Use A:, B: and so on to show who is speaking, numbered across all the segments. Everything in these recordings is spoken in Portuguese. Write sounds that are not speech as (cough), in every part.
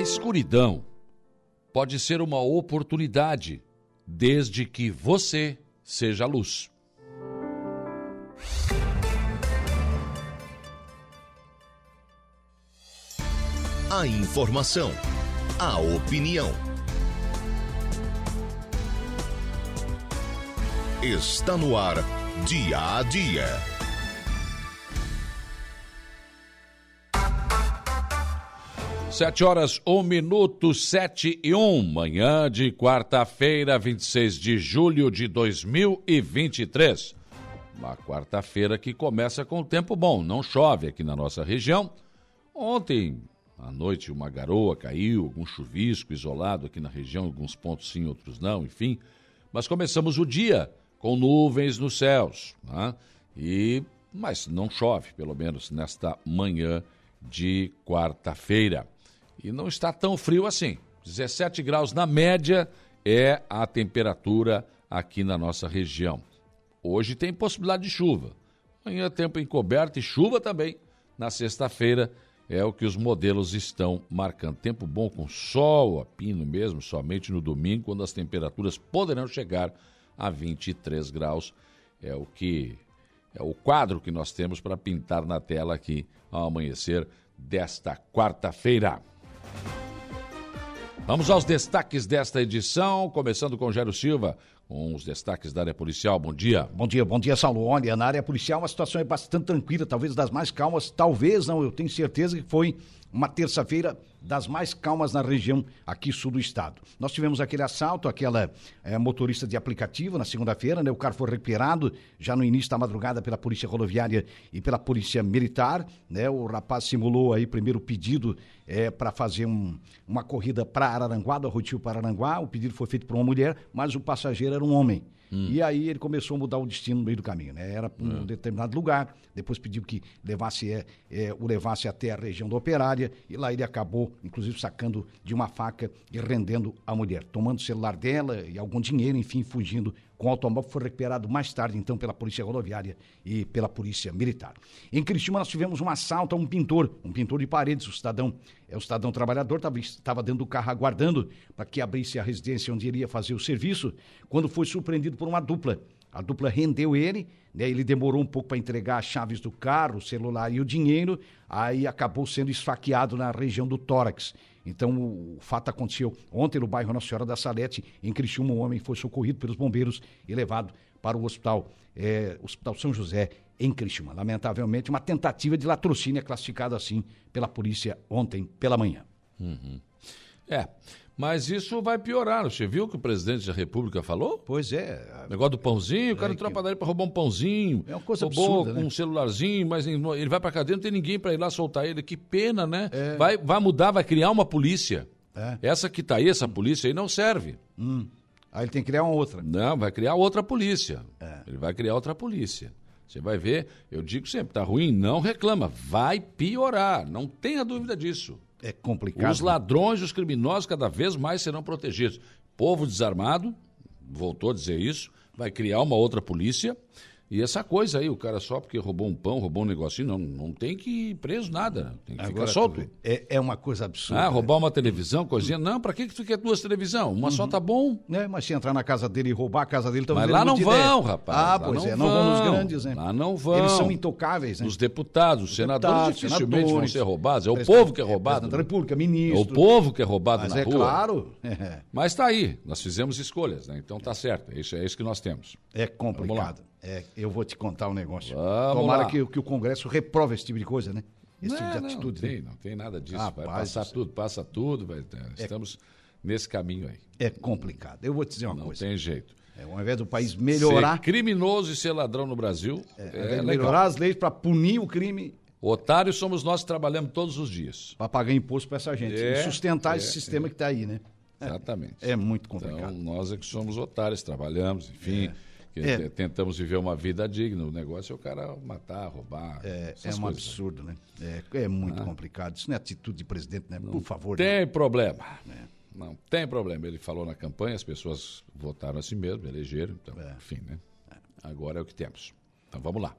A: A escuridão pode ser uma oportunidade, desde que você seja a luz.
B: A informação, a opinião. Está no ar, dia a dia.
A: Sete horas, um minuto, sete e um, manhã de quarta-feira, 26 de julho de 2023. Uma quarta-feira que começa com tempo bom, não chove aqui na nossa região. Ontem à noite uma garoa caiu, algum chuvisco isolado aqui na região, alguns pontos sim, outros não, enfim. Mas começamos o dia com nuvens nos céus, né? e mas não chove, pelo menos nesta manhã de quarta-feira. E não está tão frio assim. 17 graus na média é a temperatura aqui na nossa região. Hoje tem possibilidade de chuva. Amanhã tempo encoberto e chuva também. Na sexta-feira é o que os modelos estão marcando. Tempo bom com sol, a pino mesmo, somente no domingo, quando as temperaturas poderão chegar a 23 graus. É o que é o quadro que nós temos para pintar na tela aqui ao amanhecer desta quarta-feira. Vamos aos destaques desta edição, começando com Gero Silva, com os destaques da área policial. Bom dia.
C: Bom dia, bom dia, Saulo. Olha, na área policial a situação é bastante tranquila, talvez das mais calmas, talvez não, eu tenho certeza que foi uma terça-feira das mais calmas na região aqui sul do estado. Nós tivemos aquele assalto, aquela é, motorista de aplicativo na segunda-feira, né? O carro foi recuperado já no início da madrugada pela Polícia Rodoviária e pela Polícia Militar, né? O rapaz simulou aí primeiro pedido é, para fazer um, uma corrida para Araranguá, do Rotil para Araranguá. O pedido foi feito por uma mulher, mas o passageiro era um homem. Hum. E aí ele começou a mudar o destino no meio do caminho, né? Era para um hum. determinado lugar, depois pediu que levasse, é, é, o levasse até a região da operária, e lá ele acabou, inclusive, sacando de uma faca e rendendo a mulher, tomando o celular dela e algum dinheiro, enfim, fugindo com o automóvel foi recuperado mais tarde, então, pela Polícia Rodoviária e pela Polícia Militar. Em Cristina, nós tivemos um assalto a um pintor, um pintor de paredes, o cidadão, é o cidadão trabalhador, estava dentro do carro aguardando para que abrisse a residência onde iria fazer o serviço, quando foi surpreendido por uma dupla. A dupla rendeu ele, né? Ele demorou um pouco para entregar as chaves do carro, o celular e o dinheiro, aí acabou sendo esfaqueado na região do tórax. Então, o, fato aconteceu ontem no bairro Nossa Senhora da Salete, em Criciúma, um homem foi socorrido pelos bombeiros e levado para o hospital, é, Hospital São José, em Criciúma. Lamentavelmente, uma tentativa de latrocínio é classificada assim pela polícia ontem pela manhã.
A: Uhum. É, mas isso vai piorar. Você viu o que o presidente da República falou?
C: Pois é.
A: O negócio do pãozinho, o cara é entrou que... padaria para roubar um pãozinho.
C: É uma coisa
A: roubou
C: absurda, né?
A: um celularzinho, mas ele vai para cadeia, não tem ninguém para ir lá soltar ele. Que pena, né? É. Vai, vai mudar, vai criar uma polícia. É. Essa que tá aí, essa polícia aí, não serve.
C: Hum. Aí ele tem que criar uma outra.
A: Não, vai criar outra polícia. É. Ele vai criar outra polícia. Você vai ver, eu digo sempre, tá ruim, não reclama. Vai piorar, não tenha dúvida disso.
C: É complicado.
A: Os ladrões e os criminosos cada vez mais serão protegidos. Povo desarmado, voltou a dizer isso, vai criar uma outra polícia e essa coisa aí, o cara só porque roubou um pão, roubou um negocinho, não, não tem que ir preso nada, tem que Agora, ficar solto.
C: É, é uma coisa absurda.
A: Ah, roubar uma televisão, coisinha. Não, pra que, que tu quer duas televisões? Uma uhum. só tá bom.
C: É, mas se entrar na casa dele e roubar a casa dele, talvez
A: Mas lá não vão,
C: ideia.
A: rapaz.
C: Ah, pois
A: não
C: é, não vão nos grandes, né?
A: Lá não vão.
C: Eles são intocáveis, né?
A: Os deputados, os senadores
C: Deputados,
A: dificilmente
C: senadores,
A: vão ser roubados. É o povo que é roubado.
C: da República,
A: É
C: ministro.
A: o povo que é roubado
C: Mas
A: na
C: é
A: rua.
C: claro.
A: Mas tá aí, nós fizemos escolhas, né? Então tá certo, é isso, é isso que nós temos.
C: É complicado. É, eu vou te contar um negócio.
A: Vamos
C: Tomara que, que o Congresso reprove esse tipo de coisa, né? Esse tipo de
A: não,
C: atitude.
A: Não
C: né?
A: tem, não tem nada disso.
C: Rapaz,
A: vai passar tudo, passa tudo. vai- estamos nesse caminho aí.
C: É complicado. Eu vou te dizer uma
A: Não
C: coisa.
A: tem jeito.
C: É, ao invés do país melhorar,
A: Ser criminoso e ser ladrão no Brasil
C: é,
A: é,
C: melhorar as leis para punir o crime,
A: Otários somos nós que trabalhamos todos os dias.
C: para pagar imposto para essa gente.
A: É,
C: e sustentar
A: é,
C: esse sistema que está aí, né?
A: Exatamente.
C: É muito
A: Então,
C: complicado.
A: nós é que somos otários, trabalhamos, enfim.
C: É.
A: te- Tentamos viver uma vida digna. O negócio é o cara matar, roubar.
C: É, é um
A: coisas.
C: absurdo, né? É, é muito complicado. Isso não é atitude de presidente, né? Por favor.
A: Tem problema.
C: É.
A: Não tem problema. Ele falou na campanha, as pessoas votaram a si mesmo, elegeram. Então,
C: É.
A: enfim, né? Agora é o que temos. Então vamos lá.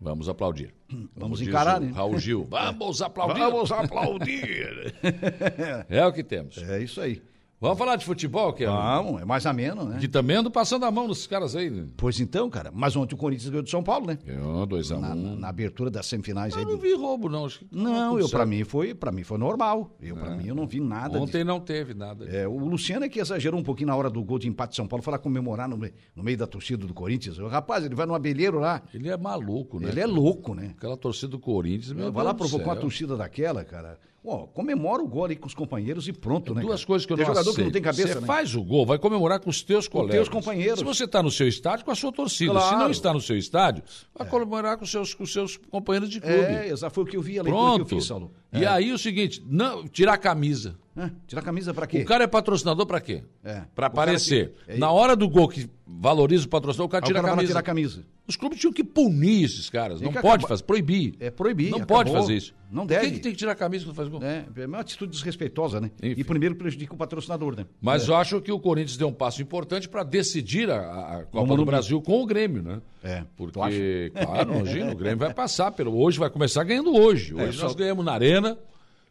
A: Vamos aplaudir. (clears throat)
C: Vamos
A: Como
C: encarar, né?
A: Raul Gil. (laughs) Vamos aplaudir.
C: Vamos aplaudir! (laughs)
A: É o que temos.
C: é isso aí.
A: Vamos falar de futebol, que é,
C: Vamos, é mais ameno, né?
A: que também ando passando a mão nos caras aí. né?
C: Pois então, cara. Mas ontem o Corinthians ganhou de São Paulo, né?
A: Ganhou 2x1.
C: Na, na- na abertura das semifinais aí.
A: Eu não
C: do-
A: vi roubo, não. Acho que tava
C: Não, eu para mim foi, para mim foi normal. Eu para mim eu não vi nada. disso.
A: Ontem não teve nada.
C: É, o Luciano é que exagerou um pouquinho na hora do gol de empate de São Paulo, foi lá comemorar no, no meio da torcida do Corinthians. O rapaz, ele vai no abelheiro lá.
A: Ele é maluco, né?
C: Ele é louco, né?
A: Aquela torcida do Corinthians, meu
C: vai lá,
A: Deus do
C: provocou uma
A: céu.
C: torcida daquela, cara. Ó, comemora o gol aí com os companheiros e pronto, né?
A: Duas
C: cara?
A: coisas que eu
C: tem
A: não
C: jogador que não
A: aceito.
C: tem cabeça,
A: Você
C: né?
A: faz o gol, vai comemorar com os teus colegas.
C: teus companheiros.
A: Se você está no seu estádio, com a sua torcida. Se
C: Claro.
A: não está no seu estádio, vai comemorar com os seus, com seus companheiros de clube.
C: É, exato, foi o que eu vi, a leitura que eu
A: Pronto.
C: fiz, Saulo.
A: E aí o seguinte, não, tirar a camisa.
C: É, tirar a camisa pra quê?
A: O cara é patrocinador pra quê?
C: É.
A: Pra
C: O cara
A: aparecer.
C: que- é
A: Na hora do gol que valoriza o patrocinador, o cara
C: o
A: tira a
C: cara lá
A: camisa.
C: tirar a camisa.
A: Os clubes tinham que punir esses caras.
C: Tem
A: Não pode
C: acabar-
A: fazer, proibir.
C: É proibir,
A: Não
C: acabou.
A: pode fazer isso.
C: Não deve.
A: que, que tem que tirar a camisa quando faz gol?
C: É, é uma atitude desrespeitosa, né?
A: Enfim.
C: E primeiro prejudica o patrocinador, né?
A: Mas eu acho que o Corinthians deu um passo importante para decidir a, a Copa do
C: Morumbi.
A: Brasil com o Grêmio, né?
C: É,
A: Porque, claro, (laughs) imagina, o Grêmio vai passar pelo. Hoje vai começar ganhando hoje. Hoje
C: só-
A: nós ganhamos na Arena.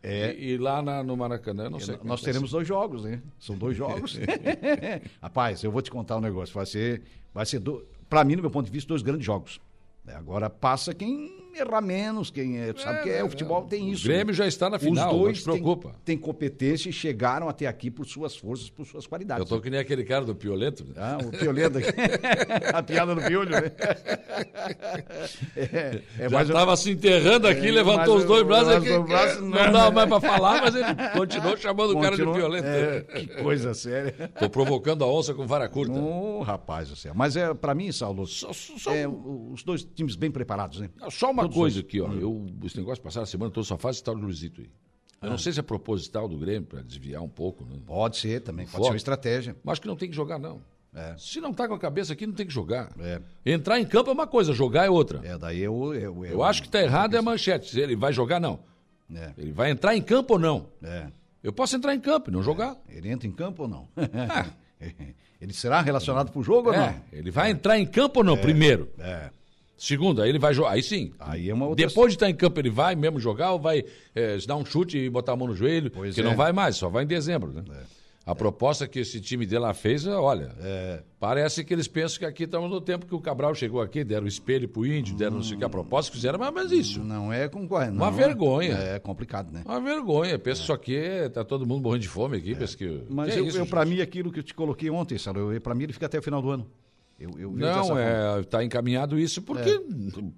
C: É.
A: E, e lá na- no Maracanã, não sei.
C: Nós
A: é
C: teremos dois jogos, né? São dois jogos. (laughs) (laughs) Rapaz, eu vou te contar um negócio. Vai ser, vai ser do... para mim, no meu ponto de vista, dois grandes jogos. É, Agora passa quem errar menos, quem é, sabe que é, o futebol tem
A: O
C: isso.
A: Grêmio
C: né?
A: já está na final,
C: Os
A: não
C: dois
A: te preocupa.
C: Têm, têm competência e chegaram até aqui por suas forças, por suas
A: Eu
C: qualidades.
A: tô que nem aquele cara do Piolento. né?
C: Ah, o piolento aqui. (laughs) A piada do piolho, né? É, é
A: Já estava se enterrando aqui,
C: É,
A: levantou os dois
C: o-
A: braços aqui.
C: o braço
A: não,
C: não-
A: dava mais para (laughs) falar, mas ele continuou chamando o cara de Piolento.
C: É, que coisa séria.
A: Tô provocando a onça com vara curta.
C: Ô, rapaz do céu. Mas é, pra mim, Saulo,
A: Só, só-
C: é, o- os dois times bem preparados, né?
A: só uma
C: Todos
A: coisa aqui, ó. Eu, esse negócio passaram a semana toda só faz esse tal do Luizito aí. Eu não sei se é proposital do Grêmio, para desviar um pouco, né?
C: Pode ser também, pode
A: Foco.
C: ser uma estratégia.
A: Mas acho que não tem que jogar, não.
C: É.
A: Se não tá com a cabeça aqui, não tem que jogar.
C: É.
A: Entrar em campo é uma coisa, jogar é outra.
C: É, daí eu. Eu,
A: Eu acho que tá errado é a manchete. Se ele vai jogar, não.
C: É,
A: Ele vai entrar em campo ou não?
C: é.
A: Eu posso entrar em campo e não jogar.
C: Ele entra em campo ou não? (laughs) ele será relacionado pro jogo ou
A: É,
C: não?
A: ele vai entrar em campo ou não, primeiro.
C: É.
A: Segundo, aí ele vai jogar. Aí sim.
C: Aí é uma outra.
A: Depois de estar em campo, ele vai mesmo jogar ou vai é, dar um chute e botar a mão no joelho?
C: Pois
A: que
C: é.
A: não vai mais, só vai em dezembro, né? A proposta que esse time de lá fez, olha,
C: É.
A: parece que eles pensam que aqui estamos no tempo que o Cabral chegou aqui, deram o espelho pro índio, deram não sei o que a proposta, fizeram mais mas isso.
C: Não é concorrente.
A: Uma
C: não,
A: vergonha.
C: É complicado, né?
A: Uma vergonha. Pensa só que tá todo mundo morrendo de fome aqui. Pensa que,
C: Mas
A: que
C: eu,
A: é isso,
C: eu para mim, aquilo que eu te coloquei ontem, Saulo, eu, pra mim ele fica até o final do ano. Eu, eu
A: Não, é, tá encaminhado isso porque,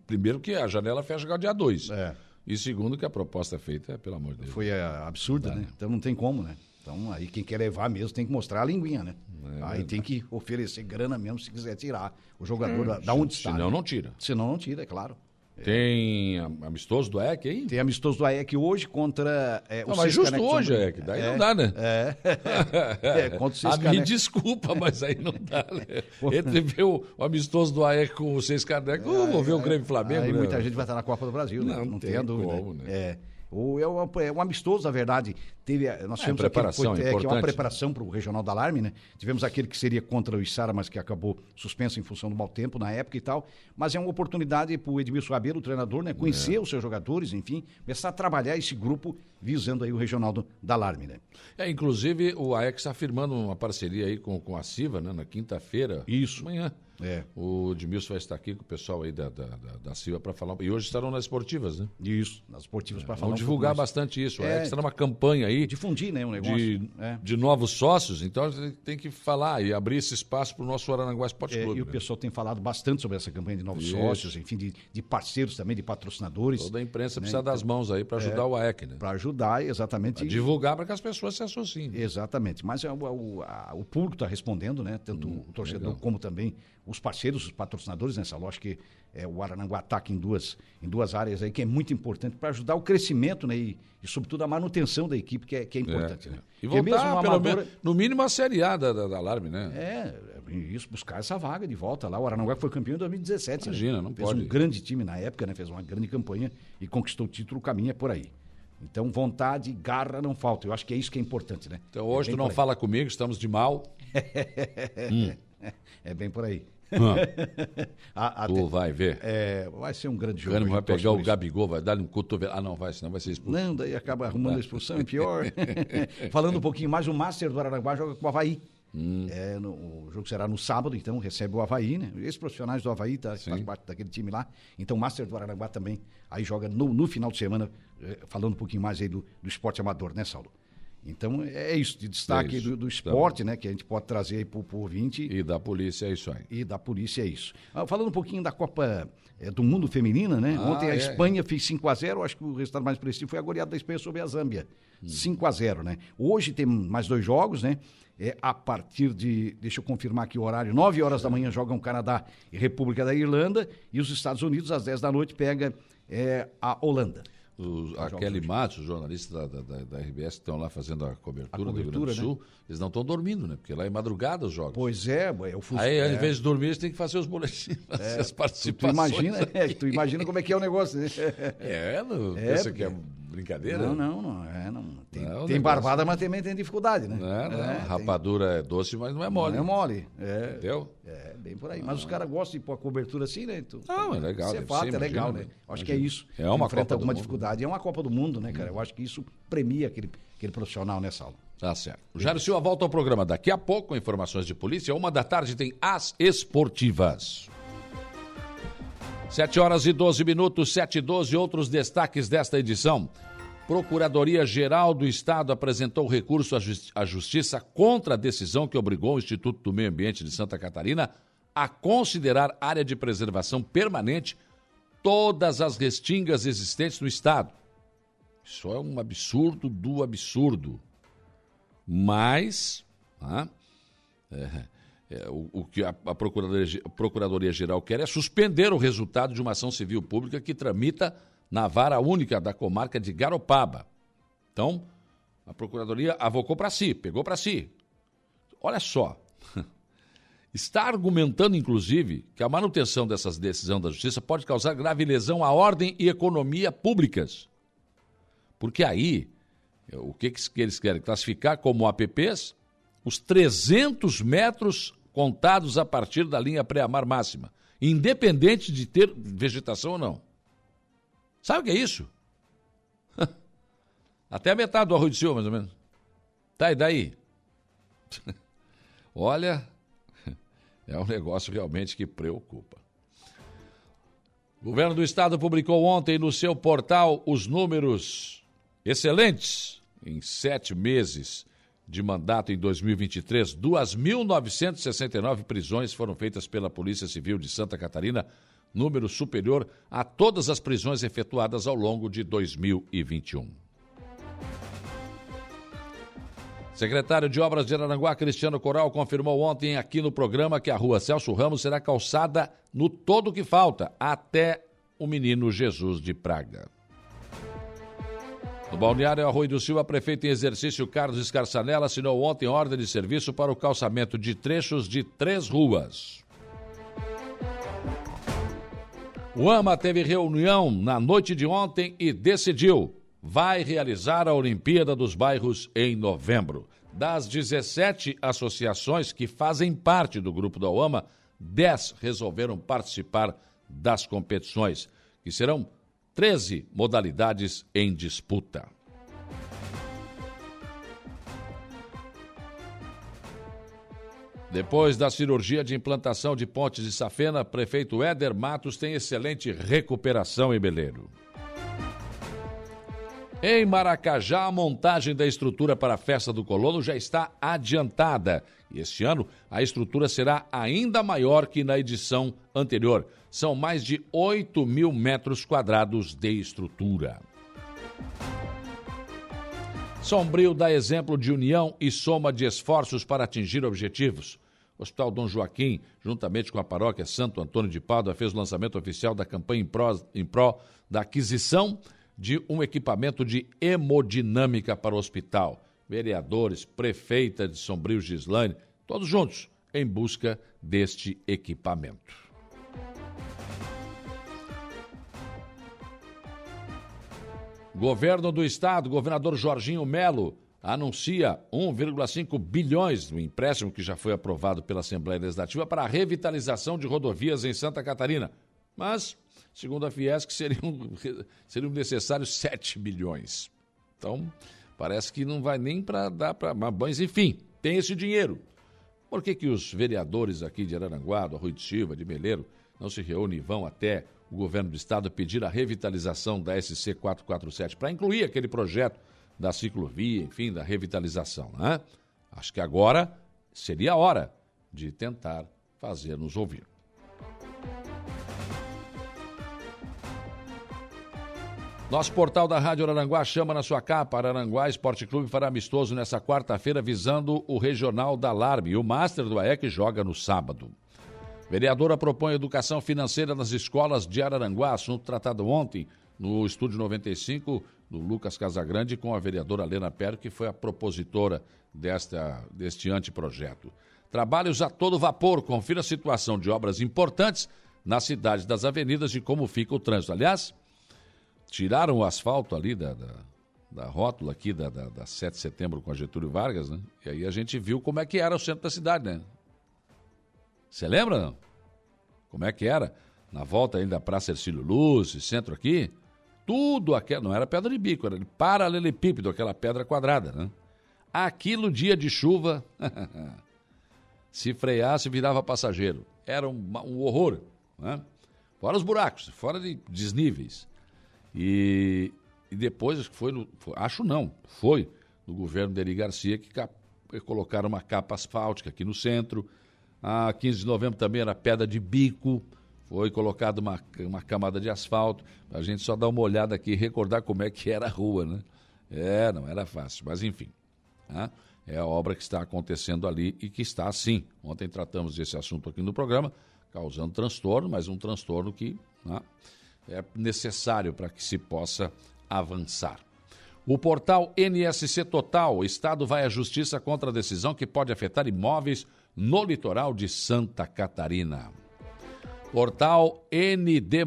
A: primeiro, que a janela fecha agora dia 2.
C: É.
A: E segundo, que a proposta feita é, pelo amor de Deus.
C: Foi é, absurda, né? Então não tem como, né? Então aí quem quer levar mesmo tem que mostrar a linguinha, né?
A: É
C: aí tem que oferecer grana mesmo se quiser tirar o jogador da, da onde está.
A: Senão
C: né?
A: não tira.
C: Senão não tira, é claro.
A: Tem am- amistoso do EC aí?
C: Tem amistoso do AEC hoje contra é,
A: Não,
C: o
A: mas
C: Seis
A: justo hoje,
C: Sombrio.
A: EC. Daí
C: É,
A: não dá, né?
C: É. (laughs) é contra o Seis
A: Ah, me
C: Canecos.
A: desculpa, mas aí não dá, né? (laughs) Entre ver o, o amistoso do AEC com os seis canecos, eu vou ver o Grêmio e Flamengo,
C: Aí
A: né?
C: muita gente vai estar na Copa do Brasil, né?
A: Não
C: Não,
A: tem
C: tem a dúvida.
A: como, né?
C: É. O, é, um, é um amistoso, na verdade. Teve, a- nós tivemos aquele que
A: preparação,
C: foi,
A: é
C: é, que é uma preparação para o Regional da Alarme, né? Tivemos aquele que seria contra o Içara, mas que acabou suspenso em função do mau tempo na época e tal. Mas é uma oportunidade para o Edmilson Rabelo, o treinador, né? Conhecer os seus jogadores, enfim, começar a trabalhar esse grupo visando aí o Regional do, da Alarme, né?
A: É, inclusive, o AEC está firmando uma parceria aí com, com a CIVA, né? Na quinta-feira.
C: Isso.
A: Amanhã.
C: É.
A: O Edmilson vai estar aqui com o pessoal aí da, da, da, da CIVA para falar. E hoje estarão nas esportivas, né?
C: Isso, nas esportivas para falar.
A: Vamos
C: um
A: divulgar bastante isso.
C: É.
A: AEC está numa campanha aí
C: Difundir, né? Um negócio.
A: de,
C: é.
A: de novos sócios, então a gente tem que falar e abrir esse espaço para o nosso Arananguá Esporte
C: É,
A: Clube.
C: e o
A: né?
C: pessoal tem falado bastante sobre essa campanha de novos
A: Isso.
C: sócios, enfim, de, de parceiros também, de patrocinadores.
A: Toda a imprensa
C: né?
A: precisa das mãos aí para ajudar o AEC, né?
C: Para ajudar, exatamente.
A: Pra divulgar para que as pessoas se associem.
C: Exatamente. Mas é o, a- o público está respondendo, né? Tanto o torcedor
A: Hum, legal.
C: como também os parceiros, os patrocinadores nessa loja, que é, o Arananguá ataca em duas, em duas áreas aí, que é muito importante para ajudar o crescimento, né? E, e, sobretudo, a manutenção da equipe, que é, que é importante,
A: É,
C: né?
A: é. E voltar,
C: mesmo amadora-
A: menos, no mínimo, a Série A da, da, da Alarme, né?
C: É, é isso, buscar essa vaga de volta lá. O Arananguá foi campeão em 2017. né?
A: Imagina, não
C: Fez
A: pode.
C: um grande time na época, né? Fez uma grande campanha e conquistou o título, o caminho é por aí. Então, vontade, garra não falta. Eu acho que é isso que é importante, né?
A: Então hoje
C: é
A: tu não fala comigo, estamos de mal. (laughs)
C: É bem por aí.
A: Ah. (laughs) tu vai ver.
C: É, vai ser um grande jogo.
A: Vai pegar o Gabigol, vai dar um cotovelo. Ah, não, vai, senão vai ser expulso.
C: Não, daí acaba arrumando a expulsão, é pior. (laughs) Falando um pouquinho mais, o Master do Araranguá joga com o Havaí. Hum. É, no, o jogo será no sábado, então recebe o Havaí, né? Esses profissionais do Havaí tá, faz parte daquele time lá. Então o Master do Araranguá também aí joga no, no final de semana, eh, falando um pouquinho mais aí do, do esporte amador, né, Saulo? Então é isso, de destaque é isso. Do, do, esporte, tá né? Que a gente pode trazer aí para o ouvinte.
A: E da polícia é isso aí.
C: E da polícia é isso. Ah, falando um pouquinho da Copa é, do Mundo Feminina, né? Ah, Ontem a é. Espanha fez 5 a 0 acho que o resultado mais preciso foi a goleada da Espanha sobre a Zâmbia. Hum. 5 a 0 né? Hoje tem mais dois jogos, né? É a partir de, deixa eu confirmar aqui o horário, 9 horas da manhã jogam Canadá e República da Irlanda e os Estados Unidos às 10 da noite pega é, a Holanda.
A: Os, a Kelly Matos, os jornalistas da, da, da, RBS que estão lá fazendo a cobertura, a cobertura do Rio Grande do Sul, né? eles não estão dormindo, né? Porque lá é madrugada os jogos.
C: Pois é, é o
A: fuso, Aí, é. ao invés de dormir, eles têm que fazer os boletins, (laughs) é, as participações.
C: Tu, tu imagina, é, tu imagina como é que é o negócio, né? (laughs)
A: É, não, é, pensa que é brincadeira?
C: Não, não, não. É, não. Tem, não, tem barbada, mas também tem dificuldade, né?
A: Não, não. É, Rapadura tem... é doce, mas não é mole.
C: Não é mole.
A: É, Entendeu?
C: É, bem por aí. Mas os caras gostam de pôr a cobertura assim, né?
A: Tu, não, é legal.
C: É fato, é legal, né? né? Acho que é isso.
A: É uma
C: Enfrenta alguma dificuldade. É uma Copa do Mundo, né, cara? Eu acho que isso premia aquele, aquele profissional nessa aula.
A: Tá certo. O Jairo Silva volta ao programa daqui a pouco, com informações de polícia. Uma da tarde tem as esportivas. 7 horas e 12 minutos, 7 e 12, outros destaques desta edição. Procuradoria-Geral do Estado apresentou recurso à Justiça contra a decisão que obrigou o Instituto do Meio Ambiente de Santa Catarina a considerar área de preservação permanente todas as restingas existentes no Estado. Isso é um absurdo do absurdo. Mas, ah, é, é, o, o, que a, a Procuradoria-Geral Procuradoria quer é suspender o resultado de uma ação civil pública que tramita na vara única da comarca de Garopaba. Então, a Procuradoria avocou para si, pegou para si. Olha só, (laughs) está argumentando, inclusive, que a manutenção dessas decisões da Justiça pode causar grave lesão à ordem e economia públicas. Porque aí, o que, que eles querem? Classificar como APPs os 300 metros contados a partir da linha pré-amar máxima, independente de ter vegetação ou não. Sabe o que é isso? (laughs) Até a metade do arroz de silva, mais ou menos. Tá, e daí? (laughs) Olha, (laughs) é um negócio realmente que preocupa. O governo do estado publicou ontem no seu portal os números excelentes em sete meses de mandato em 2023. 2.969 prisões foram feitas pela Polícia Civil de Santa Catarina número superior a todas as prisões efetuadas ao longo de 2021. Secretário de Obras de Aranguá, Cristiano Coral, confirmou ontem aqui no programa que a rua Celso Ramos será calçada no todo que falta, até o menino Jesus de Praga. No balneário Arroio do Silva, prefeito em exercício Carlos Escarçanella assinou ontem ordem de serviço para o calçamento de trechos de três ruas. O AMA teve reunião na noite de ontem e decidiu. Vai realizar a Olimpíada dos Bairros em novembro. Das 17 associações que fazem parte do grupo da OAMA, 10 resolveram participar das competições, que serão 13 modalidades em disputa. Depois da cirurgia de implantação de pontes de safena, prefeito Éder Matos tem excelente recuperação em Beleiro. Em Maracajá, a montagem da estrutura para a festa do colono já está adiantada. E este ano, a estrutura será ainda maior que na edição anterior. São mais de 8 mil metros quadrados de estrutura. Sombrio dá exemplo de união e soma de esforços para atingir objetivos. O Hospital Dom Joaquim, juntamente com a paróquia Santo Antônio de Pádua, fez o lançamento oficial da campanha em pró, da aquisição de um equipamento de hemodinâmica para o hospital. Vereadores, prefeita de Sombrio Gislane, todos juntos em busca deste equipamento. Governo do Estado, governador Jorginho Melo, anuncia 1,5 bilhões no empréstimo que já foi aprovado pela Assembleia Legislativa para a revitalização de rodovias em Santa Catarina. Mas, segundo a Fiesc, seriam, (laughs) seriam necessários 7 bilhões. Então, parece que não vai nem para dar para. Mas, enfim, tem esse dinheiro. Por que, que os vereadores aqui de Araranguá, do Arroio de Silva, de Meleiro, não se reúnem e vão até o governo do estado pedir a revitalização da SC 447 para incluir aquele projeto da ciclovia, enfim, da revitalização. Né? Acho que agora seria a hora de tentar fazer nos ouvir. Nosso portal da Rádio Araranguá chama na sua capa. Araranguá Esporte Clube fará amistoso nessa quarta-feira visando o regional da Larme. E o Master do AEC joga no sábado. Vereadora propõe educação financeira nas escolas de Araranguá, assunto tratado ontem no Estúdio 95 do Lucas Casagrande com a vereadora Lena Perro, que foi a propositora desta, deste anteprojeto. Trabalhos a todo vapor, confira a situação de obras importantes na cidade das avenidas e como fica o trânsito. Aliás, tiraram o asfalto ali da, da, da rótula aqui da, da, da 7 de setembro com a Getúlio Vargas, né? E aí a gente viu como é que era o centro da cidade, né? Você lembra, não? Como é que era? Na volta ainda da Praça Ercílio Luz, centro aqui, tudo aquilo, não era pedra de bico, era paralelepípedo, aquela pedra quadrada, né? Aquilo, dia de chuva, (laughs) se freasse, virava passageiro. Era um, um horror, né? Fora os buracos, fora de desníveis. E, e depois, foi, no, foi, acho não, foi no governo de Eri Garcia que cap, colocaram uma capa asfáltica aqui no centro. A 15 de novembro também era pedra de bico, foi colocada uma, uma camada de asfalto. A gente só dar uma olhada aqui e recordar como é que era a rua, né? É, não era fácil, mas enfim. Né? É a obra que está acontecendo ali e que está assim. Ontem tratamos desse assunto aqui no programa, causando transtorno, mas um transtorno que né, é necessário para que se possa avançar. O portal NSC Total, o Estado vai à justiça contra a decisão que pode afetar imóveis no litoral de Santa Catarina. Portal ND,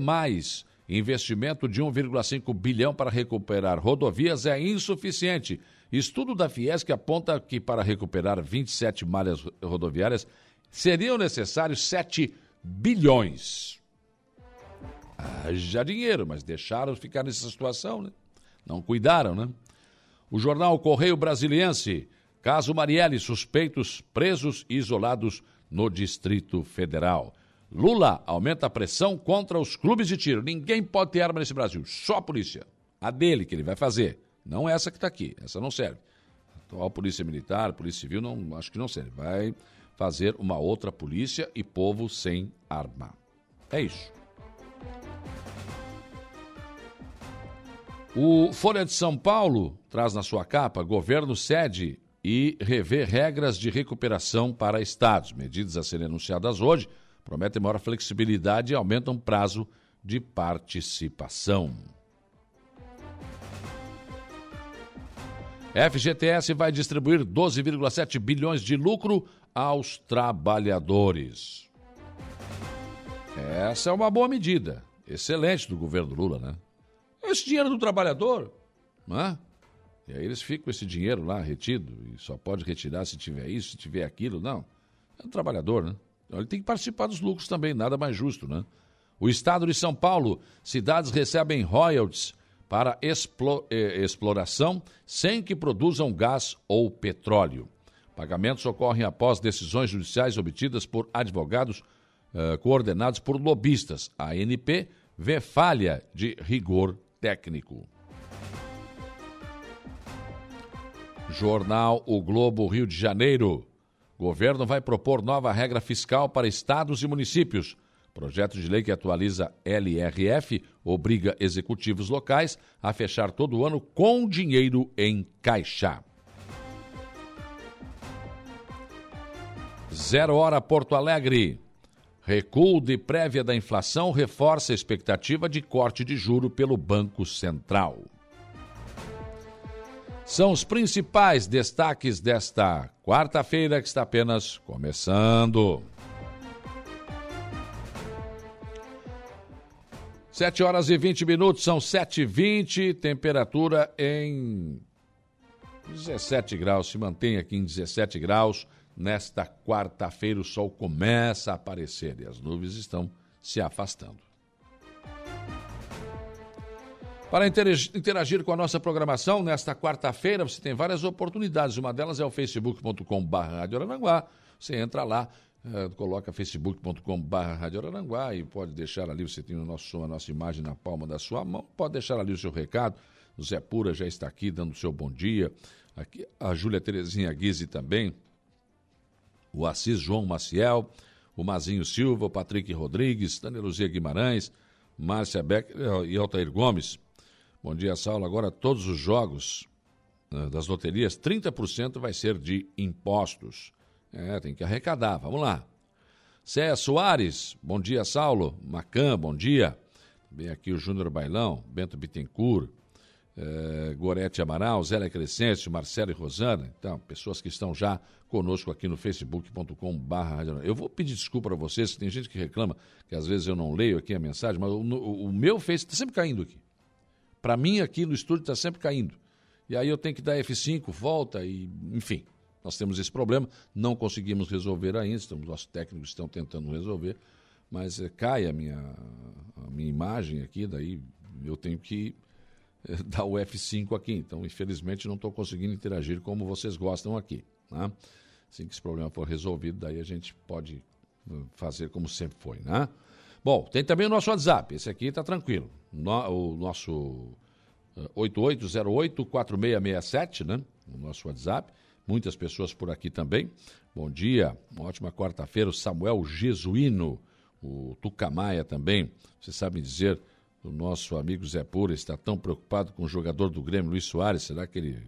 A: investimento de 1,5 bilhão para recuperar rodovias é insuficiente. Estudo da Fiesc aponta que para recuperar 27 malhas rodoviárias seriam necessários 7 bilhões. Haja dinheiro, mas deixaram ficar nessa situação, né? Não cuidaram, né? O jornal Correio Brasiliense Caso Marielle, suspeitos presos e isolados no Distrito Federal. Lula aumenta a pressão contra os clubes de tiro. Ninguém pode ter arma nesse Brasil, só a polícia. A dele que ele vai fazer, não essa que está aqui, essa não serve. A atual polícia militar, polícia civil, não, acho que não serve. Vai fazer uma outra polícia e povo sem arma. É isso. O Folha de São Paulo traz na sua capa: governo cede e rever regras de recuperação para estados. Medidas a serem anunciadas hoje prometem maior flexibilidade e aumentam prazo de participação. FGTS vai distribuir 12,7 bilhões de lucro aos trabalhadores. Essa é uma boa medida, excelente do governo Lula, né? Esse dinheiro do trabalhador, não é? E aí eles ficam esse dinheiro lá retido e só pode retirar se tiver isso, se tiver aquilo. Não. É um trabalhador, né? Ele tem que participar dos lucros também, nada mais justo, né? O estado de São Paulo, cidades recebem royalties para eh, exploração sem que produzam gás ou petróleo. Pagamentos ocorrem após decisões judiciais obtidas por advogados eh, coordenados por lobistas. A ANP vê falha de rigor técnico. Jornal O Globo Rio de Janeiro. Governo vai propor nova regra fiscal para estados e municípios. Projeto de lei que atualiza LRF obriga executivos locais a fechar todo ano com dinheiro em caixa. Zero Hora Porto Alegre. Recuo de prévia da inflação reforça a expectativa de corte de juro pelo Banco Central. São os principais destaques desta quarta-feira que está apenas começando. Sete horas e vinte minutos, são sete e vinte, temperatura em 17 graus, se mantém aqui em 17 graus. Nesta quarta-feira o sol começa a aparecer e as nuvens estão se afastando. Para interagir com a nossa programação, nesta quarta-feira você tem várias oportunidades. Uma delas é o facebook.com.br Você entra lá, é, coloca facebook.com.br e pode deixar ali, você tem o nosso, a nossa imagem na palma da sua mão, pode deixar ali o seu recado. O Zé Pura já está aqui dando o seu bom dia. Aqui, a Júlia Terezinha Guise também. O Assis João Maciel, o Mazinho Silva, o Patrick Rodrigues, Daniel Luzia Guimarães, Márcia Becker e Altair Gomes. Bom dia, Saulo. Agora todos os jogos uh, das loterias, 30% vai ser de impostos. É, tem que arrecadar. Vamos lá. Cé Soares, bom dia, Saulo. Macan, bom dia. Bem aqui o Júnior Bailão, Bento Bittencourt, eh, Gorete Amaral, Zélia Crescêncio, Marcelo e Rosana. Então, pessoas que estão já conosco aqui no facebook.com.br. Eu vou pedir desculpa para vocês, tem gente que reclama que às vezes eu não leio aqui a mensagem, mas o, o, o meu Face está sempre caindo aqui. Para mim, aqui no estúdio está sempre caindo. E aí eu tenho que dar F5, volta e, enfim. Nós temos esse problema, não conseguimos resolver ainda, estamos, nossos técnicos estão tentando resolver, mas é, cai a minha, a minha imagem aqui, daí eu tenho que é, (laughs) dar o F5 aqui. Então, infelizmente, não estou conseguindo interagir como vocês gostam aqui. Né? Assim que esse problema for resolvido, daí a gente pode fazer como sempre foi, né? Bom, tem também o nosso WhatsApp. Esse aqui está tranquilo. No, o nosso uh, 8808-4667, né? O nosso WhatsApp. Muitas pessoas por aqui também. Bom dia, uma ótima quarta-feira. O Samuel Jesuíno, o Tucamaia também. Você sabe dizer, o nosso amigo Zé Pura está tão preocupado com o jogador do Grêmio, Luiz Soares. Será que ele.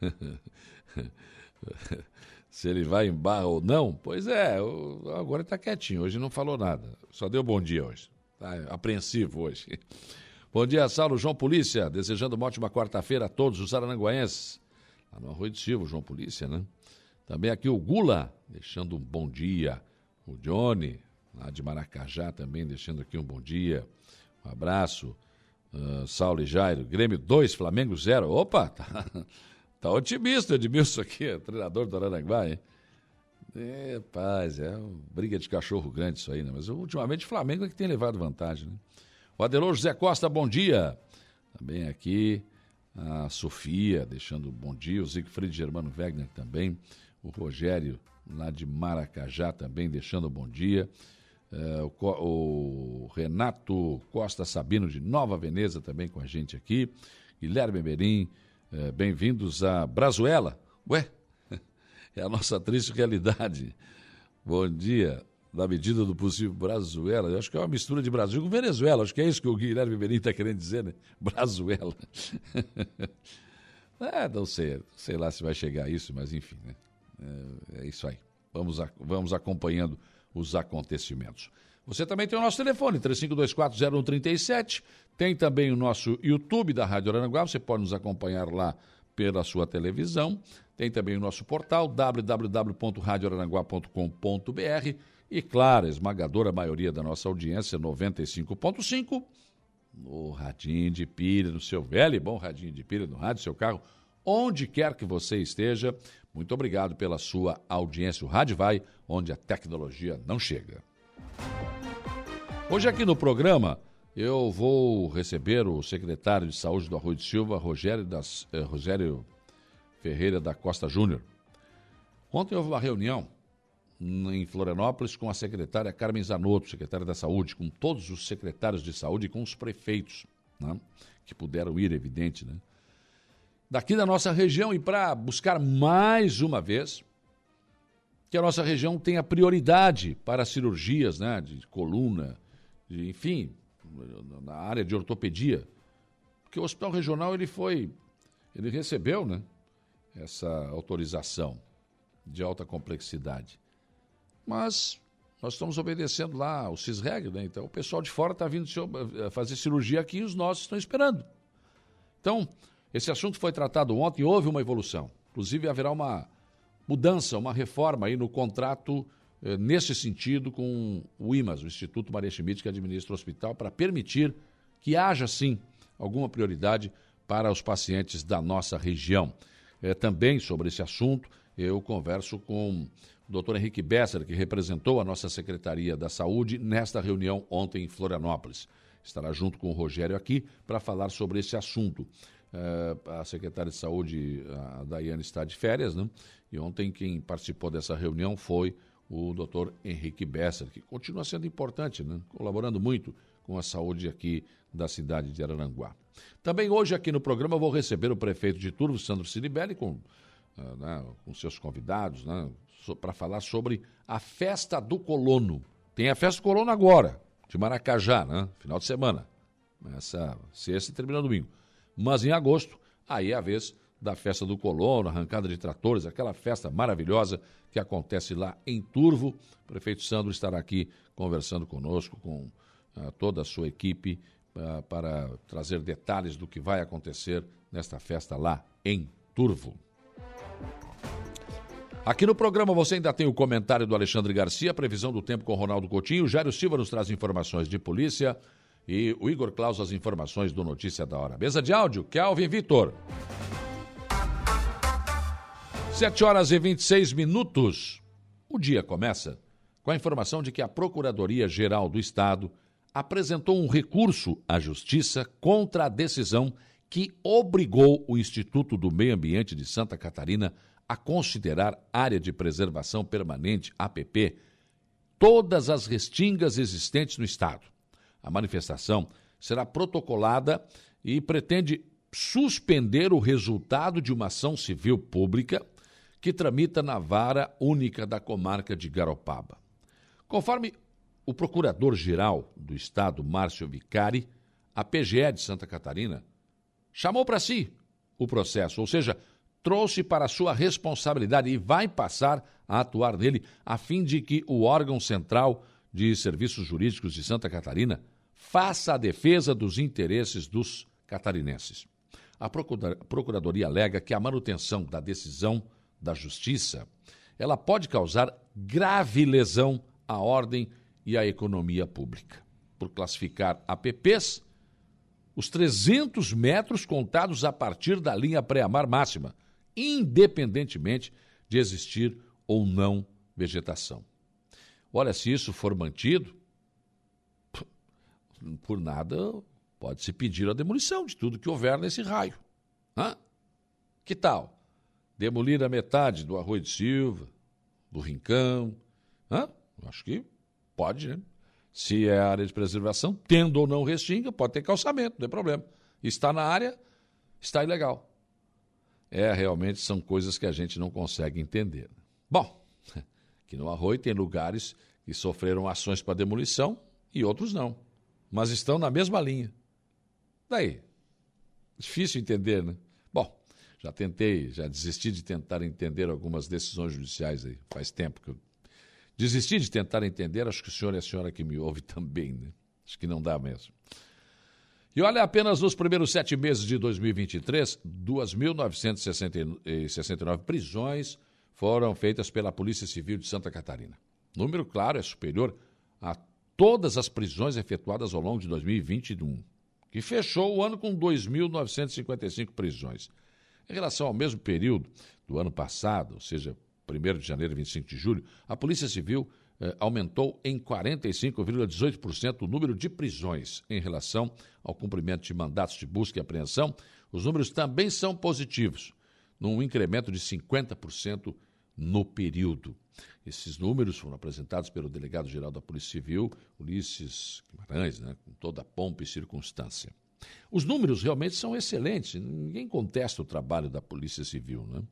A: (laughs) se ele vai em barra ou não. Pois é, agora está quietinho, hoje não falou nada. Só deu bom dia hoje. Está apreensivo hoje. Bom dia, Saulo João Polícia, desejando uma ótima quarta-feira a todos os arananguaenses. Lá no Arroio de Silva, João Polícia, né? Também aqui o Gula, deixando um bom dia. O Johnny, lá de Maracajá, também deixando aqui um bom dia. Um abraço. Uh, Saulo e Jairo, Grêmio 2, Flamengo 0. Opa, tá, (laughs) Tá otimista o Edmilson aqui, treinador do Aranguá, hein? É, paz, é briga de cachorro grande isso aí, né? Mas ultimamente o Flamengo é que tem levado vantagem, né? O Adelor José Costa, bom dia. Também aqui a Sofia, deixando bom dia. O Siegfried Germano Wegner também. O Rogério, lá de Maracajá, também deixando bom dia. É, o, Renato Costa Sabino, de Nova Veneza, também com a gente aqui. Guilherme Berim, é, Bem-vindos a Brazuela. Ué, (laughs) é a nossa triste realidade. Bom dia. Na medida do possível, Brazuela. Eu acho que é uma mistura de Brasil com Venezuela. Acho que é isso que o Guilherme Berim está querendo dizer, né? (laughs) Brazuela. (laughs) é, não sei. Sei lá se vai chegar a isso, mas enfim, né? É, é isso aí. Vamos, a, vamos acompanhando os acontecimentos. Você também tem o nosso telefone, 35240137. Tem também o nosso YouTube da Rádio Aranguá, você pode nos acompanhar lá pela sua televisão. Tem também o nosso portal www.radioaranguá.com.br e, claro, a esmagadora maioria da nossa audiência, 95.5, no radinho de pilha, no seu velho e bom radinho de pilha, no rádio, seu carro, onde quer que você esteja. Muito obrigado pela sua audiência. O rádio vai onde a tecnologia não chega. Hoje aqui no programa eu vou receber o secretário de Saúde do Arroio de Silva, Rogério, das, eh, Rogério Ferreira da Costa Júnior. Ontem houve uma reunião em Florianópolis com a secretária Carmen Zanotto, secretária da Saúde, com todos os secretários de saúde e com os prefeitos, né, que puderam ir, evidente, né, daqui da nossa região e para buscar mais uma vez que a nossa região tenha prioridade para cirurgias né, de coluna, de, enfim, na área de ortopedia. Porque o hospital regional ele foi, ele recebeu, né, essa autorização de alta complexidade. Mas nós estamos obedecendo lá o CISREG, né? Então o pessoal de fora está vindo eh, fazer cirurgia aqui e os nossos estão esperando. Então, esse assunto foi tratado ontem houve uma evolução. Inclusive haverá uma mudança, uma reforma aí no contrato eh, nesse sentido com o IMAS, o Instituto Maria Schmidt, que administra o hospital, para permitir que haja sim alguma prioridade para os pacientes da nossa região. é, também sobre esse assunto, eu converso com doutor Henrique Besser, que representou a nossa Secretaria da Saúde nesta reunião ontem em Florianópolis. Estará junto com o Rogério aqui para falar sobre esse assunto. É, a secretária de Saúde, a Daiane, está de férias, né? E ontem quem participou dessa reunião foi o doutor Henrique Besser, que continua sendo importante, né? colaborando muito com a saúde aqui da cidade de Araranguá. Também hoje aqui no programa vou receber o prefeito de Turvo, Sandro Ciribelli, com, uh, né, com seus convidados, né, para falar sobre a festa do colono. Tem a festa do colono agora, de Maracajá, né, final de semana. Essa sexta e termina domingo. Mas em agosto, aí é a vez da festa do colono, arrancada de tratores, aquela festa maravilhosa que acontece lá em Turvo. O prefeito Sandro estará aqui conversando conosco, com uh, toda a sua equipe, uh, para trazer detalhes do que vai acontecer nesta festa lá em Turvo. Aqui no programa você ainda tem o comentário do Alexandre Garcia, previsão do tempo com Ronaldo Coutinho, Jairo Silva nos traz informações de polícia e o Igor Claus as informações do Notícia da Hora. Mesa de áudio, Kelvin Vitor. 7 horas e 26 minutos. O dia começa com a informação de que a Procuradoria-Geral do Estado apresentou um recurso à Justiça contra a decisão que obrigou o Instituto do Meio Ambiente de Santa Catarina a considerar área de preservação permanente, APP, todas as restingas existentes no Estado. A manifestação será protocolada e pretende suspender o resultado de uma ação civil pública que tramita na vara única da comarca de Garopaba. Conforme o procurador-geral do Estado, Márcio Vicari, a PGE de Santa Catarina chamou para si o processo, ou seja, trouxe para sua responsabilidade e vai passar a atuar nele, a fim de que o órgão central de serviços jurídicos de Santa Catarina faça a defesa dos interesses dos catarinenses. A Procuradoria alega que a manutenção da decisão da Justiça, ela pode causar grave lesão à ordem e à economia pública, por classificar APPs os 300 metros contados a partir da linha pré-amar máxima, independentemente de existir ou não vegetação. Olha, se isso for mantido, por nada pode-se pedir a demolição de tudo que houver nesse raio. Hã? Que tal? demolir a metade do Arroio de Silva, do Rincão. Hã? Acho que pode, né? Se é área de preservação, tendo ou não restinga, pode ter calçamento, não tem problema. Está na área, está ilegal. É, realmente são coisas que a gente não consegue entender. Bom, (laughs) aqui no Arroio tem lugares que sofreram ações para demolição e outros não. Mas estão na mesma linha. Daí, difícil entender, né? Já tentei, já desisti de tentar entender algumas decisões judiciais aí. Faz tempo que eu desisti de tentar entender. Acho que o senhor e a senhora que me ouve (laughs) também, né? Acho que não dá mesmo. E olha, apenas nos primeiros sete meses de 2023, 2.969 prisões foram feitas pela Polícia Civil de Santa Catarina. Número, claro, é superior a todas as prisões efetuadas ao longo de 2021, que fechou o ano com 2.955 prisões. Em relação ao mesmo período do ano passado, ou seja, 1 de janeiro e 25 de julho, a Polícia Civil aumentou em 45,18% o número de prisões em relação ao cumprimento de mandatos de busca e apreensão. Os números também são positivos, num incremento de 50% no período. Esses números foram apresentados pelo delegado-geral da Polícia Civil, Ulisses Guimarães, né, com toda a pompa e circunstância. Os números realmente são excelentes, ninguém contesta o trabalho da Polícia Civil, né?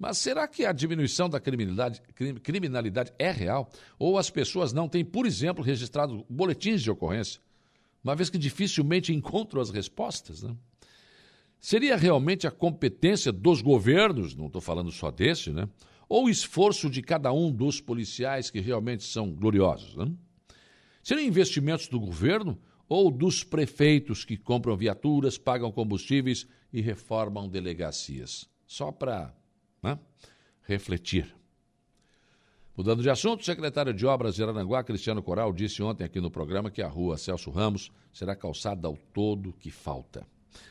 A: Mas será que a diminuição da criminalidade, criminalidade é real? Ou as pessoas não têm, por exemplo, registrado boletins de ocorrência, uma vez que dificilmente encontram as respostas? Né? Seria realmente a competência dos governos, não estou falando só desse, né? ou o esforço de cada um dos policiais que realmente são gloriosos? Né? Seriam investimentos do governo ou dos prefeitos que compram viaturas, pagam combustíveis e reformam delegacias. Só para né, refletir. Mudando de assunto, o secretário de Obras de Aranguá, Cristiano Coral, disse ontem aqui no programa que a rua Celso Ramos será calçada ao todo que falta.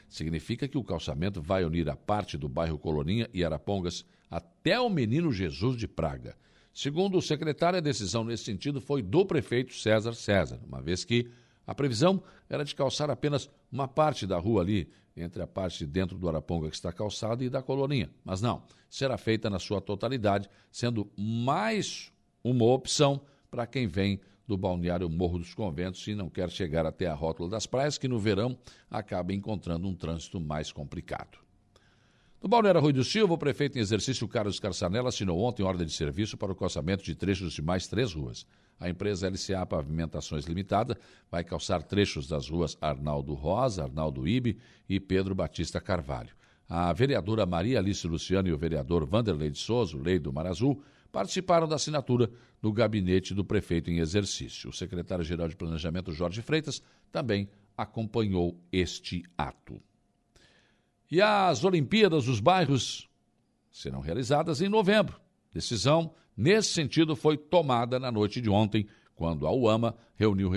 A: Significa que o calçamento vai unir a parte do bairro Coloninha e Arapongas até o Menino Jesus de Praga. Segundo o secretário, a decisão nesse sentido foi do prefeito César César, uma vez que a previsão era de calçar apenas uma parte da rua ali, entre a parte dentro do Araponga que está calçada e da Coloninha. Mas não, será feita na sua totalidade, sendo mais uma opção para quem vem do balneário Morro dos Conventos e não quer chegar até a rótula das praias, que no verão acaba encontrando um trânsito mais complicado. No Balneário Rui do Silva, o prefeito em exercício Carlos Carçanella assinou ontem ordem de serviço para o calçamento de trechos de mais três ruas. A empresa LCA Pavimentações Limitada vai calçar trechos das ruas Arnaldo Rosa, Arnaldo Ibe e Pedro Batista Carvalho. A vereadora Maria Alice Luciano e o vereador Vanderlei de Souza, lei do Mar Azul, participaram da assinatura do gabinete do prefeito em exercício. O secretário-geral de Planejamento, Jorge Freitas, também acompanhou este ato. E as Olimpíadas dos Bairros serão realizadas em novembro. Decisão nesse sentido foi tomada na noite de ontem, quando a UAMA reuniu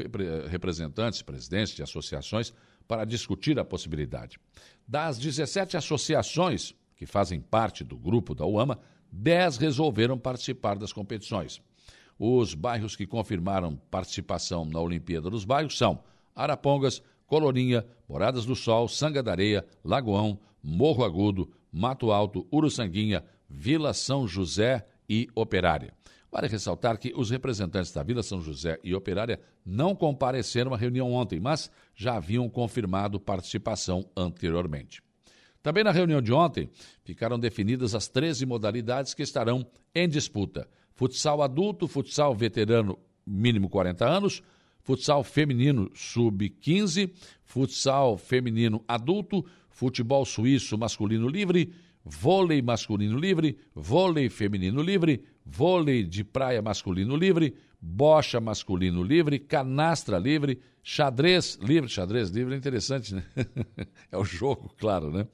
A: representantes, presidentes de associações para discutir a possibilidade. Das 17 associações que fazem parte do grupo da UAMA, 10 resolveram participar das competições. Os bairros que confirmaram participação na Olimpíada dos Bairros são Arapongas, Colorinha, Moradas do Sol, Sanga da Areia, Lagoão, Morro Agudo, Mato Alto, Uruçanguinha, Vila São José e Operária. Vale ressaltar que os representantes da Vila São José e Operária não compareceram à reunião ontem, mas já haviam confirmado participação anteriormente. Também na reunião de ontem ficaram definidas as 13 modalidades que estarão em disputa: futsal adulto, futsal veterano mínimo 40 anos, futsal feminino sub-15, futsal feminino adulto, futebol suíço masculino livre, vôlei masculino livre, vôlei feminino livre, vôlei de praia masculino livre, bocha masculino livre, canastra livre, xadrez livre, xadrez livre é interessante, né? (laughs) é o jogo, claro, né?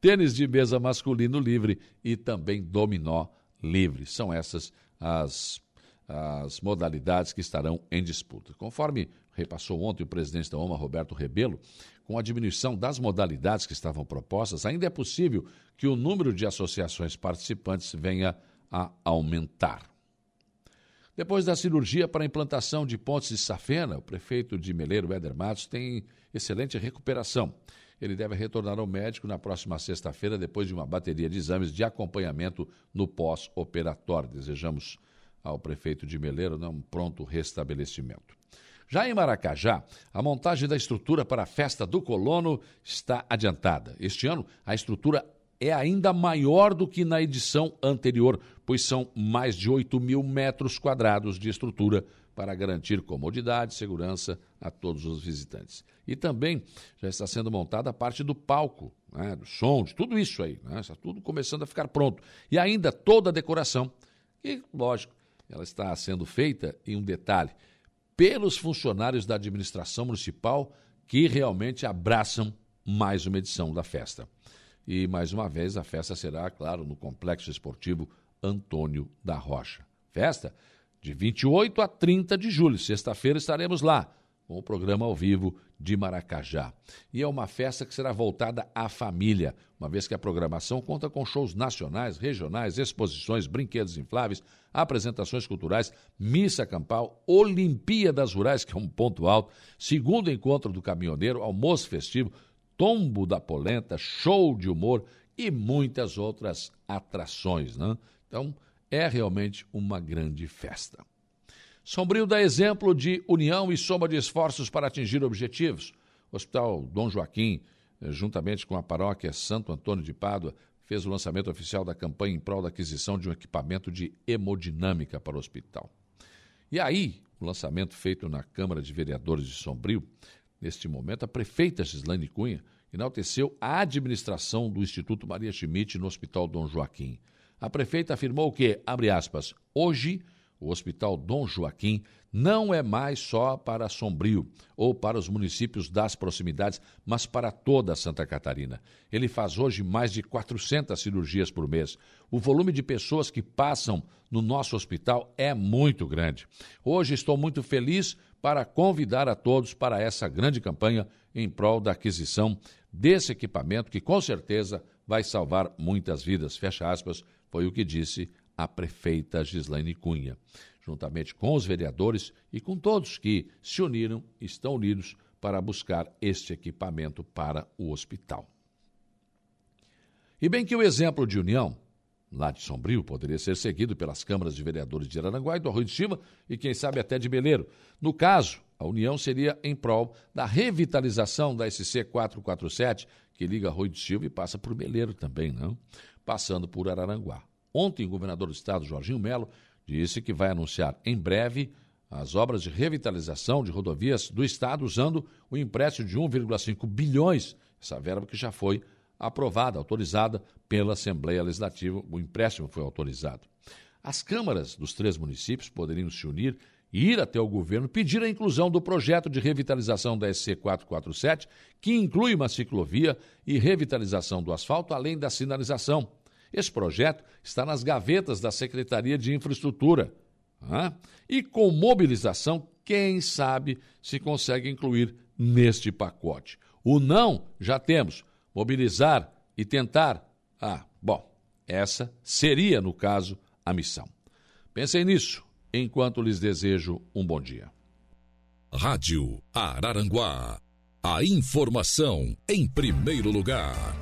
A: Tênis de mesa masculino livre e também dominó livre. São essas as as modalidades que estarão em disputa. Conforme repassou ontem o presidente da OMA, Roberto Rebelo, com a diminuição das modalidades que estavam propostas, ainda é possível que o número de associações participantes venha a aumentar. Depois da cirurgia para a implantação de pontes de safena, o prefeito de Meleiro, Éder Matos, tem excelente recuperação. Ele deve retornar ao médico na próxima sexta-feira, depois de uma bateria de exames de acompanhamento no pós-operatório. Desejamos ao prefeito de Meleiro um pronto restabelecimento. Já em Maracajá, a montagem da estrutura para a festa do colono está adiantada. Este ano, a estrutura é ainda maior do que na edição anterior, pois são mais de 8 mil metros quadrados de estrutura para garantir comodidade e segurança a todos os visitantes. E também já está sendo montada a parte do palco, né, do som, de tudo isso aí. Né, está tudo começando a ficar pronto. E ainda toda a decoração. E, lógico, ela está sendo feita em um detalhe pelos funcionários da administração municipal que realmente abraçam mais uma edição da festa. E mais uma vez a festa será, claro, no Complexo Esportivo Antônio da Rocha. Festa de 28 a 30 de julho, sexta-feira estaremos lá com o programa ao vivo de Maracajá. E é uma festa que será voltada à família, uma vez que a programação conta com shows nacionais, regionais, exposições, brinquedos infláveis, apresentações culturais, missa campal, Olimpíadas Rurais, que é um ponto alto, segundo encontro do caminhoneiro, almoço festivo, tombo da polenta, show de humor e muitas outras atrações. Né? Então, é realmente uma grande festa. Sombrio dá exemplo de união e soma de esforços para atingir objetivos. O Hospital Dom Joaquim, eh, juntamente com a paróquia Santo Antônio de Pádua, fez o lançamento oficial da campanha em prol da aquisição de um equipamento de hemodinâmica para o hospital. E aí, o lançamento feito na Câmara de Vereadores de Sombrio, neste momento, a prefeita Gislaine Cunha enalteceu a administração do Instituto Maria Schmidt no Hospital Dom Joaquim. A prefeita afirmou que, abre aspas, hoje o Hospital Dom Joaquim não é mais só para Sombrio ou para os municípios das proximidades, mas para toda Santa Catarina. Ele faz hoje mais de 400 cirurgias por mês. O volume de pessoas que passam no nosso hospital é muito grande. Hoje estou muito feliz para convidar a todos para essa grande campanha em prol da aquisição desse equipamento que com certeza vai salvar muitas vidas. Fecha aspas, foi o que disse a prefeita Gislaine Cunha. Juntamente com os vereadores e com todos que se uniram, estão unidos para buscar este equipamento para o hospital. E bem que o exemplo de união, lá de Sombrio, poderia ser seguido pelas câmaras de vereadores de Araranguá e do Arroio de Cima e, quem sabe, até de Beleiro. No caso, a união seria em prol da revitalização da SC 447, que liga Arroio de Silva e passa por Beleiro também, não? Passando por Araranguá. Ontem, o governador do estado, Jorginho Melo, disse que vai anunciar em breve as obras de revitalização de rodovias do estado usando o empréstimo de 1,5 bilhões, essa verba que já foi aprovada, autorizada pela Assembleia Legislativa, o empréstimo foi autorizado. As câmaras dos três municípios poderiam se unir e ir até o governo pedir a inclusão do projeto de revitalização da SC 447, que inclui uma ciclovia e revitalização do asfalto, além da sinalização. Esse projeto está nas gavetas da Secretaria de Infraestrutura. E com mobilização, quem sabe se consegue incluir neste pacote. O não já temos mobilizar e tentar. Ah, bom, essa seria, no caso, a missão. Pensem nisso enquanto lhes desejo um bom dia.
B: Rádio Araranguá. A informação em primeiro lugar.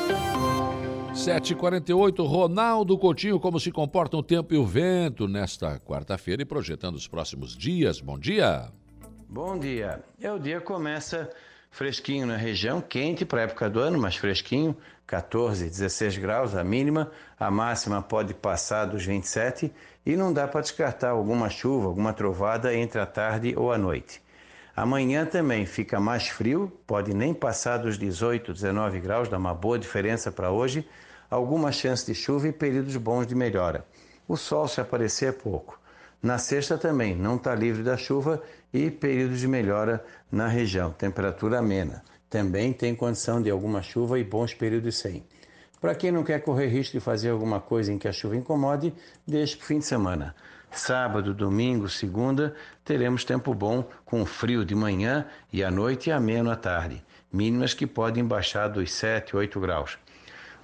A: 7h48, Ronaldo Coutinho, como se comportam o tempo e o vento nesta quarta-feira e projetando os próximos dias. Bom dia.
D: Bom dia. É, o dia começa fresquinho na região, quente para a época do ano, mas fresquinho, 14, 16 graus a mínima, a máxima pode passar dos 27 e não dá para descartar alguma chuva, alguma trovada entre a tarde ou a noite. Amanhã também fica mais frio, pode nem passar dos 18, 19 graus, dá uma boa diferença para hoje. Alguma chance de chuva e períodos bons de melhora. O sol, se aparecer, é pouco. Na sexta também não está livre da chuva e períodos de melhora na região. Temperatura amena. Também tem condição de alguma chuva e bons períodos sem. Para quem não quer correr risco de fazer alguma coisa em que a chuva incomode, deixe para o fim de semana. Sábado, domingo, segunda, teremos tempo bom com frio de manhã e à noite e ameno à tarde, mínimas que podem baixar dos 7, 8 graus.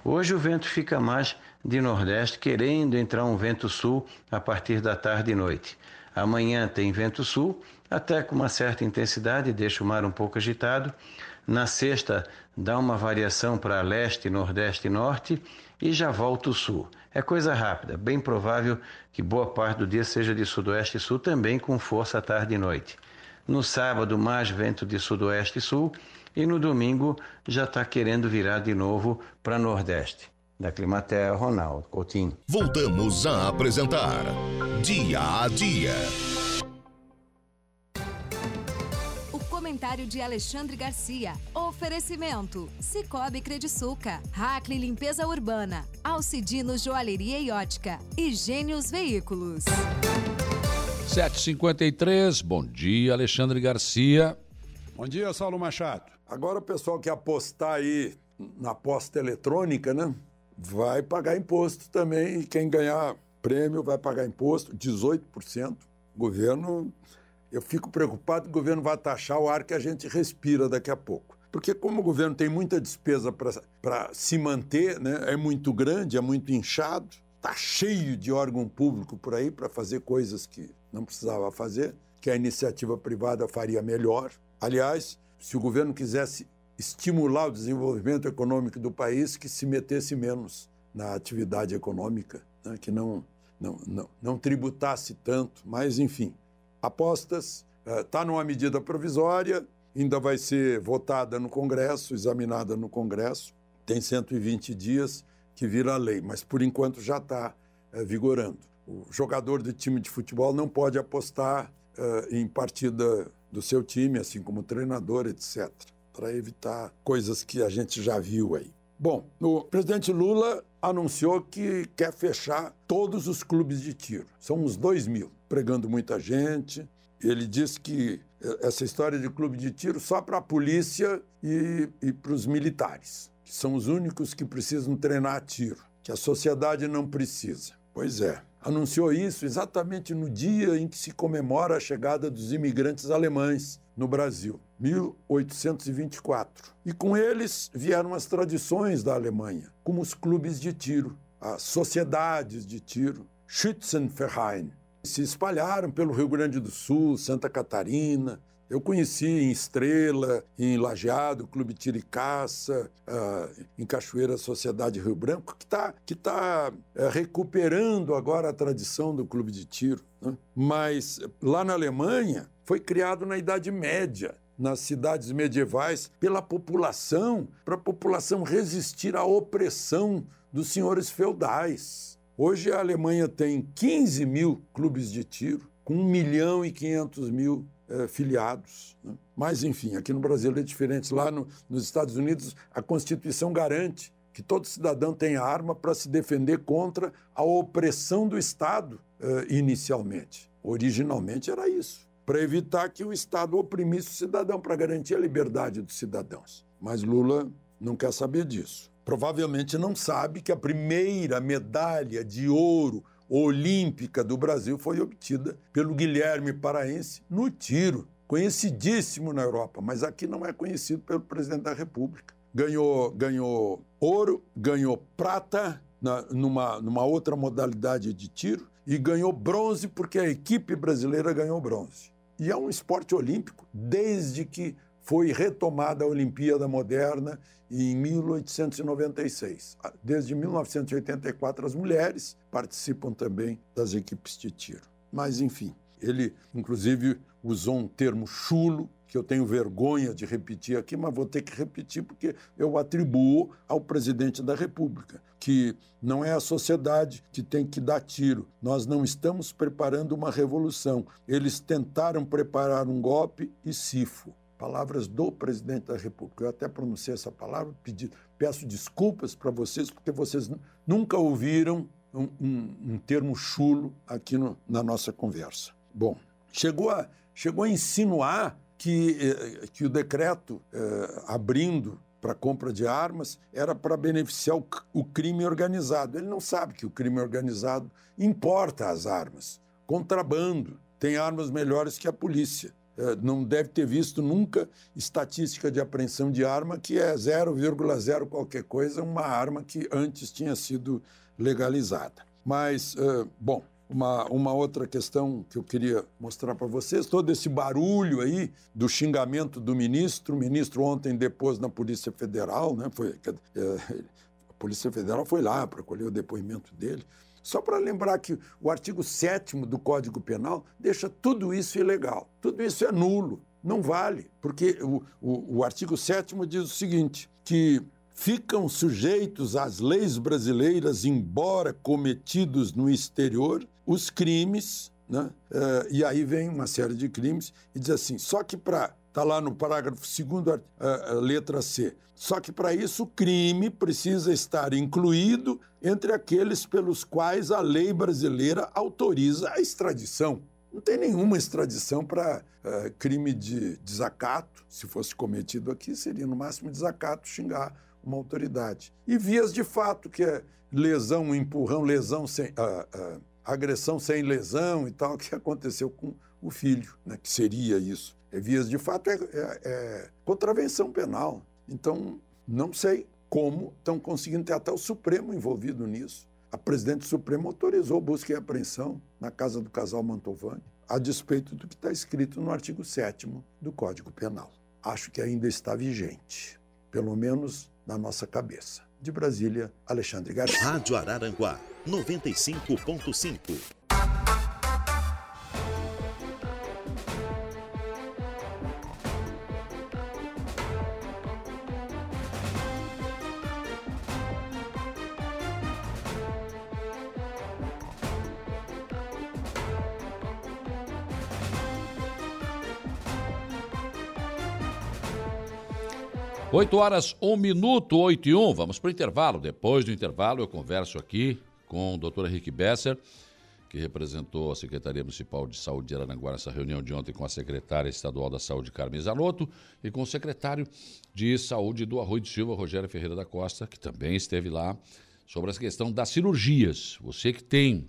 D: Hoje o vento fica mais de nordeste, querendo entrar um vento sul a partir da tarde e noite. Amanhã tem vento sul, até com uma certa intensidade, deixa o mar um pouco agitado. Na sexta, dá uma variação para leste, nordeste e norte e já volta o sul. É coisa rápida, bem provável que boa parte do dia seja de sudoeste e sul, também com força tarde e noite. No sábado, mais vento de sudoeste e sul, e no domingo já está querendo virar de novo para nordeste. Da Climaterra, Ronaldo Coutinho.
B: Voltamos a apresentar Dia a Dia.
E: Comentário de Alexandre Garcia. Oferecimento: Cicobi Crediçuca, Hackley Limpeza Urbana, Alcidino Joalheria e Ótica e Gênios Veículos.
A: 753, bom dia, Alexandre Garcia.
F: Bom dia, Saulo Machado. Agora o pessoal que apostar aí na aposta eletrônica, né? Vai pagar imposto também. E quem ganhar prêmio vai pagar imposto, 18%. O governo eu fico preocupado que o governo vai taxar o ar que a gente respira daqui a pouco. Porque como o governo tem muita despesa para se manter, né, é muito grande, é muito inchado, está cheio de órgão público por aí para fazer coisas que não precisava fazer, que a iniciativa privada faria melhor. Aliás, se o governo quisesse estimular o desenvolvimento econômico do país, que se metesse menos na atividade econômica, né, que não, não, não, não tributasse tanto, mas enfim apostas, está eh, numa medida provisória, ainda vai ser votada no Congresso, examinada no Congresso, tem 120 dias que vira lei, mas por enquanto já está é, vigorando. o jogador de time de futebol não pode apostar uh, em partida do seu time, assim como treinador, etc., para evitar coisas que a gente já viu aí. Bom, o presidente Lula anunciou que quer fechar todos os clubes de tiro. São uns dois mil, pregando muita gente. Ele disse que eh, essa história de clube de tiro só para a polícia e, e para os militares, que são os únicos que precisam treinar tiro, que a sociedade não precisa. Pois é, anunciou isso exatamente no dia em que se comemora a chegada dos imigrantes alemães no Brasil, 1824. E com eles vieram as tradições da Alemanha, como os clubes de tiro, as sociedades de tiro, Schützenverein. Se espalharam pelo Rio Grande do Sul, Santa Catarina, eu conheci em Estrela, em Lajeado, Clube Tiricaça, uh, em Cachoeira, Sociedade Rio Branco, que está que tá, uh, recuperando agora a tradição do clube de tiro. Né? Mas lá na Alemanha foi criado na Idade Média nas cidades medievais pela população, para a população resistir à opressão dos senhores feudais. Hoje a Alemanha tem 15 mil clubes de tiro, com 1 milhão e 500 mil é, filiados. Né? Mas, enfim, aqui no Brasil é diferente. Lá no, nos Estados Unidos, a Constituição garante que todo cidadão tenha arma para se defender contra a opressão do Estado, é, inicialmente. Originalmente era isso, para evitar que o Estado oprimisse o cidadão, para garantir a liberdade dos cidadãos. Mas Lula não quer saber disso. Provavelmente não sabe que a primeira medalha de ouro olímpica do Brasil foi obtida pelo Guilherme Paraense no tiro, conhecidíssimo na Europa, mas aqui não é conhecido pelo presidente da República. Ganhou, ganhou ouro, ganhou prata na, numa, numa outra modalidade de tiro e ganhou bronze porque a equipe brasileira ganhou bronze. E é um esporte olímpico desde que foi retomada a Olimpíada Moderna em 1896. Desde 1984, as mulheres participam também das equipes de tiro. Mas, enfim, ele, inclusive, usou um termo chulo, que eu tenho vergonha de repetir aqui, mas vou ter que repetir porque eu atribuo ao presidente da República, que não é a sociedade que tem que dar tiro. Nós não estamos preparando uma revolução. Eles tentaram preparar um golpe e cifo palavras do presidente da República. Eu até pronunciei essa palavra, pedi, peço desculpas para vocês, porque vocês nunca ouviram um, um, um termo chulo aqui no, na nossa conversa. Bom, chegou a, chegou a insinuar que, eh, que o decreto eh, abrindo para compra de armas era para beneficiar o, o crime organizado. Ele não sabe que o crime organizado importa as armas, contrabando, tem armas melhores que a polícia. É, não deve ter visto nunca estatística de apreensão de arma que é 0,0 qualquer coisa, uma arma que antes tinha sido legalizada. Mas, é, bom, uma, uma outra questão que eu queria mostrar para vocês, todo esse barulho aí do xingamento do ministro, o ministro ontem depois na Polícia Federal, né, foi, é, a Polícia Federal foi lá para colher o depoimento dele, só para lembrar que o artigo 7 do Código Penal deixa tudo isso ilegal. Tudo isso é nulo, não vale, porque o, o, o artigo 7 diz o seguinte: que ficam sujeitos às leis brasileiras, embora cometidos no exterior, os crimes, né? Uh, e aí vem uma série de crimes, e diz assim: só que para Está lá no parágrafo 2, letra C. Só que para isso o crime precisa estar incluído entre aqueles pelos quais a lei brasileira autoriza a extradição. Não tem nenhuma extradição para uh, crime de desacato. Se fosse cometido aqui, seria no máximo desacato xingar uma autoridade. E vias de fato, que é lesão, empurrão, lesão sem. Uh, uh, agressão sem lesão e tal, que (laughs) aconteceu com o filho, né, que seria isso. É, vias de fato é, é, é contravenção penal. Então, não sei como estão conseguindo ter até o Supremo envolvido nisso. A presidente do Supremo autorizou busca e apreensão na casa do casal Mantovani, a despeito do que está escrito no artigo 7 do Código Penal. Acho que ainda está vigente, pelo menos na nossa cabeça. De Brasília, Alexandre Garcia.
B: Rádio Araranguá, 95.5.
A: 8 horas, 1 minuto, 8 e 1. Vamos para o intervalo. Depois do intervalo, eu converso aqui com o doutor Henrique Besser, que representou a Secretaria Municipal de Saúde de Aranaguá nessa reunião de ontem com a secretária estadual da Saúde, Carmen Zanotto, e com o secretário de Saúde do Arroio de Silva, Rogério Ferreira da Costa, que também esteve lá, sobre essa questão das cirurgias. Você que tem,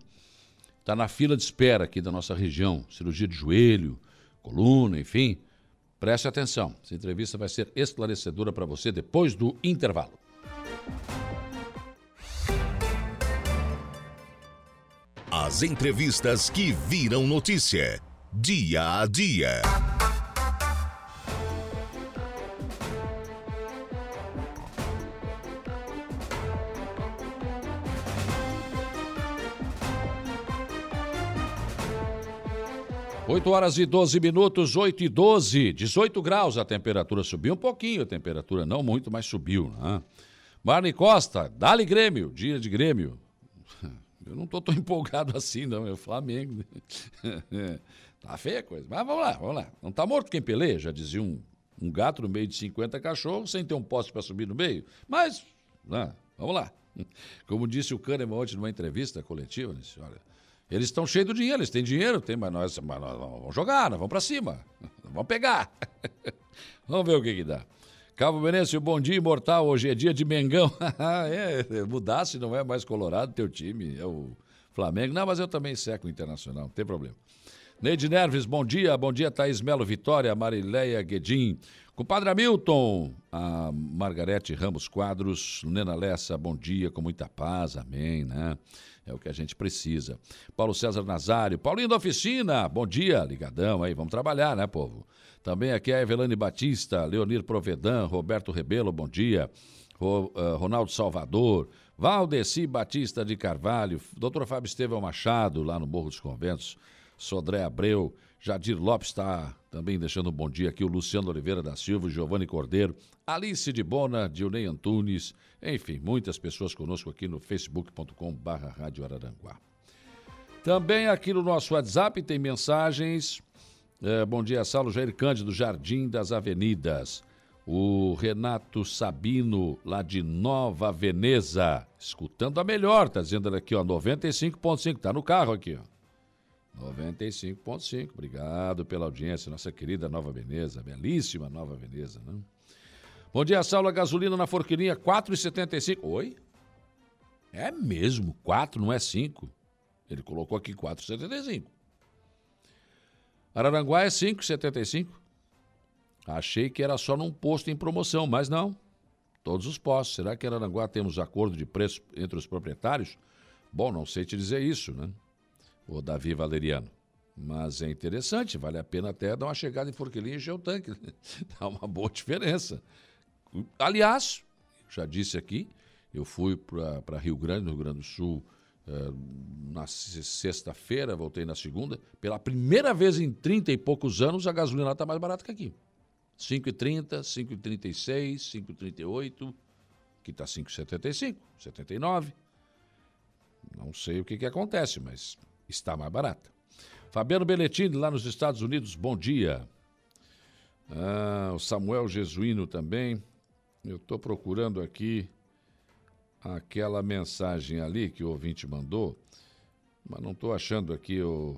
A: está na fila de espera aqui da nossa região, cirurgia de joelho, coluna, enfim Preste atenção, essa entrevista vai ser esclarecedora para você depois do intervalo.
B: As entrevistas que viram notícia, dia a dia.
A: 8 horas e 12 minutos, 8 e 12, 18 graus a temperatura subiu um pouquinho, a temperatura não muito, mas subiu. Né? Marne Costa, dá-lhe Grêmio, dia de Grêmio. (laughs) Eu não estou tão (laughs) empolgado assim, não, é o Flamengo. (laughs) tá feia a coisa, mas vamos lá, vamos lá. Não tá morto quem peleia, já dizia um, um gato no meio de 50 cachorros, sem ter um poste para subir no meio. Mas, né, vamos lá. Como disse o Kahneman ontem numa entrevista coletiva, disse, olha, eles estão cheios de dinheiro, eles têm dinheiro, tem, mas, nós, mas nós vamos jogar, nós vamos para cima, (laughs) vamos pegar. (laughs) vamos ver o que, que dá. Cabo Venâncio, bom dia, imortal. Hoje é dia de Mengão. (laughs) é, mudasse, não é mais Colorado, teu time, é o Flamengo. Não, mas eu também seco Internacional, não tem problema. Neide Nerves, bom dia. Bom dia, Thaís Melo Vitória, Marileia Guedin. Compadre Hamilton, a Margarete Ramos Quadros, Nena Lessa, bom dia, com muita paz, amém, né? É o que a gente precisa. Paulo César Nazário, Paulinho da Oficina, bom dia, ligadão aí, vamos trabalhar, né, povo? Também aqui a Evelane Batista, Leonir Provedan, Roberto Rebelo, bom dia. Eh, Ronaldo Salvador, Valdeci Batista de Carvalho, doutor Fábio Estevão Machado, lá no Morro dos Conventos, Sodré Abreu, Jadir Lopes está também deixando um bom dia aqui, o Luciano Oliveira da Silva, Giovanni Cordeiro, Alice de Bona, Dionei Antunes, enfim, muitas pessoas conosco aqui no facebook.com barra Rádio Araranguá. Também aqui no nosso WhatsApp tem mensagens. É, bom dia, Saulo Jair Cândido, Jardim das Avenidas. O Renato Sabino, lá de Nova Veneza, escutando a melhor, tá dizendo aqui, ó, 95.5, tá no carro aqui, ó. 95.5. Obrigado pela audiência, nossa querida Nova Veneza, belíssima Nova Veneza, né? Bom dia, Saulo. Gasolina na Forquilinha, 4,75. Oi? É mesmo, 4, não é 5. Ele colocou aqui 4,75. Araranguá é 5,75. Achei que era só num posto em promoção, mas não. Todos os postos. Será que em Araranguá temos acordo de preço entre os proprietários? Bom, não sei te dizer isso, né? O Davi Valeriano. Mas é interessante, vale a pena até dar uma chegada em Forquilinha e encher o tanque. (laughs) Dá uma boa diferença. Aliás, já disse aqui, eu fui para Rio Grande, no Rio Grande do Sul, eh, na sexta-feira, voltei na segunda. Pela primeira vez em 30 e poucos anos, a gasolina está mais barata que aqui. 5,30, 5,36, 5,38, que está 5,75, 79. Não sei o que, que acontece, mas está mais barata. Fabiano Belletini, lá nos Estados Unidos, bom dia. Ah, o Samuel Jesuíno também. Eu estou procurando aqui aquela mensagem ali que o ouvinte mandou, mas não estou achando aqui o.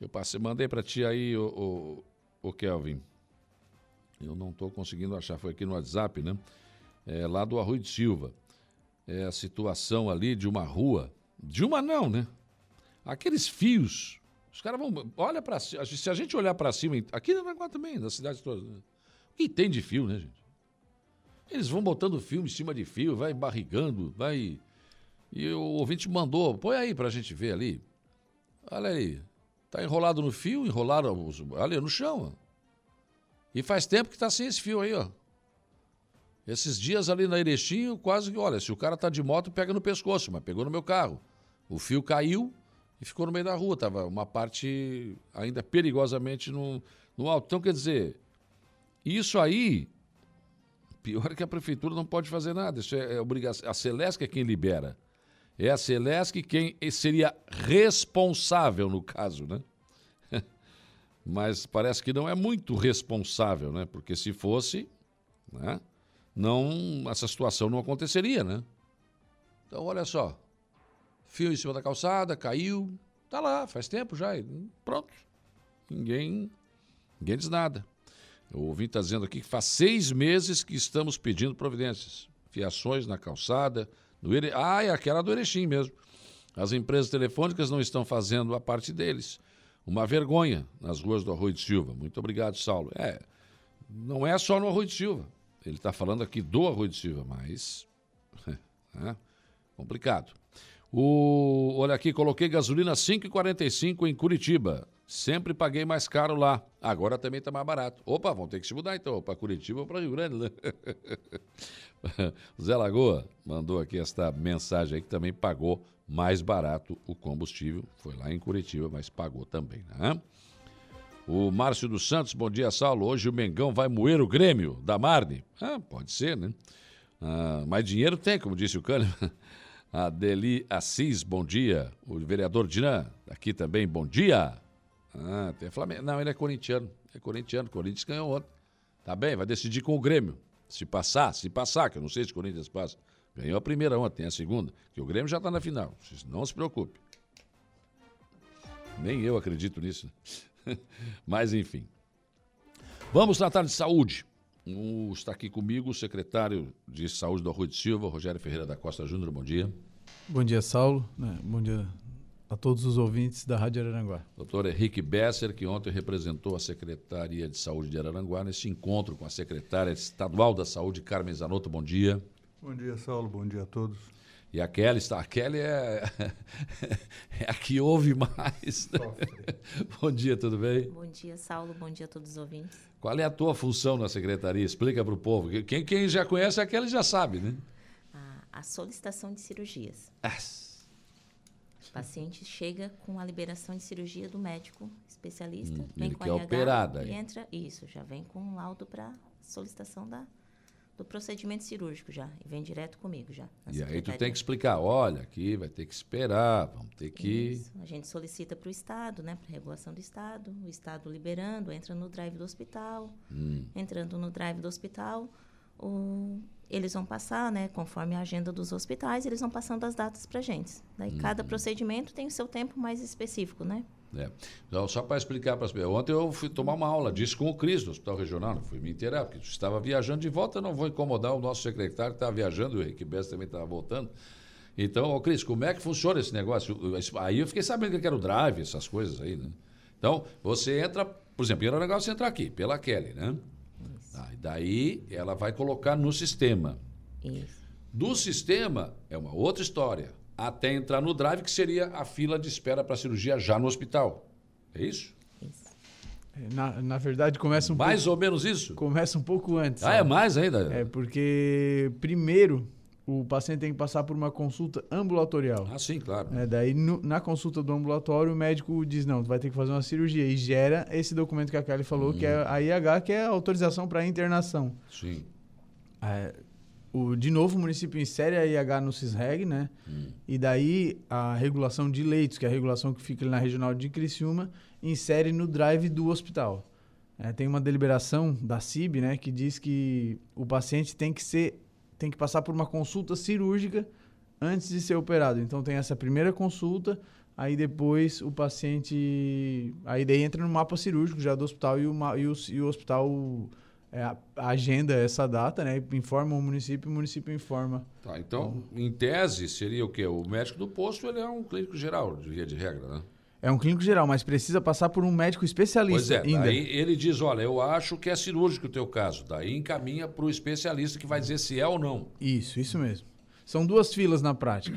A: Eu passei, mandei para ti aí, o, o, o, Kelvin. Eu não estou conseguindo achar, foi aqui no WhatsApp, né? É, lá do Arroio de Silva. É a situação ali de uma rua. De uma não, né? Aqueles fios, os caras vão. Olha para cima. Se a gente olhar para cima, aqui na Aranaguá também, na cidade toda. Né? O que tem de fio, né, gente? Eles vão botando fio em cima de fio, vai barrigando, vai. E o ouvinte mandou, põe aí pra gente ver ali. Olha aí. Tá enrolado no fio, enrolado ali no chão. Ó. E faz tempo que tá sem esse fio aí, ó. Esses dias ali na Erechim, quase que, olha, se o cara tá de moto, pega no pescoço, mas pegou no meu carro. O fio caiu, e ficou no meio da rua. Tava uma parte ainda perigosamente no, no alto. Então, quer dizer, isso aí, pior que a prefeitura não pode fazer nada. Isso é, é obrigação. A Celesc é quem libera. É a Celesc quem seria responsável no caso, né? (laughs) Mas parece que não é muito responsável, né? Porque se fosse, né? não essa situação não aconteceria, né? Então, olha só, fio em cima da calçada, caiu, tá lá, faz tempo já, pronto. Ninguém, ninguém diz nada. O ouvinte está dizendo aqui que faz seis meses que estamos pedindo providências. Fiações na calçada, no Ere... ah, é aquela do Erechim mesmo. As empresas telefônicas não estão fazendo a parte deles. Uma vergonha nas ruas do Arroio de Silva. Muito obrigado, Saulo. É, não é só no Arroio de Silva. Ele está falando aqui do Arroio de Silva, mas. (laughs) É complicado. O, olha aqui, coloquei gasolina 5,45 em Curitiba. Sempre paguei mais caro lá. Agora também está mais barato. Opa, vão ter que se mudar então, para Curitiba ou para Rio Grande, né? (laughs) Zé Lagoa mandou aqui esta mensagem aí que também pagou mais barato o combustível. Foi lá em Curitiba, mas pagou também, né? O Márcio dos Santos, bom dia, Saulo. Hoje o Mengão vai moer o Grêmio da Marne. Ah, pode ser, né? Ah, mas dinheiro tem, como disse o Kahneman. Adeli Assis, bom dia. O vereador Dinan, aqui também, bom dia. Ah, tem Flamengo. Não, ele é corintiano. É corintiano. Corinthians ganhou ontem. Tá bem, vai decidir com o Grêmio. Se passar, se passar, que eu não sei se o Corinthians passa. Ganhou a primeira ontem, tem a segunda. Que o Grêmio já está na final. Não se preocupe. Nem eu acredito nisso. (laughs) Mas, enfim. Vamos tratar de saúde. Está aqui comigo o secretário de Saúde do Arroio de Silva, Rogério Ferreira da Costa Júnior. Bom dia.
G: Bom dia, Saulo. Né, bom dia a todos os ouvintes da Rádio Araranguá.
A: Doutor Henrique Besser, que ontem representou a Secretaria de Saúde de Araranguá nesse encontro com a secretária estadual da Saúde, Carmen Zanotto. Bom dia.
H: Bom dia, Saulo. Bom dia a todos.
A: E a Kelly está. A Kelly é, (laughs) é a que ouve mais. Né? (laughs) Bom dia, tudo bem?
I: Bom dia, Saulo. Bom dia a todos os ouvintes.
A: Qual é a tua função na secretaria? Explica para o povo. Quem, quem já conhece a Kelly já sabe, né?
I: A, a solicitação de cirurgias. O paciente chega com a liberação de cirurgia do médico especialista, hum, vem
A: com a operada.
I: E entra, isso, já vem com um laudo para solicitação da do procedimento cirúrgico já, e vem direto comigo já.
A: E aí tu tem que explicar, olha, aqui vai ter que esperar, vamos ter que...
I: Isso. A gente solicita para o Estado, né, para regulação do Estado, o Estado liberando, entra no drive do hospital, hum. entrando no drive do hospital, o... eles vão passar, né, conforme a agenda dos hospitais, eles vão passando as datas para a gente. Daí hum. cada procedimento tem o seu tempo mais específico, né?
A: É. Então, só para explicar para as pessoas. Ontem eu fui tomar uma aula disso com o Cris, no Hospital Regional. Não fui me inteirar, porque estava viajando de volta. Não vou incomodar o nosso secretário que estava viajando, o Henrique Bess também estava voltando. Então, ô Cris, como é que funciona esse negócio? Aí eu fiquei sabendo que era o drive, essas coisas aí, né? Então, você entra, por exemplo, era legal você entrar aqui, pela Kelly, né? Ah, daí ela vai colocar no sistema. Isso. Do sistema é uma outra história até entrar no drive, que seria a fila de espera para cirurgia já no hospital. É isso? Isso.
G: É, na, na verdade, começa um
A: Mais
G: pouco,
A: ou menos isso?
G: Começa um pouco antes.
A: Ah, é mais ainda?
G: É, porque primeiro o paciente tem que passar por uma consulta ambulatorial.
A: Ah, sim, claro.
G: É, daí, no, na consulta do ambulatório, o médico diz, não, tu vai ter que fazer uma cirurgia. E gera esse documento que a Kelly falou, hum. que é a IH, que é a autorização para internação.
A: Sim.
G: É, o, de novo, o município insere a IH no CISREG, né? Hum. E daí a regulação de leitos, que é a regulação que fica ali na regional de Criciúma, insere no drive do hospital. É, tem uma deliberação da CIB, né, que diz que o paciente tem que ser, tem que passar por uma consulta cirúrgica antes de ser operado. Então tem essa primeira consulta, aí depois o paciente, aí daí entra no mapa cirúrgico já do hospital e o, e o, e o hospital é, agenda essa data, né? Informa o município, o município informa.
A: Tá, então, então, em tese, seria o quê? O médico do posto ele é um clínico geral, de via de regra, né?
G: É um clínico geral, mas precisa passar por um médico especialista
A: pois é,
G: ainda.
A: Daí ele diz, olha, eu acho que é cirúrgico o teu caso. Daí encaminha para o especialista que vai dizer se é ou não.
G: Isso, isso mesmo. São duas filas na prática.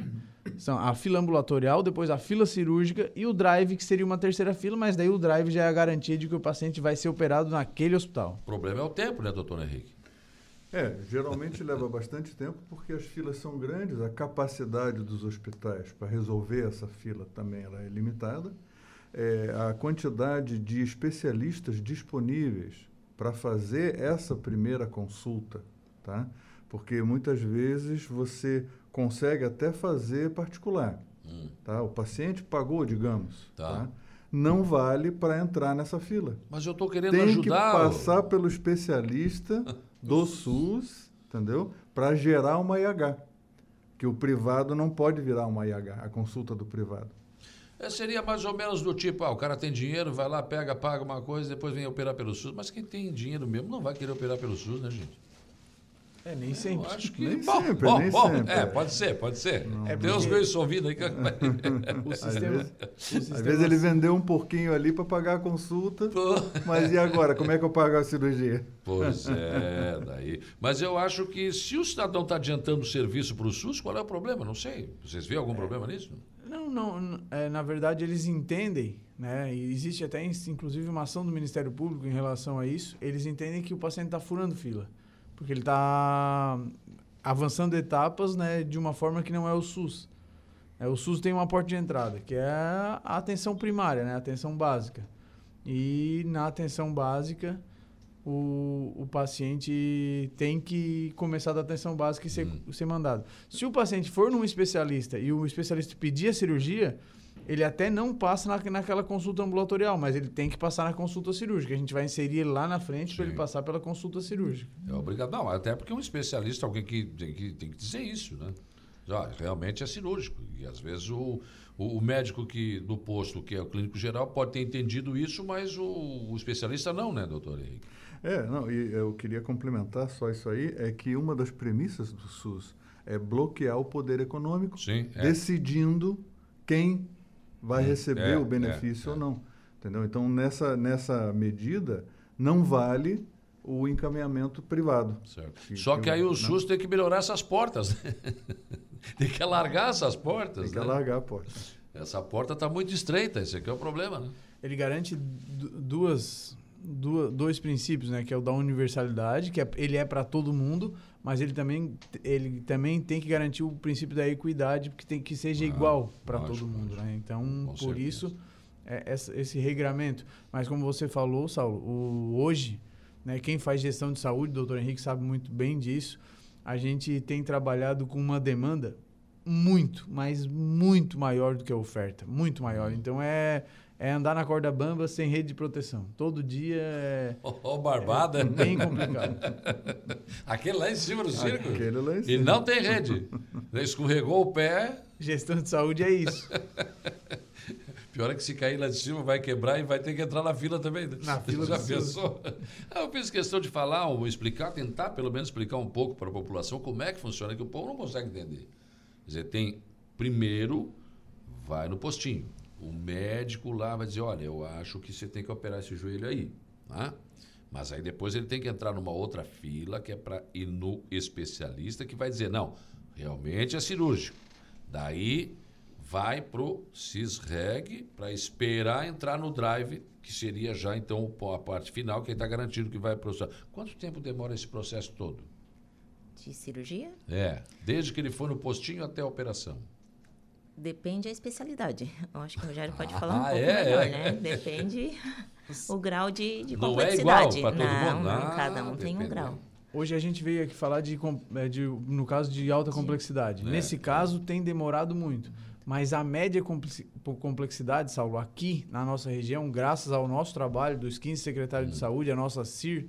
G: São a fila ambulatorial, depois a fila cirúrgica e o drive, que seria uma terceira fila, mas daí o drive já é a garantia de que o paciente vai ser operado naquele hospital.
A: O problema é o tempo, né, doutor Henrique?
H: É, geralmente leva bastante tempo porque as filas são grandes, a capacidade dos hospitais para resolver essa fila também ela é limitada. É, a quantidade de especialistas disponíveis para fazer essa primeira consulta, tá? Porque muitas vezes você consegue até fazer particular. Hum. Tá? O paciente pagou, digamos. Tá. tá? Não vale para entrar nessa fila.
A: Mas eu estou querendo
H: Tem
A: ajudar.
H: Tem que passar pelo especialista (laughs) do SUS, entendeu? Para gerar uma IH. Que o privado não pode virar uma IH, a consulta do privado.
A: É, seria mais ou menos do tipo, ah, o cara tem dinheiro, vai lá, pega, paga uma coisa, depois vem operar pelo SUS. Mas quem tem dinheiro mesmo não vai querer operar pelo SUS, né, gente?
G: É, nem sempre.
A: Eu acho que.
H: Nem
A: bom,
H: sempre,
A: bom,
H: nem
A: bom.
H: sempre.
A: É, pode ser, pode ser.
G: É
A: Tem uns ouvindo aí que. (laughs)
G: O sistema,
H: vezes-
G: o
H: Às
G: sistema-
H: vezes ele vendeu um pouquinho ali para pagar a consulta,
A: Pô.
H: mas e agora? Como é que eu pago a cirurgia?
A: Pois é, daí. Mas eu acho que se o cidadão está adiantando o serviço para o SUS, qual é o problema? Não sei. Vocês veem algum problema nisso?
G: Não, não. é, na verdade, eles entendem, né? E existe até, inclusive, uma ação do Ministério Público em relação a isso. Eles entendem que o paciente está furando fila. Porque ele está avançando etapas né, de uma forma que não é o SUS. É, o SUS tem uma porta de entrada, que é a atenção primária, né? A atenção básica. E na atenção básica, o, o paciente tem que começar da atenção básica e ser, ser mandado. Se o paciente for num especialista e o especialista pedir a cirurgia, ele até não passa na, naquela consulta ambulatorial, mas ele tem que passar na consulta cirúrgica. A gente vai inserir ele lá na frente para ele passar pela consulta cirúrgica.
A: É obrigado. Não, até porque um especialista, alguém que tem que, tem que dizer isso, né? Ah, realmente é cirúrgico. E às vezes o, o, o médico que, do posto, que é o clínico geral, pode ter entendido isso, mas o, o especialista não, né, doutor Henrique?
H: É, não, e eu queria complementar só isso aí, é que uma das premissas do SUS é bloquear o poder econômico,
A: Sim, é.
H: decidindo quem vai
A: Hum,
H: receber
A: é,
H: o benefício
A: é,
H: ou não. Entendeu? Então, nessa, nessa medida, não vale o encaminhamento privado.
A: Certo.
H: Que-
A: Só que aí o
H: não-
A: SUS tem que melhorar essas portas. né? (laughs) tem que alargar essas portas.
H: Tem que
A: né?
H: alargar a porta.
A: Essa porta está muito estreita, esse aqui é o problema, né?
G: Ele garante du- duas, du- dois princípios, né? Que é o da universalidade, que é, ele é para todo mundo, mas ele também, ele também tem que garantir o princípio da equidade, porque tem que seja
A: Ah,
G: igual para todo mundo, né? Então, por
A: certeza.
G: isso, é essa- esse regramento. Mas como você falou, Saulo, o, hoje, né, quem faz gestão de saúde, o doutor Henrique sabe muito bem disso, a gente tem trabalhado com uma demanda muito, mas muito maior do que a oferta. Muito maior. Então é, é andar na corda bamba sem rede de proteção. Todo dia é,
A: Ó, barbada.
G: é bem complicado. (laughs)
A: Aquele lá em cima do circo.
H: Aquele lá em
A: E
H: cima.
A: não tem rede. Escorregou o pé,
G: Gestão de saúde é isso. (laughs)
A: Pior é que se cair lá de cima vai quebrar e vai ter que entrar na fila também. né?
G: Na fila (laughs)
A: Já pensou? Ah, Eu fiz questão de falar, ou explicar, tentar pelo menos explicar um pouco para a população como é que funciona, que o povo não consegue entender. Quer dizer, tem, primeiro, vai no postinho. O médico lá vai dizer, olha, eu acho que você tem que operar esse joelho aí. Tá? Mas aí depois ele tem que entrar numa outra fila, que é para ir no especialista, que vai dizer, não, realmente é cirúrgico. Daí vai pro CISREG para esperar entrar no drive, que seria já então a parte final, que está garantido que vai pro. Quanto tempo demora esse processo todo?
I: De cirurgia?
A: É, desde que ele for no postinho até a operação.
I: Depende da especialidade. Eu acho que o Rogério pode
A: Ah,
I: falar um pouco
A: é,
I: melhor,
A: é.
I: né? Depende o grau de, de
A: Não é igual
I: complexidade.
A: para todo
I: não,
A: mundo?
I: não,
A: Ah,
I: cada um tem um grau.
G: Hoje a gente veio aqui falar de, eh, de- no caso de alta complexidade.
A: É,
G: Nesse
A: é.
G: caso tem demorado muito. Mas a média complexidade, Saulo, aqui na nossa região, graças ao nosso trabalho dos 15 secretários
A: Hum.
G: de saúde, a nossa CIR,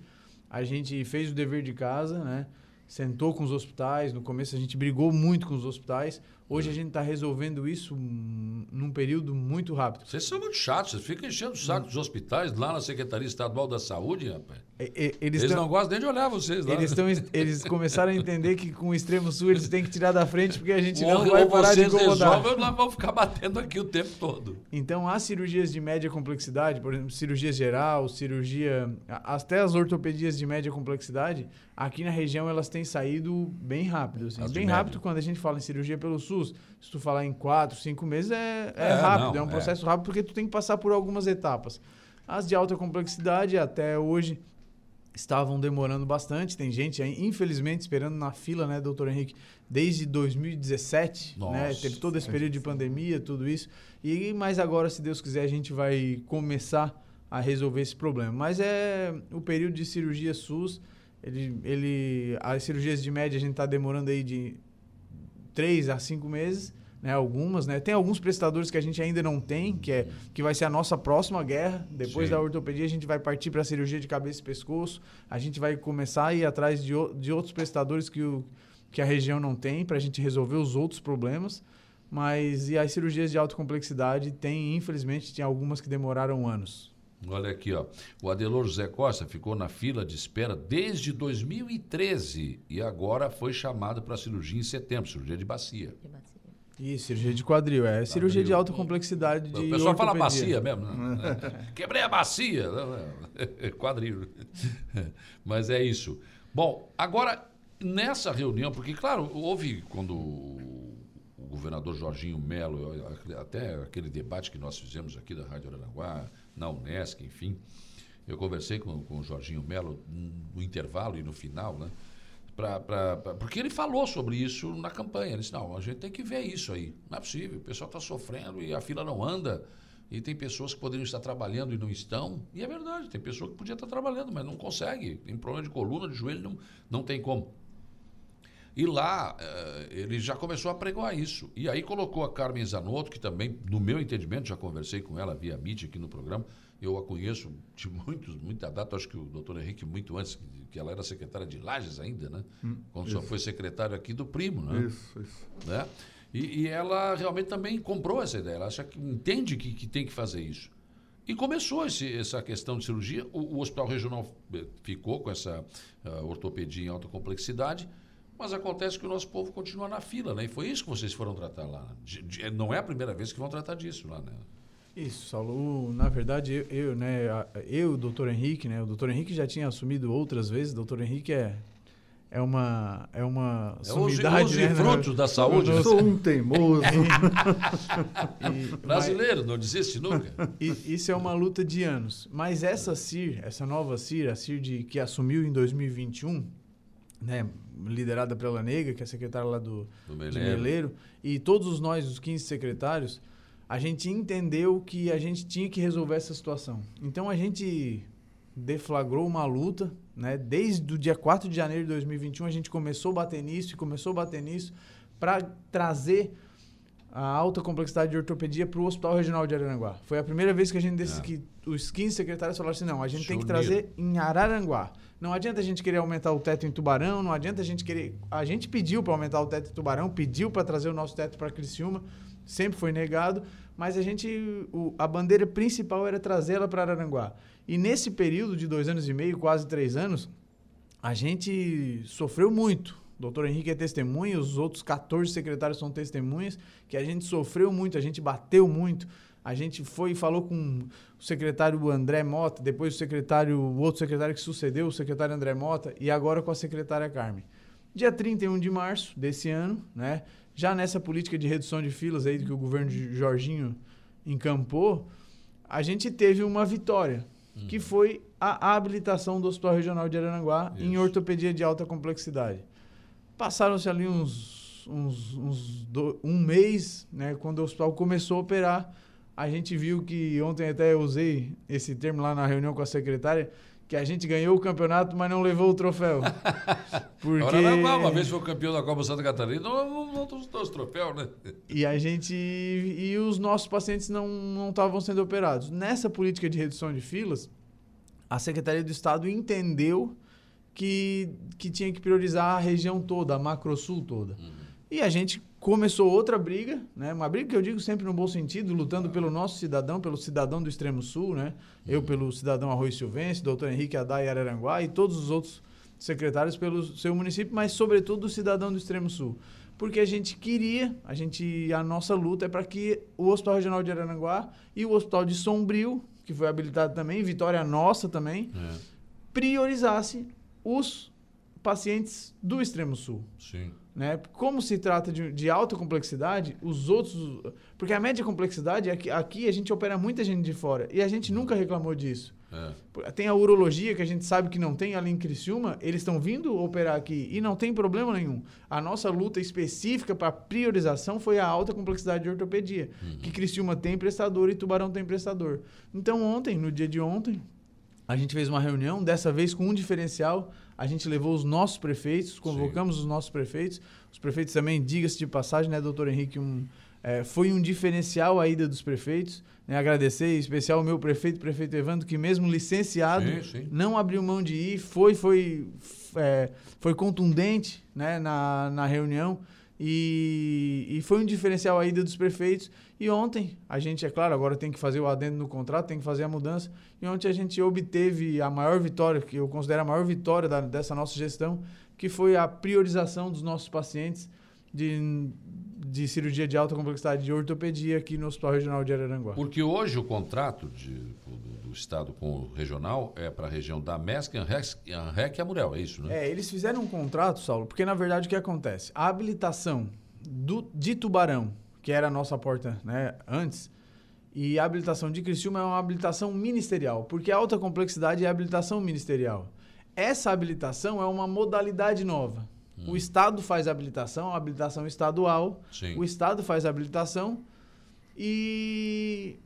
G: a gente fez o dever de casa, né? Sentou com os hospitais. No começo a gente brigou muito com os hospitais. Hoje
A: Hum.
G: a gente está resolvendo isso hum, num período muito rápido.
A: Vocês são muito chatos, vocês ficam enchendo o saco dos hospitais lá na Secretaria Estadual da Saúde, rapaz.
G: E- e- Eles,
A: Eles,
G: tão-
A: não gostam nem de olhar vocês lá.
G: Eles, tão, eles começaram a entender que com o extremo sul eles têm que tirar da frente porque a gente não
A: ou,
G: vai
A: ou
G: parar de incomodar.
A: resolvem ou nós vamos ficar batendo aqui o tempo todo.
G: Então, há cirurgias de média complexidade, por exemplo, cirurgia geral, cirurgia. Até as ortopedias de média complexidade, aqui na região elas têm saído bem rápido. assim. Bem
A: média.
G: rápido quando a gente fala em cirurgia pelo SUS. Se tu falar em quatro, cinco meses, é, é
A: É,
G: rápido,
A: não,
G: é um
A: é.
G: processo rápido porque tu tem que passar por algumas etapas. As de alta complexidade, até hoje, estavam demorando bastante. Tem gente aí, infelizmente, esperando na fila, né, doutor Henrique, desde 2017, né?
A: Nossa.
G: Teve todo esse período de pandemia, tudo isso. E mas agora, se Deus quiser, a gente vai começar a resolver esse problema. Mas é o período de cirurgia SUS, ele, ele as cirurgias de média a gente está demorando aí de 3 a 5 meses. Né, algumas, né? Tem alguns prestadores que a gente ainda não tem, que é que vai ser a nossa próxima guerra. Depois
A: Sim.
G: da ortopedia, a gente vai partir para a cirurgia de cabeça e pescoço. A gente vai começar a ir atrás de, de outros prestadores que, o, que a região não tem, para a gente resolver os outros problemas. Mas e as cirurgias de alta complexidade tem, infelizmente, tem algumas que demoraram anos.
A: Olha aqui, ó. O Adelor José Costa ficou na fila de espera desde 2013 e agora foi chamado para cirurgia em setembro, cirurgia de bacia.
G: E cirurgia de quadril, é cirurgia de alta complexidade de
A: o pessoal fala bacia mesmo, né? (laughs) Quebrei a bacia. (laughs) Quadril. (laughs) Mas é isso. Bom, agora, nessa reunião, porque, claro, houve quando o o governador Jorginho Melo, até aquele debate que nós fizemos aqui da Rádio Aranaguá, na Unesc, enfim, eu conversei com, com o Jorginho Melo no intervalo e no final, né? Pra, pra, pra- porque ele falou sobre isso na campanha. Ele disse: não, a gente tem que ver isso aí. Não é possível. O pessoal está sofrendo e a fila não anda. E tem pessoas que poderiam estar trabalhando e não estão. E é verdade, tem pessoa que podia estar trabalhando, mas não consegue. Tem problema de coluna, de joelho, não, não tem como. E lá eh, ele já começou a pregoar isso. E aí colocou a Carmen Zanotto, que também, no meu entendimento, já conversei com ela via mídia aqui no programa. Eu a conheço de muitos, muita data, acho que o doutor Henrique, muito antes, que- ela era secretária de Lages ainda, né?
H: Hum,
A: Quando só
H: isso.
A: foi secretário aqui do primo, né?
H: Isso, isso.
A: né? E, e ela realmente também comprou essa ideia. Ela acha que entende que, que tem que fazer isso. E começou esse- essa questão de cirurgia. O, o Hospital Regional eh, ficou com essa ah, ortopedia em alta complexidade, mas acontece que o nosso povo continua na fila, né? E foi isso que vocês foram tratar lá. né? De- de- não é a primeira vez que vão tratar disso lá, né?
G: Isso, Saulo. Na verdade, eu, eu, né, eu, o doutor Henrique, né, o doutor Henrique já tinha assumido outras vezes. O doutor Henrique é, é uma, é uma
A: É
G: sumidade,
A: os
G: né,
A: frutos da saúde.
H: Eu
A: né?
H: sou um teimoso. (laughs) (laughs)
G: E-
A: Brasileiro, não desiste nunca. (laughs)
G: E isso é uma luta de anos. Mas essa CIR, essa nova CIR, a CIR de, que assumiu em 2021, né, liderada pela Nega, que é a secretária lá do,
A: Do. Meleiro,
G: e todos nós, os 15 secretários, a gente entendeu que a gente tinha que resolver essa situação. Então a gente deflagrou uma luta, né? Desde o dia 4 de janeiro de 2021 a gente começou a bater nisso e começou a bater nisso para trazer a alta complexidade de ortopedia para o Hospital Regional de Araranguá. Foi a primeira vez que a gente desse,
A: É.
G: que os 15 secretários falaram assim, não, a gente
A: Se
G: tem que trazer em Araranguá. Não adianta a gente querer aumentar o teto em Tubarão, não adianta a gente querer. A gente pediu para aumentar o teto em Tubarão, pediu para trazer o nosso teto para Criciúma, sempre foi negado, mas a gente. o- a bandeira principal era trazê-la para Araranguá. E nesse período de dois anos e meio, quase três anos, a gente sofreu muito. O doutor Henrique é testemunha, os outros 14 secretários são testemunhas, que a gente sofreu muito, a gente bateu muito. A gente foi e falou com o secretário André Mota, depois o secretário, o outro secretário que sucedeu, o secretário André Mota, e agora com a secretária Carmen. Dia 31 de março desse ano, né, já nessa política de redução de filas aí que o governo de Jorginho encampou, a gente teve uma vitória, que foi a habilitação do Hospital Regional de Araranguá em
A: Isso.
G: ortopedia de alta complexidade. Passaram-se ali uns, uns, uns do- um mês, né, quando o hospital começou a operar, a gente viu que ontem até eu usei esse termo lá na reunião com a secretária, que a gente ganhou o campeonato, mas não levou o troféu. (laughs) Porque...
A: Agora uma vez foi campeão da Copa Santa Catarina, não, não, trouxe os troféus, né?
G: E a gente. E os nossos pacientes não estavam sendo operados. Nessa política de redução de filas, a Secretaria do Estado entendeu que, que tinha que priorizar a região toda, a Macrosul toda. E a gente começou outra briga, né? Uma briga que eu digo sempre no bom sentido, lutando pelo nosso cidadão, pelo cidadão do Extremo Sul, né? Eu pelo cidadão Arroio Silvestre, doutor Henrique Adai Araranguá e todos os outros secretários pelo seu município, mas sobretudo o cidadão do Extremo Sul. Porque a gente queria, a gente a nossa luta é para que o Hospital Regional de Araranguá e o Hospital de Sombrio, que foi habilitado também, vitória nossa também,
A: É,
G: priorizasse os pacientes do Extremo Sul
A: sim.
G: Né? Como se trata de, de alta complexidade, os outros. Porque a média complexidade, aqui, aqui a gente opera muita gente de fora e a gente nunca reclamou disso.
A: É.
G: Tem a urologia que a gente sabe que não tem ali em Criciúma, eles estão vindo operar aqui e não tem problema nenhum. A nossa luta específica para priorização foi a alta complexidade de ortopedia, que Criciúma tem prestador e Tubarão tem prestador. Então ontem, no dia de ontem, a gente fez uma reunião, dessa vez com um diferencial. A gente levou os nossos prefeitos, convocamos os nossos prefeitos. Os prefeitos também, diga-se de passagem, né, doutor Henrique, um, É, foi um diferencial a ida dos prefeitos. Né? Agradecer em especial o meu prefeito, prefeito Evandro, que mesmo licenciado,
A: Sim, sim.
G: não abriu mão de ir, foi, foi, é, foi contundente né, na, na reunião. E, e foi um diferencial a ida dos prefeitos. E ontem, a gente, é claro, agora tem que fazer o adendo no contrato, tem que fazer a mudança. E ontem a gente obteve a maior vitória, que eu considero a maior vitória da, dessa nossa gestão, que foi a priorização dos nossos pacientes de, de cirurgia de alta complexidade de ortopedia aqui no Hospital Regional de Araranguá.
A: Porque hoje o contrato de, do, do Estado com o regional é para a região da MESC, ANREC, ANREC e Amurel, é isso, né?
G: É, eles fizeram um contrato, Saulo, porque na verdade o que acontece? A habilitação do, de Tubarão, que era a nossa porta né, antes, e a habilitação de Criciúma é uma habilitação ministerial, porque a alta complexidade é habilitação ministerial. Essa habilitação é uma modalidade nova. O Estado faz habilitação, habilitação estadual,
A: Sim.
G: o Estado faz habilitação e,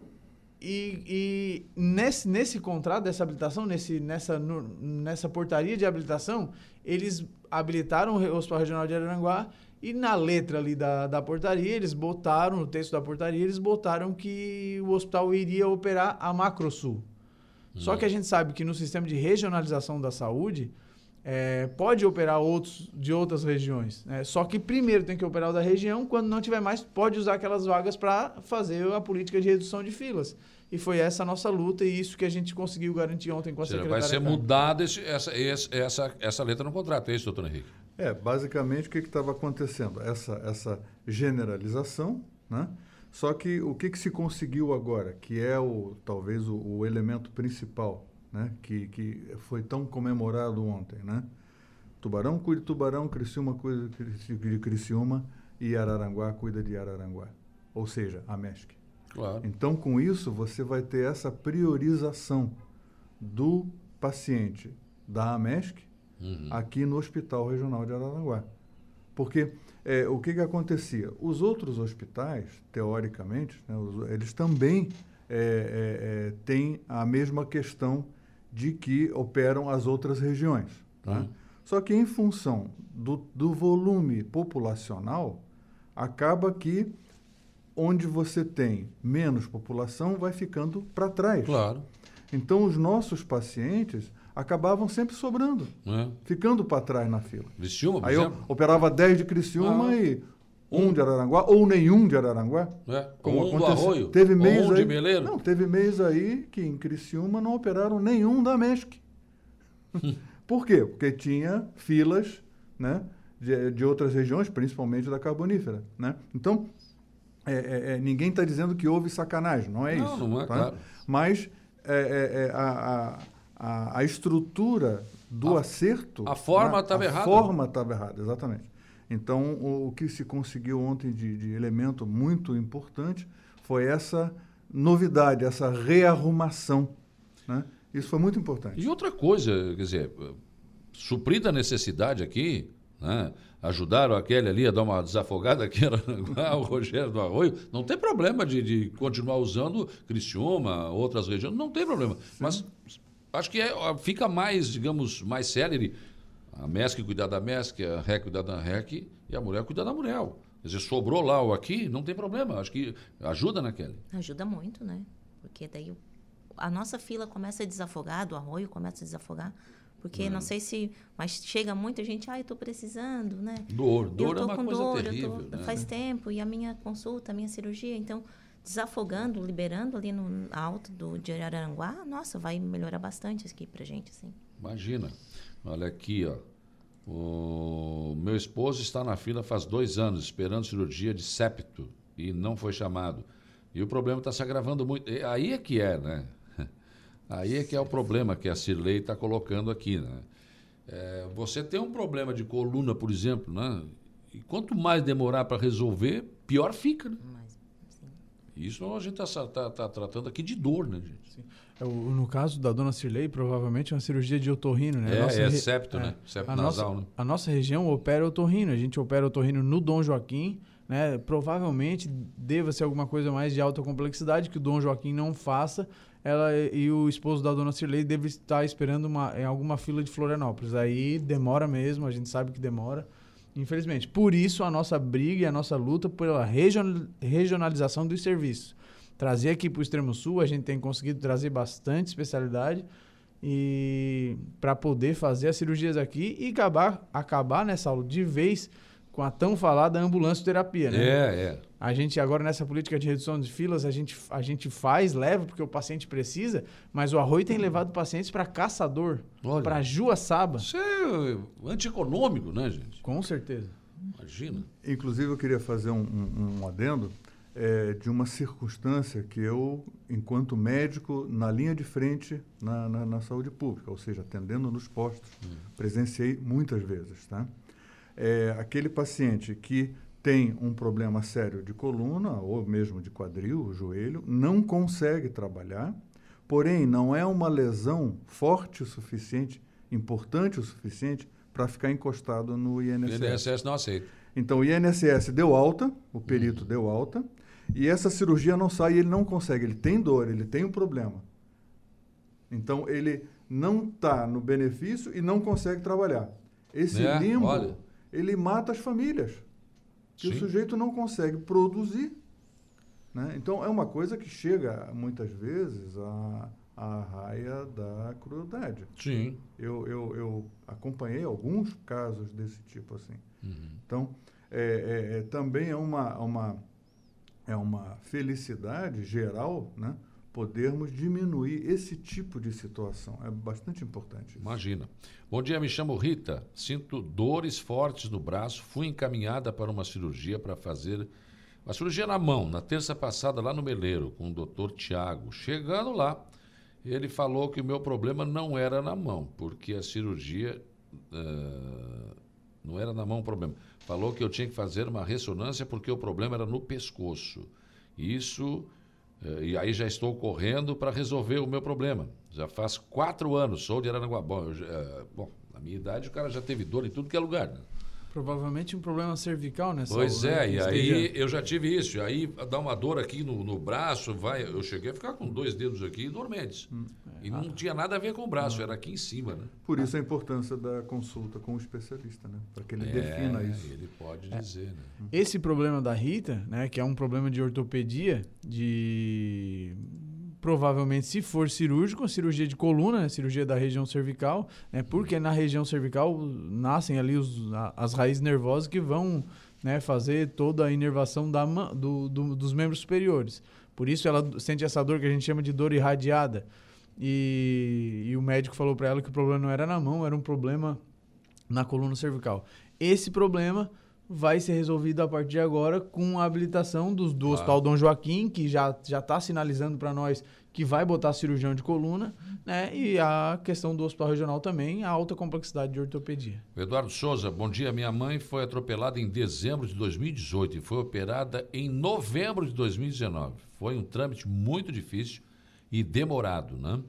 G: e, e nesse, nesse contrato dessa habilitação, nesse, nessa, no- nessa portaria de habilitação, eles habilitaram o Hospital Regional de Araranguá e na letra ali da, da portaria, eles botaram, no texto da portaria, eles botaram que o hospital iria operar a Macrosul. Só que a gente sabe que no sistema de regionalização da saúde, é, pode operar outros de outras regiões. né? Só que primeiro tem que operar o da região, quando não tiver mais, pode usar aquelas vagas para fazer a política de redução de filas. E foi essa a nossa luta e isso que a gente conseguiu garantir ontem com a
A: seja,
G: secretária.
A: vai ser mudada essa, essa, essa letra no contrato, é isso, doutor Henrique?
H: É, basicamente o que estava acontecendo? Essa, essa generalização, né? Só que o que, que se conseguiu agora, que é o talvez o, o elemento principal, né? Que, que foi tão comemorado ontem, né? Tubarão cuida de Tubarão, Criciúma cuida de Criciúma e Araranguá cuida de Araranguá. Ou seja, a MESC.
A: Claro.
H: Então, com isso, você vai ter essa priorização do paciente da AMESC
A: Uhum.
H: aqui no Hospital Regional de Araranguá. Porque é, o que, que acontecia? Os outros hospitais, teoricamente, né, os- eles também é, é, é, têm a mesma questão de que operam as outras regiões. Tá?
A: Uhum.
H: Só que em função do, do volume populacional, acaba que onde você tem menos população vai ficando para trás.
A: Claro.
H: Então, os nossos pacientes acabavam sempre sobrando,
A: Né?
H: ficando para trás na fila.
A: Criciúma, por
H: Aí eu
A: exemplo?
H: operava 10 de Criciúma
A: Ah.
H: e um de Araranguá, ou nenhum de Araranguá.
A: É.
H: Como
A: um do
H: aconteceu.
A: Arroio,
H: Teve mês
A: um de
H: aí,
A: Meleiro.
H: Não, teve mês aí que em Criciúma não operaram nenhum da MESC. (laughs) Por quê? Porque tinha filas né, de, de outras regiões, principalmente da Carbonífera. Né? Então, é, é, é, ninguém está dizendo que houve sacanagem, não é
A: Não,
H: isso.
A: não é,
H: tá?
A: claro.
H: Mas é, é, a, a, a, a estrutura do
A: A-
H: acerto...
A: a forma
H: né,
A: estava
H: a
A: errada.
H: forma estava errada, exatamente. Então, o, o que se conseguiu ontem de, de elemento muito importante foi essa novidade, essa rearrumação. Né? Isso foi muito importante.
A: E outra coisa, quer dizer, suprida a necessidade aqui, né? ajudaram aquele ali a dar uma desafogada aqui, era (laughs) o Rogério do Arroio, não tem problema de, de continuar usando Criciúma, outras regiões, não tem problema. Mas acho que é, fica mais, digamos, mais célere a MESC cuidar da MESC, a REC cuidar da REC e a Murel cuidar da Murel. Quer dizer, sobrou lá ou aqui, não tem problema. Acho que ajuda naquele.
I: Ajuda muito, né? Porque daí a nossa fila começa a desafogar, do arroio começa a desafogar. Porque não sei se. Mas chega muita gente, ah, eu tô precisando, né?
A: Dor,
I: eu
A: dor é
I: tô
A: uma
I: com
A: coisa
I: dor,
A: terrível.
I: eu tô,
A: né?
I: faz tempo, e a minha consulta, a minha cirurgia, então, desafogando, liberando ali no alto do de Araranguá, nossa, vai melhorar bastante aqui pra gente, assim.
A: Imagina. Olha aqui, ó. O meu esposo está na fila faz dois anos, esperando cirurgia de septo e não foi chamado. E o problema está se agravando muito. E Aí é que é, né? Aí é que é o problema que a Cirlei está colocando aqui, né? É, você tem um problema de coluna, por exemplo, né? E quanto mais demorar para resolver, pior fica, né?
I: Mas,
A: Isso a gente está tratando aqui de dor, né, gente?
G: É, o- No caso da dona Cirlei, provavelmente é uma cirurgia de otorrino, né?
A: É,
G: A nossa
A: é septo, né? Septo
G: a
A: nasal,
G: nossa,
A: né?
G: A nossa região opera otorrino. A gente opera otorrino no Dom Joaquim, né? Provavelmente deva ser alguma coisa mais de alta complexidade que o Dom Joaquim não faça. Ela e o esposo da dona Cirlei deve estar esperando uma, em alguma fila de Florianópolis. Aí demora mesmo, a gente sabe que demora. Infelizmente. Por isso, a nossa briga e a nossa luta pela region- regionalização dos serviços. Trazer aqui para o Extremo Sul, a gente tem conseguido trazer bastante especialidade e para poder fazer as cirurgias aqui e acabar, acabar nessa aula de vez com a tão falada ambulância terapia, né?
A: É, é.
G: A gente agora nessa política de redução de filas, a gente, a gente faz, leva porque o paciente precisa, mas o Arroio tem levado pacientes para Caçador, para Juaçaba.
A: Isso é antieconômico, né, gente?
G: Com certeza.
A: Imagina.
H: Inclusive, eu queria fazer um, um- um adendo eh, de uma circunstância que eu, enquanto médico, na linha de frente na, na- na saúde pública, ou seja, atendendo nos postos, presenciei muitas vezes. Tá? É, aquele paciente que tem um problema sério de coluna ou mesmo de quadril, joelho, não consegue trabalhar, porém não é uma lesão forte o suficiente, importante o suficiente para ficar encostado no
A: O
H: INSS.
A: INSS não aceita.
H: Então o INSS deu alta, o perito deu alta, e essa cirurgia não sai, ele não consegue, ele tem dor, ele tem um problema. Então ele não está no benefício e não consegue trabalhar. Esse
A: É,
H: limbo,
A: olha.
H: Ele mata as famílias. Que
A: Sim.
H: o sujeito não consegue produzir. né? Então é uma coisa que chega muitas vezes à, raia da crueldade.
A: Sim.
H: Eu, eu, eu acompanhei alguns casos desse tipo assim.
A: Uhum.
H: Então, é, é- é- também é uma, uma, é uma felicidade geral né, podermos diminuir esse tipo de situação. É bastante importante. isso.
A: Imagina. Bom dia, me chamo Rita. Sinto dores fortes no braço. Fui encaminhada para uma cirurgia para fazer uma cirurgia na mão, na terça passada, lá no Meleiro, com o doutor Tiago. Chegando lá, ele falou que o meu problema não era na mão, porque a cirurgia. ah, não era na mão o problema. Falou que eu tinha que fazer uma ressonância porque o problema era no pescoço. Isso. E aí já estou correndo para resolver o meu problema. Já faz quatro anos, sou de Aranaguá. Bom, eh, bom, na minha idade o cara já teve dor em tudo que é lugar. né?
G: Provavelmente um problema cervical nessa
A: Pois
G: aula,
A: é,
G: né,
A: e aí eu já tive isso. Aí dá uma dor aqui no, no braço, vai. Eu cheguei a ficar com dois dedos aqui dormentes. E não tinha nada a ver com o braço, era aqui em cima, né?
H: Por isso a importância da consulta com o especialista, né? para que ele defina
A: É,
H: isso.
A: Ele pode dizer, né?
G: Esse problema da Rita, né, que é um problema de ortopedia, de provavelmente se for cirúrgico, cirurgia de coluna, né, cirurgia da região cervical, né, porque na região cervical nascem ali os, as raízes nervosas que vão né, fazer toda a inervação da, do- do- dos membros superiores. Por isso ela sente essa dor que a gente chama de dor irradiada. E, e o médico falou para ela que o problema não era na mão, era um problema na coluna cervical. Esse problema vai ser resolvido a partir de agora com a habilitação dos, do
A: Claro.
G: Hospital Dom Joaquim, que já já está sinalizando para nós que vai botar cirurgião de coluna, né? E a questão do Hospital Regional também, a alta complexidade de ortopedia.
A: Eduardo Souza, bom dia. Minha mãe foi atropelada em dezembro de 2018 e foi operada em novembro de 2019. Foi um trâmite muito difícil e demorado, né?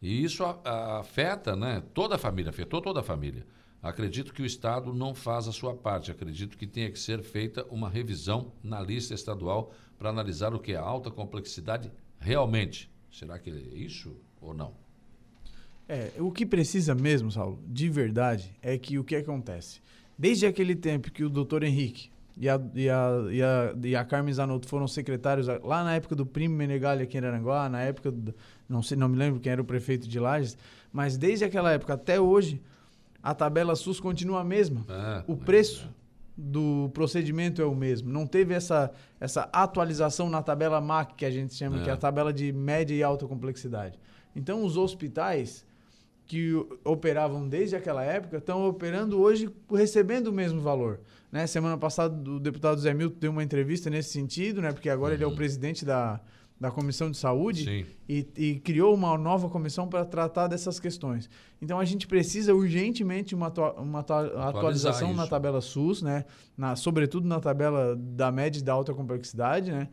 A: E isso afeta, né? Toda a família, afetou toda a família. Acredito que o Estado não faz a sua parte. Acredito que tenha que ser feita uma revisão na lista estadual para analisar o que é alta complexidade realmente. Será que é isso ou não?
G: É, o que precisa mesmo, Saulo, de verdade, é que o que acontece? Desde aquele tempo que o doutor Henrique e a, e a, e a, e a Carmen Zanotto foram secretários, lá na época do Primo Menegali aqui em Aranguá, na época, do, não sei, não me lembro quem era o prefeito de Lages, mas desde aquela época até hoje, a tabela SUS continua a mesma.
A: É,
G: o preço do procedimento é o mesmo. Não teve essa, essa atualização na tabela MAC, que a gente chama,
A: É.
G: que é a tabela de média e alta complexidade. Então, os hospitais que operavam desde aquela época estão operando hoje recebendo o mesmo valor. Né? Semana passada, o deputado Zé Milton deu uma entrevista nesse sentido, né? porque agora ele é o presidente da, da Comissão de Saúde e, e criou uma nova comissão para tratar dessas questões. Então a gente precisa urgentemente uma, uma atua- atualização na
A: isso.
G: tabela SUS, né? na, sobretudo na tabela da média e da alta complexidade, né?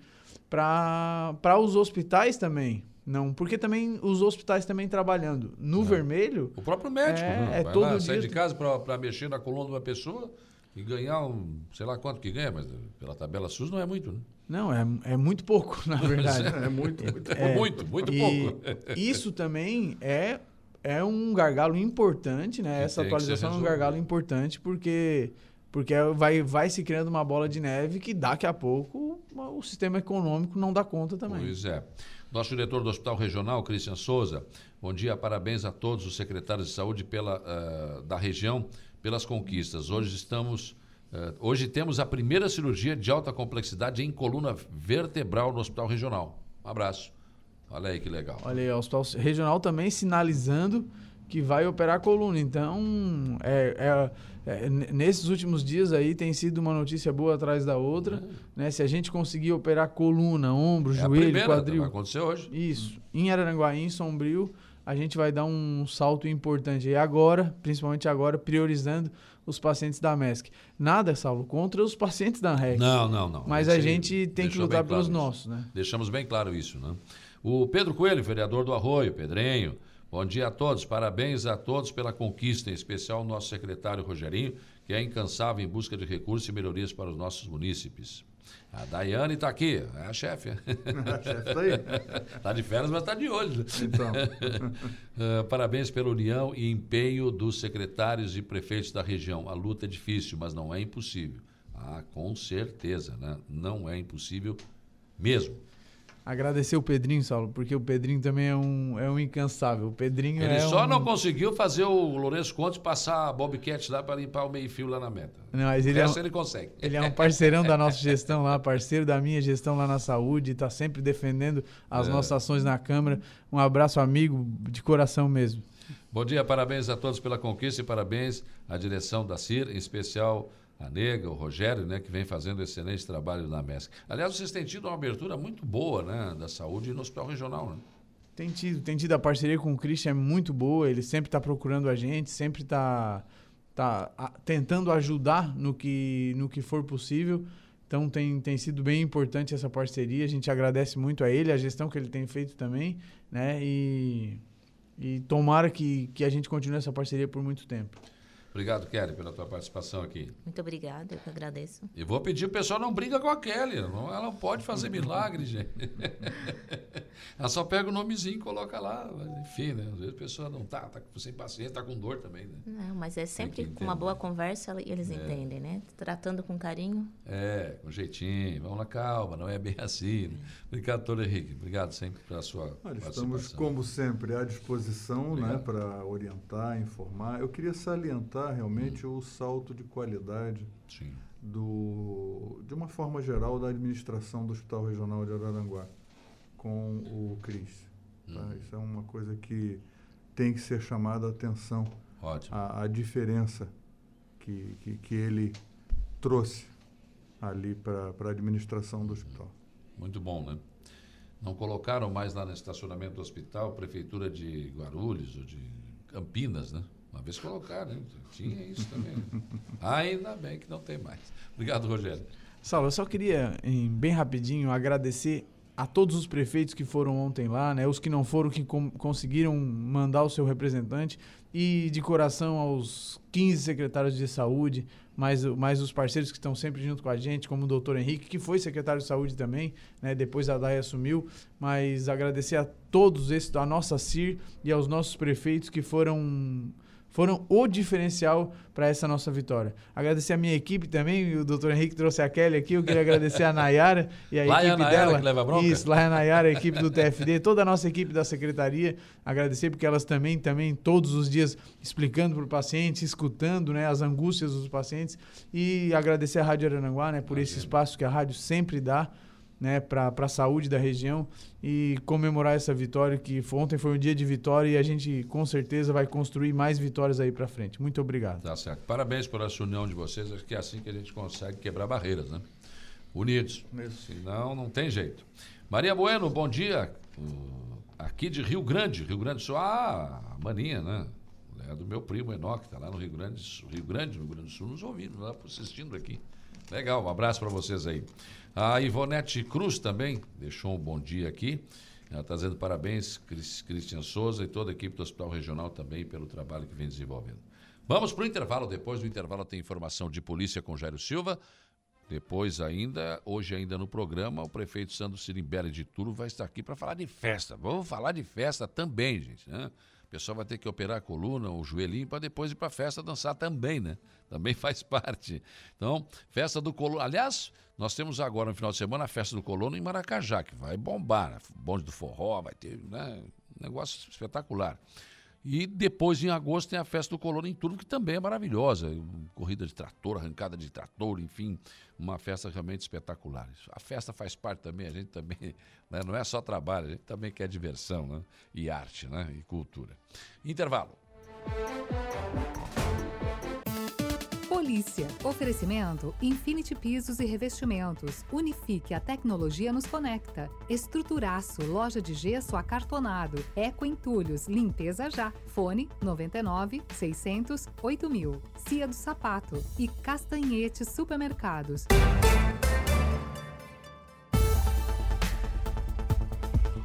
G: para os hospitais também. Não, porque também os hospitais também trabalhando no vermelho.
A: O próprio médico,
G: É,
A: né?
G: é todo
A: lá,
G: dia
A: sai de casa para mexer na coluna de uma pessoa e ganhar um, sei lá quanto que ganha, mas pela tabela SUS não é muito, né?
G: Não, é, é muito pouco, (laughs) na verdade.
H: É muito, muito.
A: muito, muito
G: E
A: pouco.
G: Isso também é, é um gargalo importante, né? Essa atualização é um gargalo importante porque Porque vai, vai se criando uma bola de neve que daqui a pouco o sistema econômico não dá conta também.
A: Pois é. Nosso diretor do Hospital Regional, Christian Souza, bom dia, parabéns a todos os secretários de saúde pela, uh, da região pelas conquistas. Hoje estamos. Uh, hoje temos a primeira cirurgia de alta complexidade em coluna vertebral no Hospital Regional. Um abraço. Olha aí que legal.
G: Olha aí, o Hospital Regional também sinalizando que vai operar a coluna. Então, é, é, é, nesses últimos dias aí tem sido uma notícia boa atrás da outra. Uhum. Né? Se a gente conseguir operar coluna, ombro, é joelho, primeira, quadril.
A: Vai acontecer hoje.
G: Isso. Em Araranguá, em Sombrio, a gente vai dar um salto importante. E agora, principalmente agora, priorizando os pacientes da MESC. Nada, Saulo, contra os pacientes da REC.
A: Não, não, não.
G: Mas a gente tem que lutar pelos
A: claro
G: nossos, né?
A: Deixamos bem claro isso, né? O Pedro Coelho, vereador do Arroio, Pedrenho, Bom dia a todos, parabéns a todos pela conquista, em especial o nosso secretário Rogerinho, que é incansável em busca de recursos e melhorias para os nossos munícipes. A Daiane está aqui, é a chefe. (laughs)
H: a chefe está aí.
A: Está (laughs) de férias, mas está de olho.
H: Então.
A: uh, (laughs) parabéns pela união e empenho dos secretários e prefeitos da região. A luta é difícil, mas não é impossível. Ah, com certeza, né? Não é impossível mesmo
G: agradecer o Pedrinho, Saulo, porque o Pedrinho também é um, é um incansável. O Pedrinho
A: Ele
G: é
A: só
G: um...
A: não conseguiu fazer o Lourenço Conte passar a Bobcat lá para limpar o meio-fio lá na meta.
G: Não, mas ele, é um,
A: ele consegue.
G: Ele é um parceirão da nossa (laughs) gestão lá, parceiro da minha gestão lá na saúde, está sempre defendendo as é. nossas ações na Câmara. Um abraço, amigo, de coração mesmo.
A: Bom dia, parabéns a todos pela conquista e parabéns à direção da CIR, em especial a Nega, o Rogério, né, que vem fazendo excelente trabalho na MESC. Aliás, vocês têm tido uma abertura muito boa né, da saúde no hospital regional. Né?
G: Tem tido, tem tido. A parceria com o Christian é muito boa, ele sempre está procurando a gente, sempre está tá, tá tentando ajudar no que, no que for possível. Então tem, tem sido bem importante essa parceria. A gente agradece muito a ele, a gestão que ele tem feito também, né? E, e tomara que, que a gente continue essa parceria por muito tempo.
A: Obrigado, Kelly, pela tua participação aqui.
I: Muito obrigada, eu que agradeço.
A: E vou pedir o pessoal não briga com a Kelly. Não, ela não pode fazer milagre, gente. (laughs) ela só pega o nomezinho e coloca lá. Enfim, né? Às vezes a pessoa não tá, tá sem paciência, tá com dor também, né?
I: Não, mas é sempre com uma boa conversa eles é. entendem, né? Tratando com carinho.
A: É, com jeitinho. Vamos lá, calma, não é bem assim. Né? Obrigado, doutor Henrique. Obrigado sempre pela sua
H: Olha, Estamos, como sempre, à disposição né, para orientar, informar. Eu queria salientar realmente o salto de qualidade do, de uma forma geral da administração do Hospital Regional de Araranguá com o CRIS. Tá? Hum. Isso é uma coisa que tem que ser chamada a atenção. A, a, diferença que, que, que, ele trouxe ali para a administração do hospital.
A: Muito bom, né? Não colocaram mais lá no estacionamento do hospital, prefeitura de Guarulhos ou de Campinas, né? Uma vez colocaram, né? tinha isso também. Ainda bem que não tem mais. Obrigado, Rogério.
G: Saulo, eu só queria, em, bem rapidinho, agradecer a todos os prefeitos que foram ontem lá, né? Os que não foram, que conseguiram mandar o seu representante. E de coração aos 15 secretários de saúde, mais, mais os parceiros que estão sempre junto com a gente, como o doutor Henrique, que foi secretário de saúde também, né? Depois a DAI assumiu. Mas agradecer a todos esses, a nossa CIR e aos nossos prefeitos que foram foram o diferencial para essa nossa vitória. Agradecer a minha equipe também, o doutor Henrique trouxe a Kelly aqui, eu queria agradecer a Nayara e a lá equipe é a Nayara dela.
A: Que leva bronca?
G: Isso, lá é a Nayara, a equipe do TFD, toda a nossa equipe da secretaria. Agradecer porque elas também, também todos os dias explicando para o paciente, escutando né, as angústias dos pacientes. E agradecer a Rádio Arananguá né, por esse espaço que a rádio sempre dá né, para a saúde da região e comemorar essa vitória, que ontem foi um dia de vitória e a gente com certeza vai construir mais vitórias aí para frente. Muito obrigado.
A: Tá certo. Parabéns por essa união de vocês, acho que é assim que a gente consegue quebrar barreiras, né? Unidos. Isso. Senão não tem jeito. Maria Bueno, bom dia. aqui de Rio Grande, Rio Grande do Sul. Ah, maninha, né? É do meu primo Enoque, está lá no Rio Grande, Rio Grande, no Rio Grande do Sul, nos ouvindo, lá assistindo aqui. Legal, um abraço para vocês aí. A Ivonete Cruz também deixou um bom dia aqui. Ela está dizendo parabéns, Cristian Souza e toda a equipe do Hospital Regional também pelo trabalho que vem desenvolvendo. Vamos para o intervalo. Depois do intervalo tem informação de polícia com Jairo Silva. Depois ainda, hoje ainda no programa, o prefeito Sandro Sirimbelli de Turo vai estar aqui para falar de festa. Vamos falar de festa também, gente. Né? O pessoal vai ter que operar a coluna, o joelhinho, para depois ir para a festa dançar também, né? Também (laughs) faz parte. Então, festa do colono. Aliás, nós temos agora no final de semana a festa do colono em Maracajá, que vai bombar. Bonde do forró, vai ter né? um negócio espetacular. E depois, em agosto, tem a festa do Colono em Turno, que também é maravilhosa. Corrida de trator, arrancada de trator, enfim, uma festa realmente espetacular. A festa faz parte também, a gente também, (laughs) né? não é só trabalho, a gente também quer diversão né? e arte né? e cultura. Intervalo.
J: Polícia. Oferecimento Infinity Pisos e Revestimentos. Unifique a tecnologia nos conecta. Estruturaço, loja de gesso acartonado. Eco Entulhos, limpeza já. Fone 99 600 8000. Cia do Sapato e Castanhete Supermercados.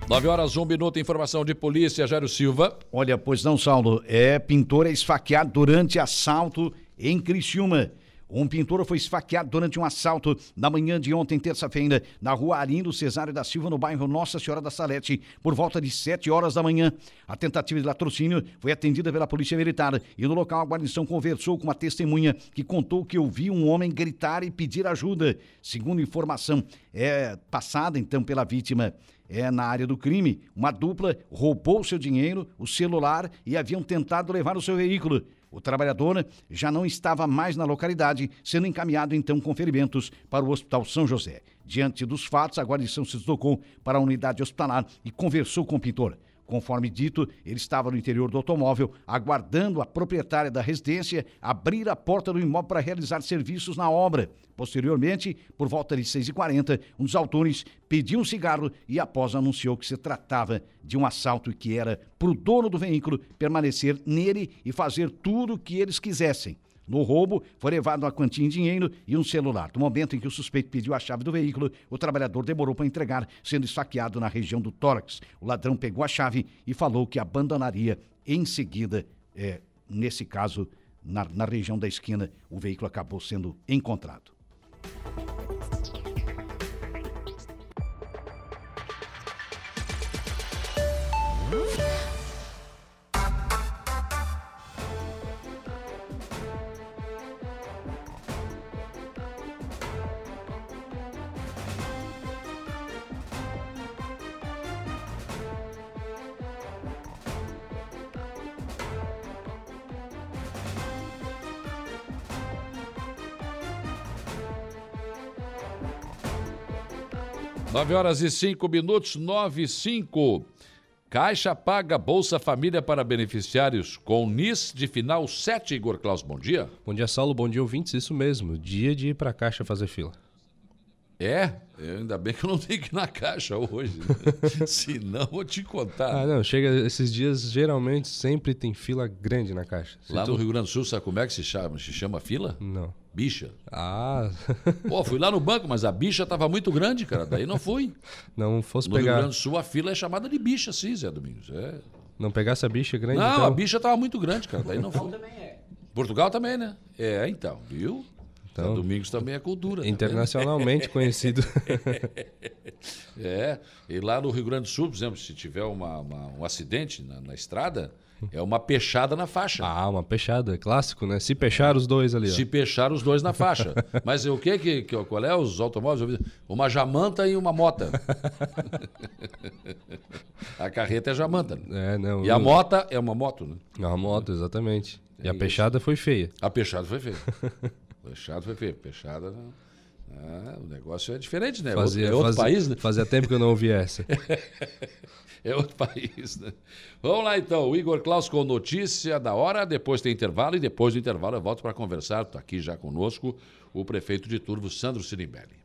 A: Nove horas, um minuto, informação de polícia, Jairo Silva.
C: Olha, pois não, Saulo, é pintor é esfaqueado durante assalto em Criciúma. Um pintor foi esfaqueado durante um assalto na manhã de ontem, terça-feira, na rua Arindo Cesário da Silva, no bairro Nossa Senhora da Salete, por volta de 7 horas da manhã. A tentativa de latrocínio foi atendida pela Polícia Militar e no local a guarnição conversou com uma testemunha que contou que ouviu um homem gritar e pedir ajuda. Segundo informação é passada então pela vítima, é na área do crime, uma dupla roubou seu dinheiro, o celular e haviam tentado levar o seu veículo. O trabalhador já não estava mais na localidade, sendo encaminhado então com ferimentos para o Hospital São José. Diante dos fatos, a guarnição se deslocou para a unidade hospitalar e conversou com o pintor. Conforme dito, ele estava no interior do automóvel, aguardando a proprietária da residência abrir a porta do imóvel para realizar serviços na obra. Posteriormente, por volta de 6h40, um dos autores pediu um cigarro e após anunciou que se tratava de um assalto e que era para o dono do veículo permanecer nele e fazer tudo o que eles quisessem. No roubo, foi levado uma quantia em dinheiro e um celular. No momento em que o suspeito pediu a chave do veículo, o trabalhador demorou para entregar, sendo esfaqueado na região do tórax. O ladrão pegou a chave e falou que abandonaria em seguida, é, nesse caso, na, na região da esquina, o veículo acabou sendo encontrado.
A: Nove horas e cinco minutos, nove e cinco. Caixa paga Bolsa Família para beneficiários com NIS de final 7, Igor Klaus. Bom dia.
K: Bom dia, Saulo. Bom dia, ouvintes. Isso mesmo. Dia de ir para a Caixa fazer fila.
A: É? Ainda bem que eu não tenho que ir na Caixa hoje. Né? (laughs) Se não, vou te contar.
K: Ah, não. Chega esses dias, geralmente, sempre tem fila grande na Caixa. Se
A: lá
K: tu...
A: no Rio Grande do Sul, sabe como é que se chama, se chama fila?
K: Não.
A: Bicha.
K: Ah.
A: Pô, fui lá no banco, mas a bicha tava muito grande, cara. Daí não fui.
K: Não fosse
A: no
K: pegar.
A: No Rio Grande do Sul, a fila é chamada de bicha, sim, Zé Domingos. É.
K: Não pegasse a bicha grande?
A: Não,
K: então...
A: a bicha tava muito grande, cara. Daí não fui.
L: Portugal também é.
A: Portugal também, né? É, então, viu? Então, Zé Domingos também é cultura.
K: Internacionalmente
A: tá (laughs)
K: conhecido.
A: é, e lá no Rio Grande do Sul, por exemplo, se tiver uma, uma, um acidente na, na estrada, é uma peixada na faixa.
K: Ah, uma peixada, é clássico, né? Se peixar os dois ali.
A: Se
K: ó.
A: peixar os dois na faixa. (laughs) Mas o que, que, que qual é os automóveis? Uma jamanta e uma mota. (laughs) a carreta é jamanta. Né?
K: É, não.
A: E a mota é uma moto, né?
K: É uma moto, exatamente. E é a peixada isso. foi feia.
A: A peixada foi feia. (laughs) peixada foi feia. Peixada. Ah, o negócio é diferente, né?
K: Fazia,
A: é outro
K: fazia,
A: país, né?
K: Fazia tempo que eu não ouvi essa. (laughs)
A: é outro país, né? Vamos lá então, o Igor Klaus com notícia da hora, depois tem intervalo e depois do intervalo eu volto para conversar, está aqui já conosco o prefeito de Turvo, Sandro Sirimbelli.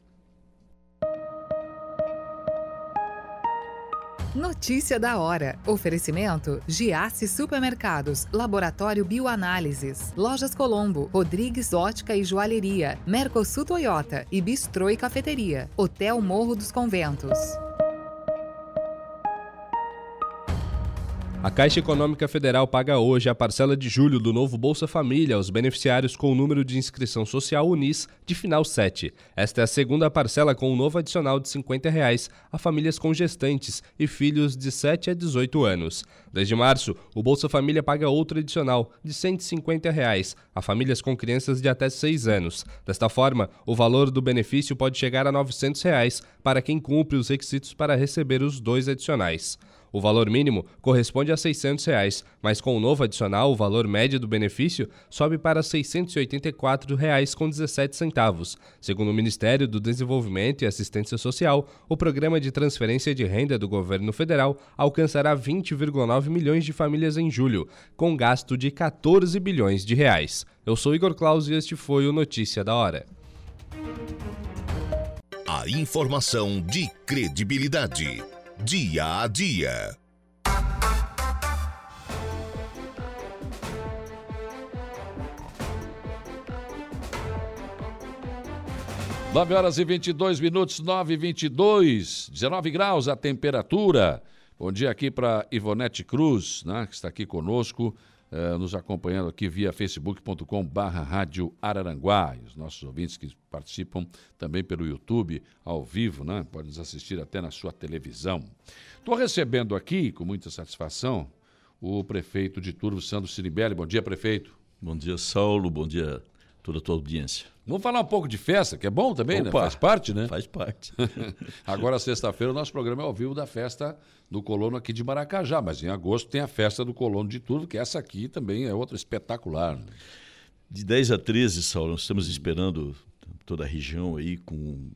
J: Notícia da hora. Oferecimento: Giasse Supermercados, Laboratório Bioanálises, Lojas Colombo, Rodrigues Ótica e Joalheria, Mercosul Toyota e Bistrô e Cafeteria, Hotel Morro dos Conventos.
K: A Caixa Econômica Federal paga hoje a parcela de julho do novo Bolsa Família aos beneficiários com o número de inscrição social UNIS de final 7. Esta é a segunda parcela com um novo adicional de 50 reais a famílias com gestantes e filhos de 7 a 18 anos. Desde março, o Bolsa Família paga outro adicional de 150 reais a famílias com crianças de até 6 anos. Desta forma, o valor do benefício pode chegar a 900 reais para quem cumpre os requisitos para receber os dois adicionais. O valor mínimo corresponde a 600 reais, mas com o novo adicional, o valor médio do benefício sobe para R$ 684,17. Segundo o Ministério do Desenvolvimento e Assistência Social, o programa de transferência de renda do governo federal alcançará 20,9 milhões de famílias em julho, com gasto de 14 bilhões de reais. Eu sou Igor Claus e este foi o Notícia da Hora.
B: A informação de credibilidade. Dia a dia.
A: Nove horas e 22 minutos, 9 e 22, 19 graus a temperatura. Bom dia aqui para Ivonete Cruz, né, que está aqui conosco, eh, nos acompanhando aqui via facebook.com barra rádio Araranguá. E os nossos ouvintes que participam também pelo YouTube, ao vivo, né, podem nos assistir até na sua televisão. Estou recebendo aqui, com muita satisfação, o prefeito de Turvo, Sandro Ciribelli. Bom dia, prefeito.
L: Bom dia, Saulo. Bom dia a toda a tua audiência.
A: Vamos falar um pouco de festa, que é bom também, né?
L: Opa,
A: Faz parte, né?
L: Faz parte. (laughs)
A: Agora, sexta-feira, o nosso programa é ao vivo da festa do Colono aqui de Maracajá, mas em agosto tem a festa do Colono de Turvo, que essa aqui também é outra espetacular. né?
L: De 10 a 13, Saulo, nós estamos esperando toda a região aí com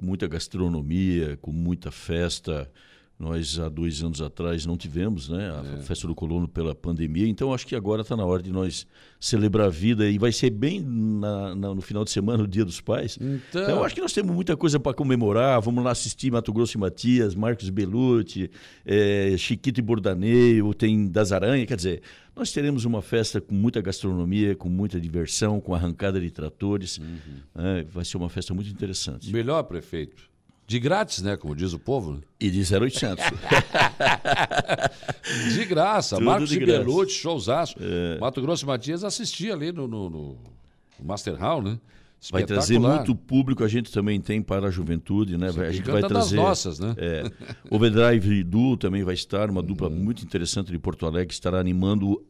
L: muita gastronomia, com muita festa. Nós, há dois anos atrás, não tivemos né, a
A: É.
L: festa do colono pela pandemia, então acho que agora está na hora de nós celebrar a vida e vai ser bem na- na- no final de semana, o Dia dos Pais.
A: Então-
L: eu acho que nós temos muita coisa para comemorar. Vamos lá assistir Mato Grosso e Matias, Marcos Belucci, eh, Chiquito e Bordaneio, tem Das Aranha. Quer dizer, nós teremos uma festa com muita gastronomia, com muita diversão, com arrancada de tratores. né? vai ser uma festa muito interessante.
A: Melhor, prefeito. De grátis, né? Como diz o povo. né?
L: E de 0800. (laughs)
A: De graça.
L: Tudo
A: Marcos e
L: graça. É.
A: Showzaço. Mato Grosso e Matias assistia ali no, no, no Master Hall, né?
L: Vai trazer muito público, a gente também tem para a juventude, né? A gente vai trazer.
A: nossas, né?
L: É, Overdrive Du também vai estar, uma dupla
A: Uhum.
L: muito interessante de Porto Alegre, estará animando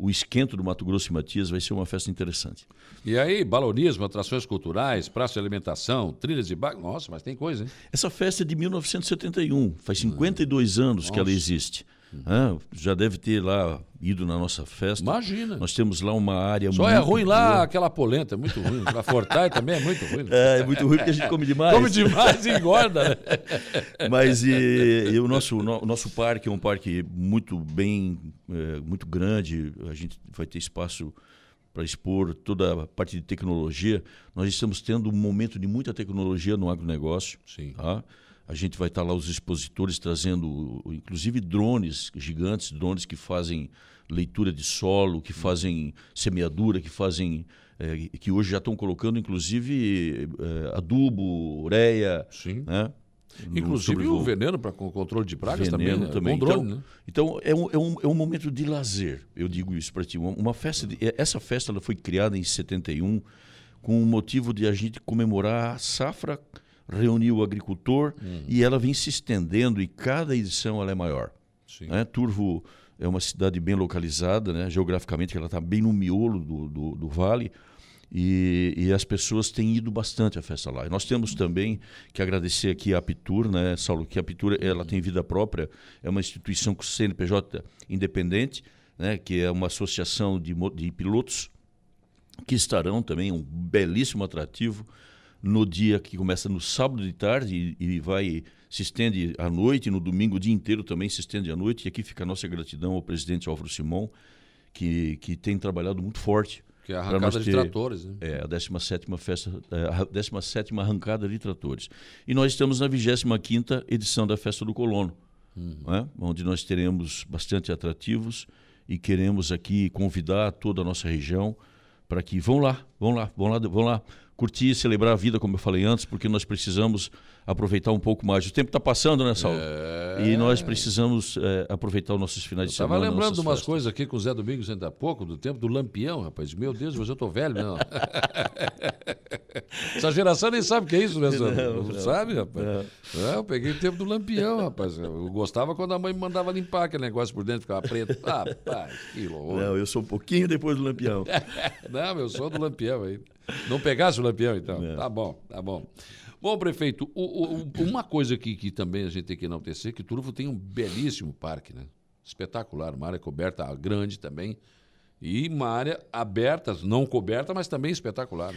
L: o esquento do Mato Grosso e Matias, vai ser uma festa interessante.
A: E aí, balonismo, atrações culturais, praça de alimentação, trilhas de bar... Nossa, mas tem coisa, hein?
L: Essa festa é de 1971, faz 52 anos que ela
A: Nossa.
L: Existe. Ah, já deve ter lá ido na nossa festa.
A: Imagina.
L: Nós temos lá uma área
A: Só
L: muito
A: é ruim lá
L: boa.
A: aquela polenta, é muito ruim. A Fortai também é muito ruim. né?
L: É, é muito ruim porque a gente come demais.
A: Come demais e engorda, né? (laughs)
L: Mas e, e o, nosso, no- o nosso parque é um parque muito bem, é, muito grande. A gente vai ter espaço para expor toda a parte de tecnologia. Nós estamos tendo um momento de muita tecnologia no agronegócio.
A: Sim.
L: Tá? A gente vai estar lá os expositores trazendo, inclusive drones gigantes, drones que fazem leitura de solo, que fazem semeadura, que fazem eh, que hoje já estão colocando, inclusive eh, adubo, ureia,
A: Sim.
L: né? No
A: Inclusive o veneno para controle de pragas
L: Veneno
A: também, né? Com drone,
L: então,
A: né?
L: então é, um, é, um, é um momento de lazer, eu digo isso para ti. Uma, uma festa, de- essa festa ela foi criada em 71 com o motivo de a gente comemorar a safra, reunir o agricultor
A: Hum.
L: e ela vem se estendendo e cada edição ela é maior. Né? Turvo é uma cidade bem localizada, né? geograficamente ela está bem no miolo do, do, do vale e, e as pessoas têm ido bastante à festa lá. E nós temos também que agradecer aqui a Apitur, né, Saulo, que a Apitur ela tem vida própria, é uma instituição com CNPJ independente, né, que é uma associação de, de pilotos que estarão também, um belíssimo atrativo, no dia que começa no sábado de tarde e, e vai se estende à noite, no domingo o dia inteiro também se estende à noite. E aqui fica a nossa gratidão ao presidente Álvaro Simão, que, que tem trabalhado muito forte.
A: Que é a arrancada
L: nós
A: de tratores, né?
L: É, a 17 festa, é, a 17 arrancada de tratores. E nós estamos na 25ª edição da Festa do Colono,
A: Uhum.
L: né? onde nós teremos bastante atrativos e queremos aqui convidar toda a nossa região para que vão lá, vão lá, vão lá, vão lá curtir, celebrar a vida, como eu falei antes, porque nós precisamos aproveitar um pouco mais. O tempo está passando, né, Saulo? É... E nós precisamos é, aproveitar os nossos finais eu de semana.
A: Estava lembrando de umas festas. coisas aqui com o Zé Domingos ainda há pouco, do tempo do Lampião, rapaz. Meu Deus, mas eu estou velho, não. (laughs) Essa geração nem sabe o que é isso, né, Não, não, não sabe, rapaz? Não. É, eu peguei o tempo do Lampião, rapaz. Eu gostava quando a mãe me mandava limpar aquele negócio por dentro, ficava preto. Rapaz, que louco.
L: Não, eu sou um pouquinho depois do Lampião. (laughs)
A: não, eu sou do Lampião aí. Não pegasse o Lampião, então? É. Tá bom, tá bom. Bom, prefeito, o, o, uma coisa que, que também a gente tem que enaltecer, que Turvo tem um belíssimo parque, né? Espetacular, uma área coberta grande também. E uma área aberta, não coberta, mas também espetacular.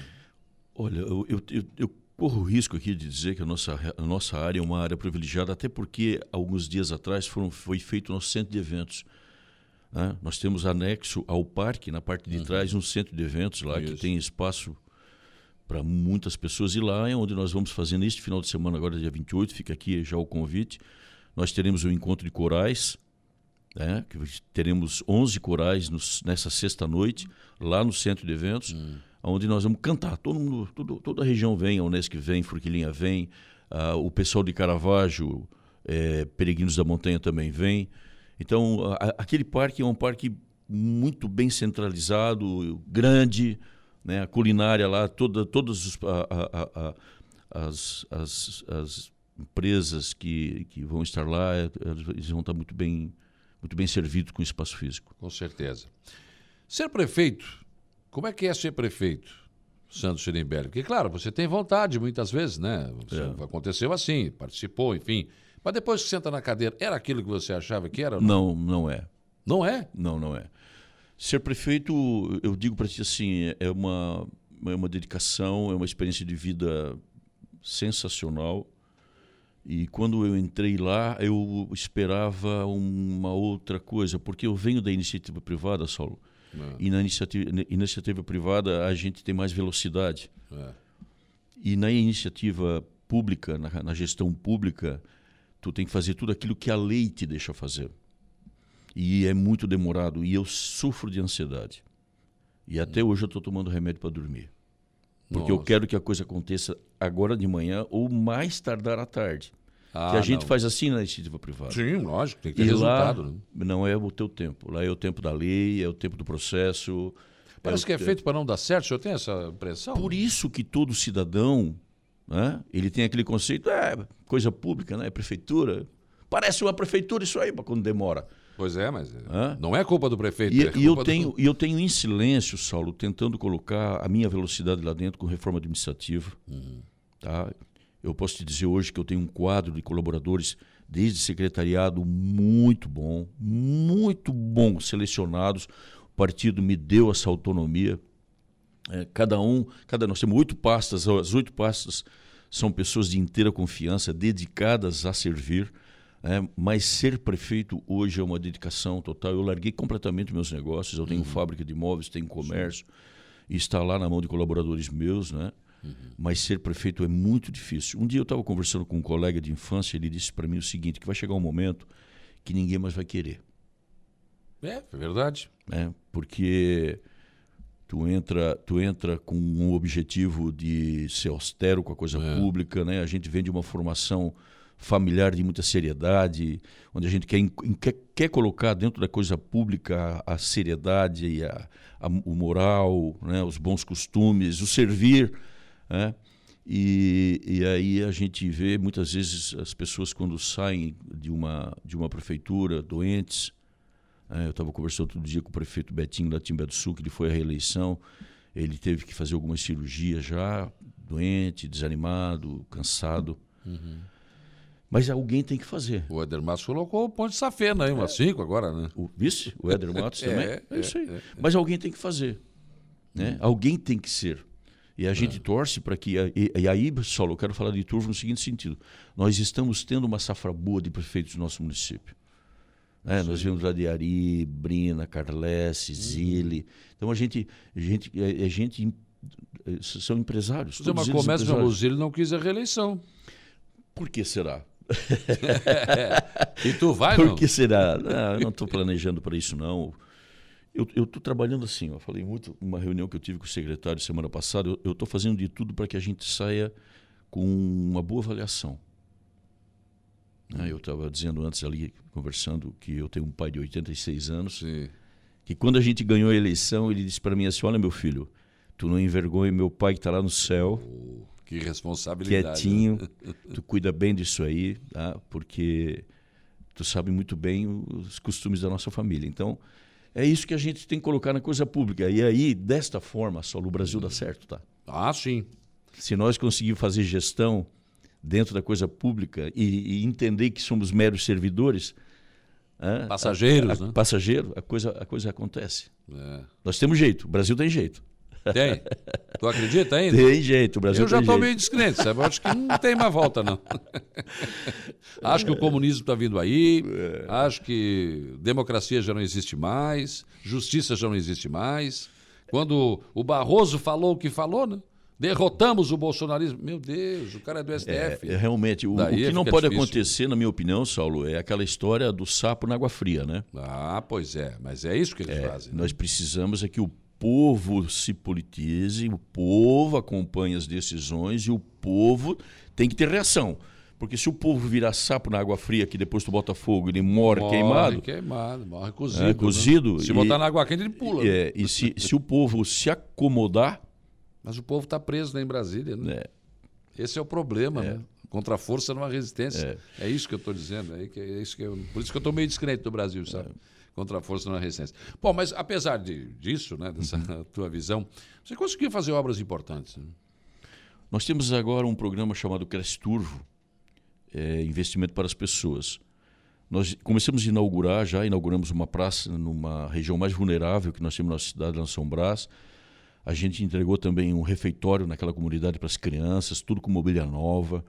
L: Olha, eu, eu, eu, eu corro o risco aqui de dizer que a nossa, a nossa área é uma área privilegiada, até porque alguns dias atrás foram, foi feito o nosso centro de eventos. Né? Nós temos anexo ao parque, na parte de uhum. trás, um centro de eventos lá Isso. que tem espaço para muitas pessoas. E lá é onde nós vamos fazer neste final de semana, agora dia 28, fica aqui já o convite. Nós teremos o um encontro de corais, né? teremos 11 corais nos, nessa sexta-noite, lá no centro de eventos, hum. onde nós vamos cantar. Todo mundo, todo, toda a região vem, a Unesc vem, Forquilinha vem, uh, o pessoal de Caravaggio, é, Peregrinos da Montanha também vem. Então, a, aquele parque é um parque muito bem centralizado, grande, né? A culinária lá, toda, todas os, a, a, a, as, as, as, empresas que, que vão estar lá, é, eles vão estar muito bem, muito bem servidos com espaço físico.
A: Com certeza. Ser prefeito, como é que é ser prefeito, Santos Schirembelli? Porque, claro, você tem vontade muitas vezes, né? É. Aconteceu assim, participou, enfim. Mas depois que senta na cadeira, era aquilo que você achava que era?
L: Não, não é.
A: Não é?
L: Não, não é. Ser prefeito, eu digo para ti assim, é uma, é uma dedicação, é uma experiência de vida sensacional. E quando eu entrei lá, eu esperava uma outra coisa, porque eu venho da iniciativa privada, Saulo. É. E na iniciativa, iniciativa privada a gente tem mais velocidade. É. E na iniciativa pública, na, na gestão pública, tu tem que fazer tudo aquilo que a lei te deixa fazer. E é muito demorado. E eu sofro de ansiedade. E até hum. hoje eu estou tomando remédio para dormir. Porque Nossa. eu quero que a coisa aconteça agora de manhã ou mais tardar à tarde. Ah, que a gente não. faz assim na iniciativa privada.
A: Sim, lógico, tem que ter e resultado. Lá, né?
L: Não é o teu tempo. Lá é o tempo da lei, é o tempo do processo.
A: Parece é que é feito para não dar certo, o senhor tem essa impressão?
L: Por isso que todo cidadão, né, ele tem aquele conceito, é coisa pública, né, é prefeitura. Parece uma prefeitura isso aí, quando demora.
A: Pois é, mas Hã? não é culpa do prefeito.
L: E,
A: é
L: e eu, tenho, do... eu tenho em silêncio, Saulo, tentando colocar a minha velocidade lá dentro com reforma administrativa. Uhum. Tá? Eu posso te dizer hoje que eu tenho um quadro de colaboradores desde secretariado muito bom, muito bom, selecionados. O partido me deu essa autonomia. É, cada um, cada nós temos oito pastas, as oito pastas são pessoas de inteira confiança, dedicadas a servir. É, mas ser prefeito hoje é uma dedicação total. Eu larguei completamente meus negócios. Eu tenho uhum. fábrica de imóveis, tenho comércio. E está lá na mão de colaboradores meus, né? Uhum. Mas ser prefeito é muito difícil. Um dia eu estava conversando com um colega de infância. Ele disse para mim o seguinte: que vai chegar um momento que ninguém mais vai querer.
A: É, é verdade.
L: É, porque tu entra, tu entra com um objetivo de ser austero com a coisa é. pública, né? A gente vem de uma formação familiar de muita seriedade, onde a gente quer, quer, quer colocar dentro da coisa pública a, seriedade, e a, a, o moral, né, os bons costumes, o servir. Né? E, e aí a gente vê muitas vezes as pessoas quando saem de uma, de uma prefeitura doentes. Né? Eu estava conversando outro dia com o prefeito Betinho da Timba do Sul, que ele foi à reeleição. Ele teve que fazer algumas cirurgias já, doente, desanimado, cansado. Uhum. Mas alguém tem que fazer.
A: O Éder Matos colocou o Ponte Safena aí, umas é. cinco agora, né?
L: O vice, o Éder Matos é, (laughs) também. É, é isso aí. É, é. Mas alguém tem que fazer. Né? Hum. Alguém tem que ser. E a gente torce para que. E, e, aí, Solo, eu quero falar de Turvo no seguinte sentido: nós estamos tendo uma safra boa de prefeitos do nosso município. Né? Nós vimos lá de Ari, Brina, Carlesse, hum. Zile. Então a gente, a gente, a gente são empresários.
A: Mas começa pelo Zile não quis a reeleição.
L: Por que será?
A: E tu vai, (laughs)
L: Por não? que será? Não, eu não estou planejando para isso, não. Eu estou trabalhando assim, eu falei muito numa reunião que eu tive com o secretário semana passada, eu estou fazendo de tudo para que a gente saia com uma boa avaliação. Né? Eu estava dizendo antes ali, conversando, que eu tenho um pai de 86 anos,
A: Sim.
L: que quando a gente ganhou a eleição, ele disse para mim assim, olha meu filho, tu não envergonha meu pai que está lá no céu,
A: Oh, que responsabilidade.
L: quietinho,
A: né?
L: tu cuida bem disso aí, tá? porque tu sabe muito bem os costumes da nossa família. Então, é isso que a gente tem que colocar na coisa pública. E aí, desta forma, só o Brasil dá certo, tá?
A: Ah, sim.
L: Se nós conseguirmos fazer gestão dentro da coisa pública e, e entender que somos meros servidores, hã?
A: Passageiros,
L: a, a,
A: né?
L: passageiro, a coisa, a coisa acontece.
A: É.
L: Nós temos jeito, o Brasil tem jeito.
A: Tem? Tu acredita ainda?
L: Tem jeito, o Brasil
A: Eu já estou meio descrente, sabe? Eu acho que não tem mais volta, não. (laughs) acho que o comunismo está vindo aí,
L: É.
A: acho que democracia já não existe mais, justiça já não existe mais. Quando o Barroso falou o que falou, né? Derrotamos o bolsonarismo. Meu Deus, o cara é do
L: É,
A: STF.
L: é, realmente, o, o que não pode
A: difícil.
L: acontecer, na minha opinião, Saulo, é aquela história do sapo na água fria, né?
A: Ah, pois é, mas é isso que eles fazem. né?
L: Nós precisamos é que o povo se politize, o povo acompanhe as decisões e o povo tem que ter reação. Porque se o povo virar sapo na água fria, que depois tu bota fogo, ele morre,
A: Morre
L: queimado.
A: queimado, morre cozido.
L: É,
A: né?
L: cozido.
A: Se
L: e-
A: botar na água quente, ele pula. né?
L: É, e se, se o povo se acomodar,
A: Mas o povo está preso lá em Brasília, né?
L: É.
A: Esse é o problema, né? Contra a força não há resistência. É, isso que eu estou dizendo. É, que- é isso que eu- por isso que eu estou meio descrente do Brasil, sabe? Contra a força há resistência. Bom, mas apesar de, disso, né, dessa
L: Uhum. (laughs)
A: tua visão, você conseguiu fazer obras importantes. Né?
L: Nós temos agora um programa chamado Cresce Turvo, é, investimento para as pessoas. Nós começamos a inaugurar, já inauguramos uma praça numa região mais vulnerável que nós temos na nossa cidade, em São Brás. A gente entregou também um refeitório naquela comunidade para as crianças, tudo com mobília nova.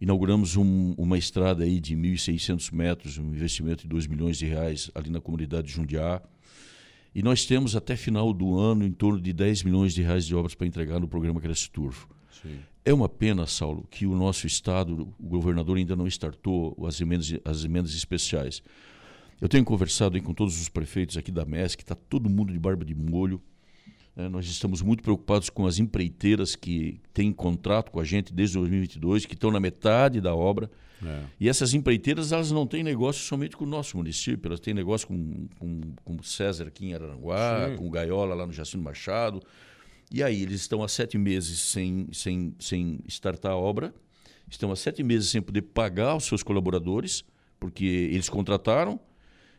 L: Inauguramos um- uma estrada aí de 1.600 metros, um investimento de 2 milhões de reais ali na comunidade de Jundiá. E nós temos até final do ano em torno de 10 milhões de reais de obras para entregar no programa Cresce Turvo.
A: Sim.
L: É uma pena, Saulo, que o nosso estado, o governador ainda não startou as emendas, as emendas especiais. Eu tenho conversado com todos os prefeitos aqui da MESC, está todo mundo de barba de molho. Né? nós estamos muito preocupados com as empreiteiras que têm contrato com a gente desde 2022, que estão na metade da obra.
A: É.
L: E essas empreiteiras elas não têm negócio somente com o nosso município, elas têm negócio com, com, com César aqui em Araranguá,
A: Sim.
L: com Gaiola lá no Jacinto Machado. E aí eles estão há sete meses sem, sem, sem startar a obra, estão há sete meses sem poder pagar os seus colaboradores, porque eles contrataram,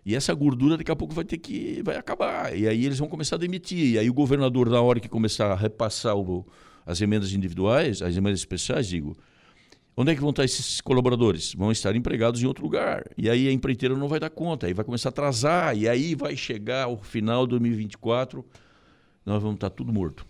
L: e essa gordura daqui a pouco vai ter que vai acabar. E aí eles vão começar a demitir. E aí o governador, na hora que começar a repassar o- as emendas individuais, as emendas especiais, digo, onde é que vão estar esses colaboradores? Vão estar empregados em outro lugar. E aí a empreiteira não vai dar conta, aí vai começar a atrasar, e aí vai chegar ao final de 2024, nós vamos estar tudo morto.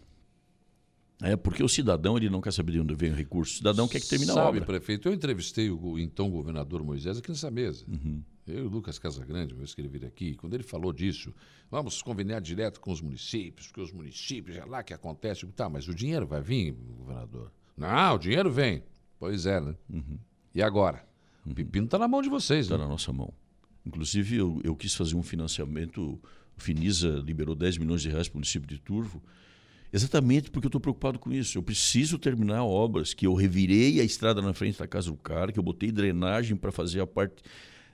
L: É porque o cidadão ele não quer saber de onde vem o recurso. O cidadão quer que termine a
A: Sabe,
L: obra.
A: prefeito, eu entrevistei o então governador Moisés aqui nessa mesa.
L: Uhum.
A: Eu e o Lucas Casagrande, uma vez que ele vir aqui, quando ele falou disso, vamos convenar direto com os municípios, porque os municípios é lá que acontece. Tá, mas o dinheiro vai vir, governador? Não, o dinheiro vem. Pois é, né? E agora? O pepino está na mão de vocês,
L: Está
A: né?
L: na nossa mão. Inclusive, eu, eu quis fazer um financiamento. O Finisa liberou 10 milhões de reais para o município de Turvo, exatamente porque eu estou preocupado com isso. Eu preciso terminar obras que eu revirei a estrada na frente da casa do cara, que eu botei drenagem para fazer a parte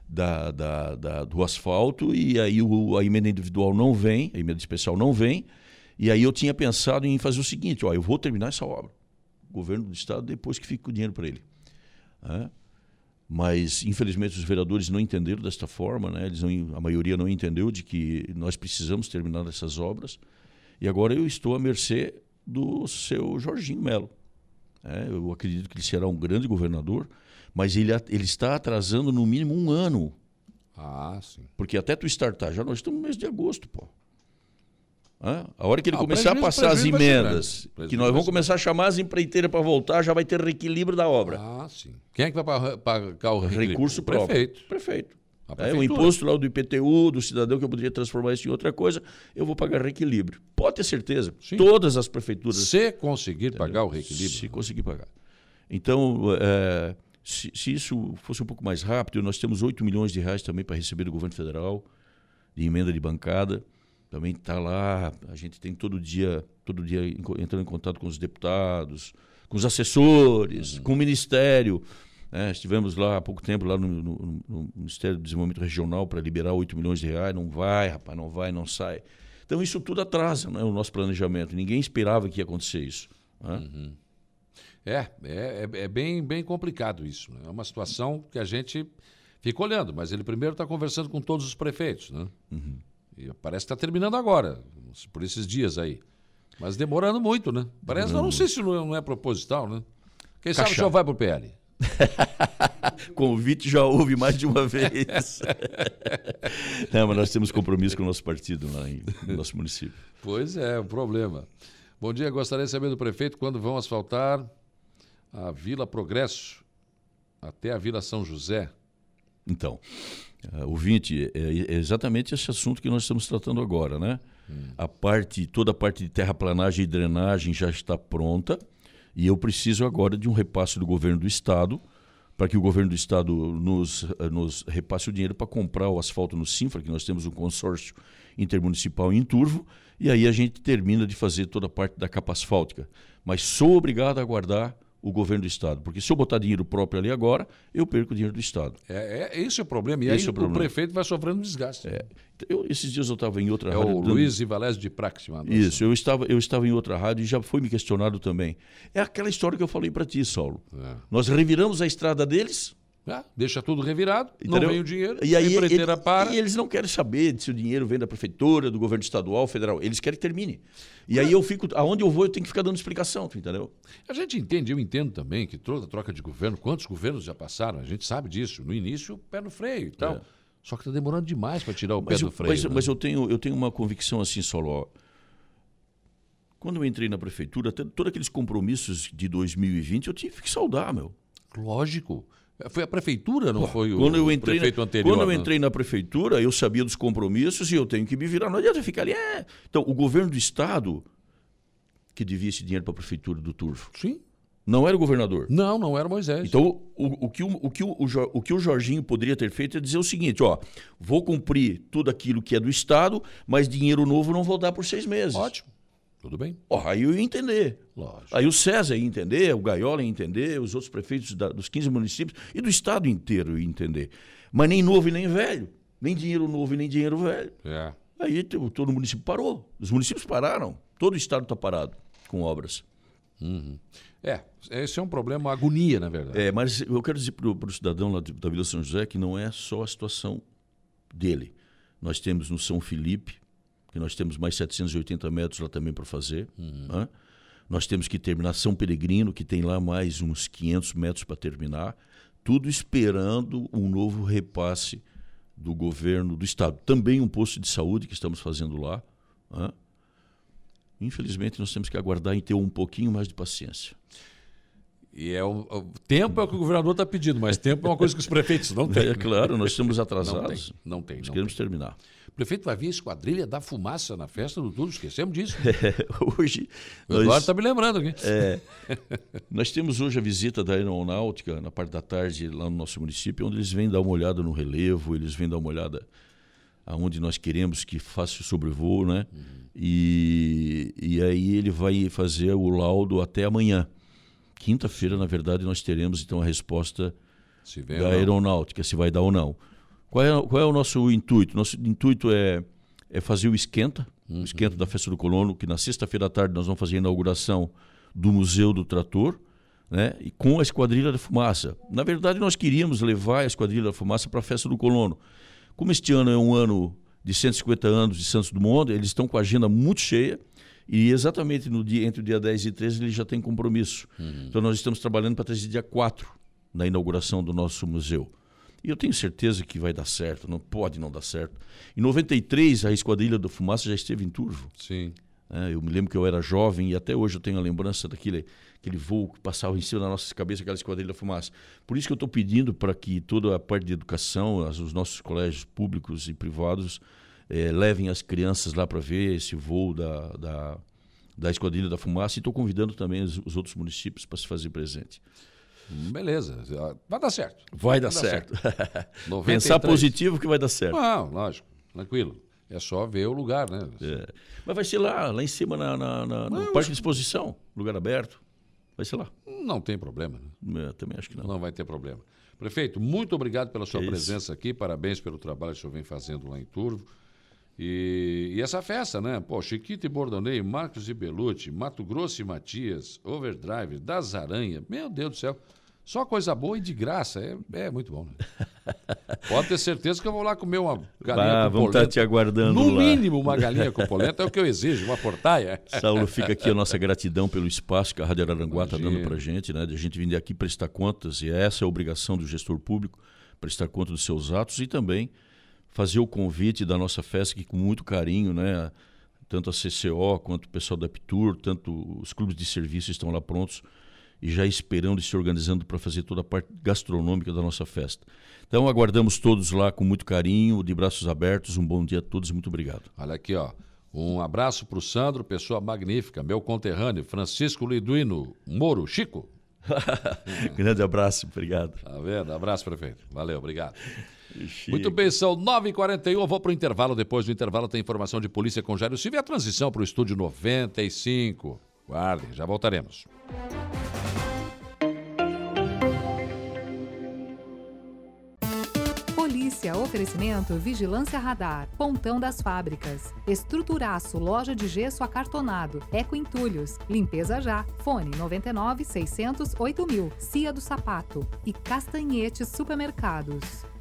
L: da, da- da- do asfalto, e aí o- a emenda individual não vem, a emenda especial não vem. E aí eu tinha pensado em fazer o seguinte: ó, eu vou terminar essa obra. O governo do estado, depois que fica o dinheiro para ele. Né? mas infelizmente os vereadores não entenderam desta forma, né? Eles não, a maioria não entendeu de que nós precisamos terminar essas obras. E agora eu estou à mercê do seu Jorginho Melo. né? eu acredito que ele será um grande governador, mas ele, ele está atrasando no mínimo um ano,
A: Ah, sim.
L: porque até tu startar, já nós estamos no mês de agosto, pô. Hã? A hora que ele
A: Ah,
L: começar a passar as emendas, que nós vamos começar a chamar as empreiteiras para voltar, já vai ter reequilíbrio da obra.
A: Ah, sim. Quem é que vai pa- pagar o reequilíbrio?
L: Recurso
A: O
L: próprio.
A: Prefeito.
L: Prefeito. É, o imposto lá do IPTU, do cidadão, que eu poderia transformar isso em outra coisa, eu vou pagar reequilíbrio. Pode ter certeza.
A: Sim.
L: Todas as prefeituras.
A: Se conseguir pagar o reequilíbrio.
L: Se conseguir pagar. Então, é, se, se isso fosse um pouco mais rápido, nós temos 8 milhões de reais também para receber do governo federal, de emenda de bancada. também está lá. A gente tem todo dia, todo dia entrando em contato com os deputados, com os assessores, com o Ministério. né? estivemos lá há pouco tempo lá no, no- no Ministério do Desenvolvimento Regional para liberar 8 milhões de reais. Não vai, rapaz, não vai, não sai. Então isso tudo atrasa né, o nosso planejamento. Ninguém esperava que ia acontecer isso. né?
A: É, é, é, é bem, bem complicado isso. né? É uma situação que a gente fica olhando, mas ele primeiro está conversando com todos os prefeitos, né? E parece que está terminando agora, por esses dias aí. Mas demorando muito, né? Parece, eu não sei se não é, não é proposital, né? Quem sabe o
L: Caixa.
A: senhor vai para o PL? (laughs)
L: Convite já houve mais de uma vez. (laughs) Não, mas nós temos compromisso com o nosso partido lá em, no nosso município.
A: Pois é, o problema. Bom dia, gostaria de saber do prefeito quando vão asfaltar a Vila Progresso até a Vila São José.
L: Então, uh, ouvinte, é, é exatamente esse assunto que nós estamos tratando agora, né? A parte, toda a parte de terraplanagem e drenagem já está pronta e eu preciso agora de um repasse do governo do estado para que o governo do estado nos, eh, nos repasse o dinheiro para comprar o asfalto no Sinfra, que nós temos um consórcio intermunicipal em Turvo, e aí a gente termina de fazer toda a parte da capa asfáltica. Mas sou obrigado a aguardar o governo do estado, porque se eu botar dinheiro próprio ali agora, eu perco o dinheiro do estado.
A: É, é, esse é o problema. E
L: Esse
A: aí
L: é o
A: o,
L: problema.
A: prefeito vai sofrendo desgaste.
L: É. Eu, esses dias eu estava em outra
A: É
L: rádio.
A: o
L: dando-
A: Luiz Ivalés de Prax. mandou
L: Isso, eu estava, eu estava em outra rádio e já foi me questionado também. É aquela história que eu falei para ti, Saulo.
A: É.
L: Nós reviramos a estrada deles.
A: Ah, deixa tudo revirado, não
L: entendeu?
A: vem o dinheiro,
L: e aí
A: a
L: ele-
A: para.
L: E eles não querem saber se o dinheiro vem da prefeitura, do governo estadual, federal. Eles querem que termine. E aí eu fico, aonde eu vou, eu tenho que ficar dando explicação, entendeu?
A: A gente entende, eu entendo também que toda troca de governo, quantos governos já passaram, a gente sabe disso. No início, pé no freio e tal.
L: É.
A: Só que está demorando demais para tirar o
L: Mas,
A: pé
L: eu,
A: do freio.
L: mas,
A: né?
L: mas eu, tenho, eu tenho uma convicção assim, Saulo. ó. Quando eu entrei na prefeitura, todos aqueles compromissos de 2020 eu tive que saudar, meu.
A: Lógico. Foi a prefeitura, não foi o,
L: eu entrei
A: prefeito
L: na,
A: anterior?
L: Quando eu
A: né?
L: entrei na prefeitura, eu sabia dos compromissos e eu tenho que me virar. Não adianta ficar ali. É. Então, o governo do estado que devia esse dinheiro para a prefeitura do Turvo.
A: Sim.
L: Não era o governador.
A: Não, não era Moisés.
L: Então, o, o, que, o, o, que o, o que o Jorginho poderia ter feito é dizer o seguinte: ó, vou cumprir tudo aquilo que é do Estado, mas dinheiro novo não vou dar por seis meses.
A: Ótimo. Tudo bem.
L: Ó, aí eu ia entender.
A: Lógico.
L: Aí o César ia entender, o Gaiola ia entender, os outros prefeitos da- dos 15 municípios e do Estado inteiro ia entender. Mas nem novo e nem velho. Nem dinheiro novo e nem dinheiro velho.
A: É.
L: Aí todo o município parou. Os municípios pararam. Todo o Estado está parado com obras.
A: Uhum. É, esse é um problema, uma agonia, na verdade.
L: É, mas eu quero dizer para o cidadão lá de- da Vila São José que não é só a situação dele. Nós temos no São Felipe, que nós temos mais 780 metros lá também para fazer. hã? Nós temos que terminar São Peregrino, que tem lá mais uns 500 metros para terminar. Tudo esperando um novo repasse do governo do estado. Também um posto de saúde que estamos fazendo lá. hã? Infelizmente, nós temos que aguardar e ter um pouquinho mais de paciência.
A: E é o, o tempo é o que o governador está pedindo, mas tempo é uma coisa que os prefeitos não (laughs) têm.
L: É claro, nós estamos
A: Não
L: atrasados.
A: tem, não tem.
L: Nós
A: não
L: queremos
A: tem.
L: terminar.
A: O prefeito vai vir a esquadrilha da fumaça na festa do Turvo, esquecemos disso. (laughs)
L: hoje.
A: O Eduardo está me lembrando aqui.
L: É, (laughs) nós temos hoje a visita da aeronáutica na parte da tarde lá no nosso município, onde eles vêm dar uma olhada no relevo, eles vêm dar uma olhada aonde nós queremos que faça o sobrevoo, né? E, e aí ele vai fazer o laudo até amanhã. Quinta-feira, na verdade, nós teremos então a resposta da aeronáutica, se vai dar ou não. Qual é, qual é o nosso intuito? Nosso intuito é, é fazer o esquenta, o esquenta da Festa do Colono, que na sexta-feira à tarde nós vamos fazer a inauguração do Museu do Trator, né? e com a Esquadrilha da Fumaça. Na verdade, nós queríamos levar a Esquadrilha da Fumaça para a Festa do Colono. Como este ano é um ano de 150 anos de Santos Dumont, eles estão com a agenda muito cheia, e exatamente no dia, entre o dia 10 e 13 eles já têm compromisso. Então nós estamos trabalhando para trazer dia 4, na inauguração do nosso museu. E eu tenho certeza que vai dar certo, não pode não dar certo. Em 93, a Esquadrilha da Fumaça já esteve em Turvo.
A: Sim.
L: É, eu me lembro que eu era jovem e até hoje eu tenho a lembrança daquele aquele voo que passava em cima da nossa cabeça, aquela Esquadrilha da Fumaça. Por isso que eu estou pedindo para que toda a parte de educação, as- os nossos colégios públicos e privados, eh, levem as crianças lá para ver esse voo da, da, da Esquadrilha da Fumaça e estou convidando também os, os outros municípios para se fazer presente.
A: Beleza. Vai dar certo.
L: Vai dar certo.
A: 93. (laughs)
L: Pensar positivo que vai dar certo.
A: Não, lógico. Tranquilo. É só ver o lugar, né?
L: É. Mas vai ser lá, lá em cima, na, na- na- no Parque de Exposição, lugar aberto. Vai ser lá.
A: Não tem problema. né?
L: É, também acho que não.
A: Não vai ter problema. Prefeito, muito obrigado pela sua
L: isso.
A: presença aqui, parabéns pelo trabalho que o senhor vem fazendo lá em Turvo. E, e essa festa, né? Pô, Chiquito e Bordonei, Marcos e Belucci, Mato Grosso e Matias, Overdrive, Das Aranha, meu Deus do céu. Só coisa boa e de graça, é, é muito bom. Né? Pode ter certeza que eu vou lá comer uma galinha
L: Ah,
A: com
L: vamos
A: polenta.
L: estar te aguardando
A: No
L: lá.
A: mínimo uma galinha com polenta é o que eu exijo, uma portaia. (laughs)
L: Saulo, fica aqui a nossa gratidão pelo espaço que a Rádio Araranguá está dando para a gente, né? De a gente vir aqui prestar contas, e essa é a obrigação do gestor público, prestar conta dos seus atos e também fazer o convite da nossa festa, que com muito carinho, né? Tanto a CCO quanto o pessoal da Aptur, tanto os clubes de serviço estão lá prontos e já esperando e se organizando para fazer toda a parte gastronômica da nossa festa. Então aguardamos todos lá com muito carinho, de braços abertos. Um bom dia a todos e muito obrigado.
A: Olha aqui, ó. Um abraço para o Sandro, pessoa magnífica, meu conterrâneo, Francisco Liduino Moro, Chico. (laughs)
L: Grande abraço, obrigado.
A: Tá vendo? Abraço, prefeito. Valeu, obrigado. Muito bem, são 9h41. Eu vou para o intervalo. Depois do intervalo tem informação de polícia com Jairo Silva e a transição para o estúdio 95. Guardem, já voltaremos.
J: Polícia, oferecimento, vigilância radar, pontão das fábricas, estruturaço, loja de gesso acartonado, eco entulhos, limpeza já, fone 99 600 8000, Cia do Sapato e Castanhetes Supermercados.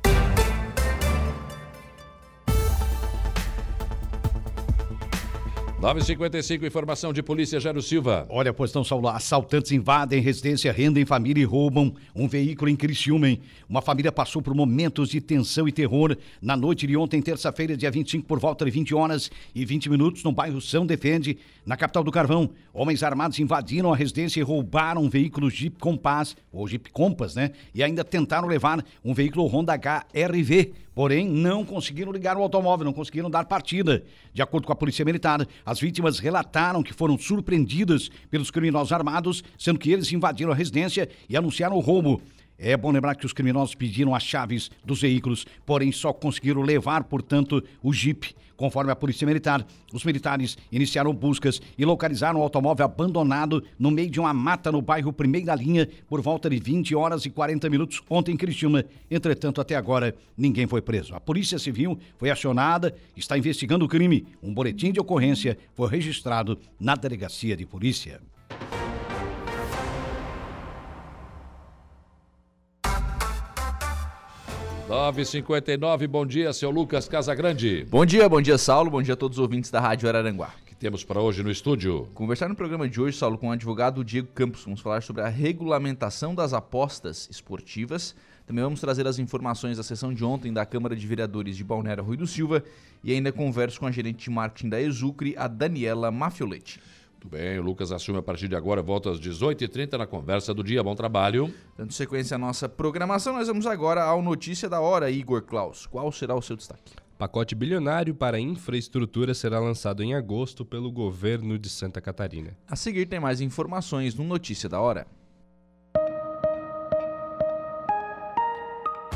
A: Nove h cinco informação de polícia, Jairo Silva.
C: Olha, pois Saulo, assaltantes invadem residência, rendem família e roubam um veículo em Criciúma. hein? Uma família passou por momentos de tensão e terror na noite de ontem, terça-feira, dia 25, por volta de 20 horas e 20 minutos, no bairro São Defende, na capital do Carvão. Homens armados invadiram a residência e roubaram um veículo Jeep Compass, ou Jeep Compass, né? E ainda tentaram levar um veículo Honda HRV, porém não conseguiram ligar o automóvel, não conseguiram dar partida. De acordo com a Polícia Militar, as vítimas relataram que foram surpreendidas pelos criminosos armados, sendo que eles invadiram a residência e anunciaram o roubo. É bom lembrar que os criminosos pediram as chaves dos veículos, porém só conseguiram levar, portanto, o Jeep. Conforme a Polícia Militar, os militares iniciaram buscas e localizaram o automóvel abandonado no meio de uma mata no bairro Primeira Linha por volta de 20 horas e 40 minutos ontem em Criciúma. Entretanto, até agora, ninguém foi preso. A Polícia Civil foi acionada, está investigando o crime. Um boletim de ocorrência foi registrado na Delegacia de Polícia.
A: Nove h 59 bom dia, seu Lucas Casagrande.
M: Bom dia, bom dia, Saulo. Bom dia a todos os ouvintes da Rádio Araranguá.
A: que temos para hoje no estúdio?
M: Conversar no programa de hoje, Saulo, com o advogado Diego Campos. Vamos falar sobre a regulamentação das apostas esportivas. Também vamos trazer as informações da sessão de ontem da Câmara de Vereadores de Balneário Rui do Silva. E ainda converso com a gerente de marketing da Exucre, a Daniela Mafioletti.
A: Muito bem, o Lucas assume a partir de agora, volta às 18h30 na conversa do dia. Bom trabalho.
M: Dando sequência à nossa programação, nós vamos agora ao Notícia da Hora, Igor Klaus. Qual será o seu destaque?
K: Pacote bilionário para infraestrutura será lançado em agosto pelo governo de Santa Catarina.
M: A seguir tem mais informações no Notícia da Hora.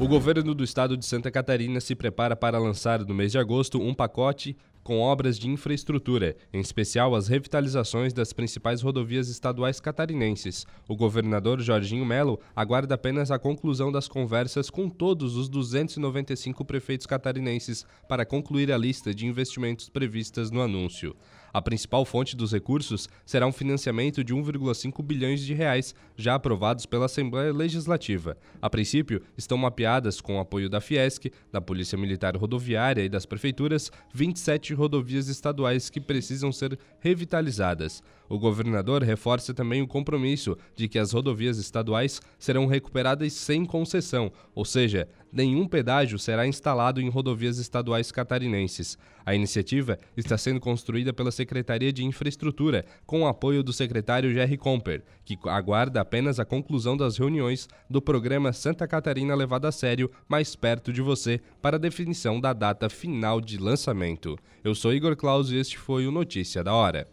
K: O governo do estado de Santa Catarina se prepara para lançar no mês de agosto um pacote com obras de infraestrutura, em especial as revitalizações das principais rodovias estaduais catarinenses. O governador Jorginho Melo aguarda apenas a conclusão das conversas com todos os 295 prefeitos catarinenses para concluir a lista de investimentos previstas no anúncio. A principal fonte dos recursos será um financiamento de 1,5 bilhões de reais, já aprovados pela Assembleia Legislativa. A princípio, estão mapeadas, com o apoio da Fiesc, da Polícia Militar Rodoviária e das prefeituras, 27 rodovias estaduais que precisam ser revitalizadas. O governador reforça também o compromisso de que as rodovias estaduais serão recuperadas sem concessão, ou seja, nenhum pedágio será instalado em rodovias estaduais catarinenses. A iniciativa está sendo construída pela Secretaria de Infraestrutura, com o apoio do secretário Jerry Comper, que aguarda apenas a conclusão das reuniões do programa Santa Catarina Levado a Sério mais perto de você para a definição da data final de lançamento. Eu sou Igor Claus e este foi o Notícia da Hora.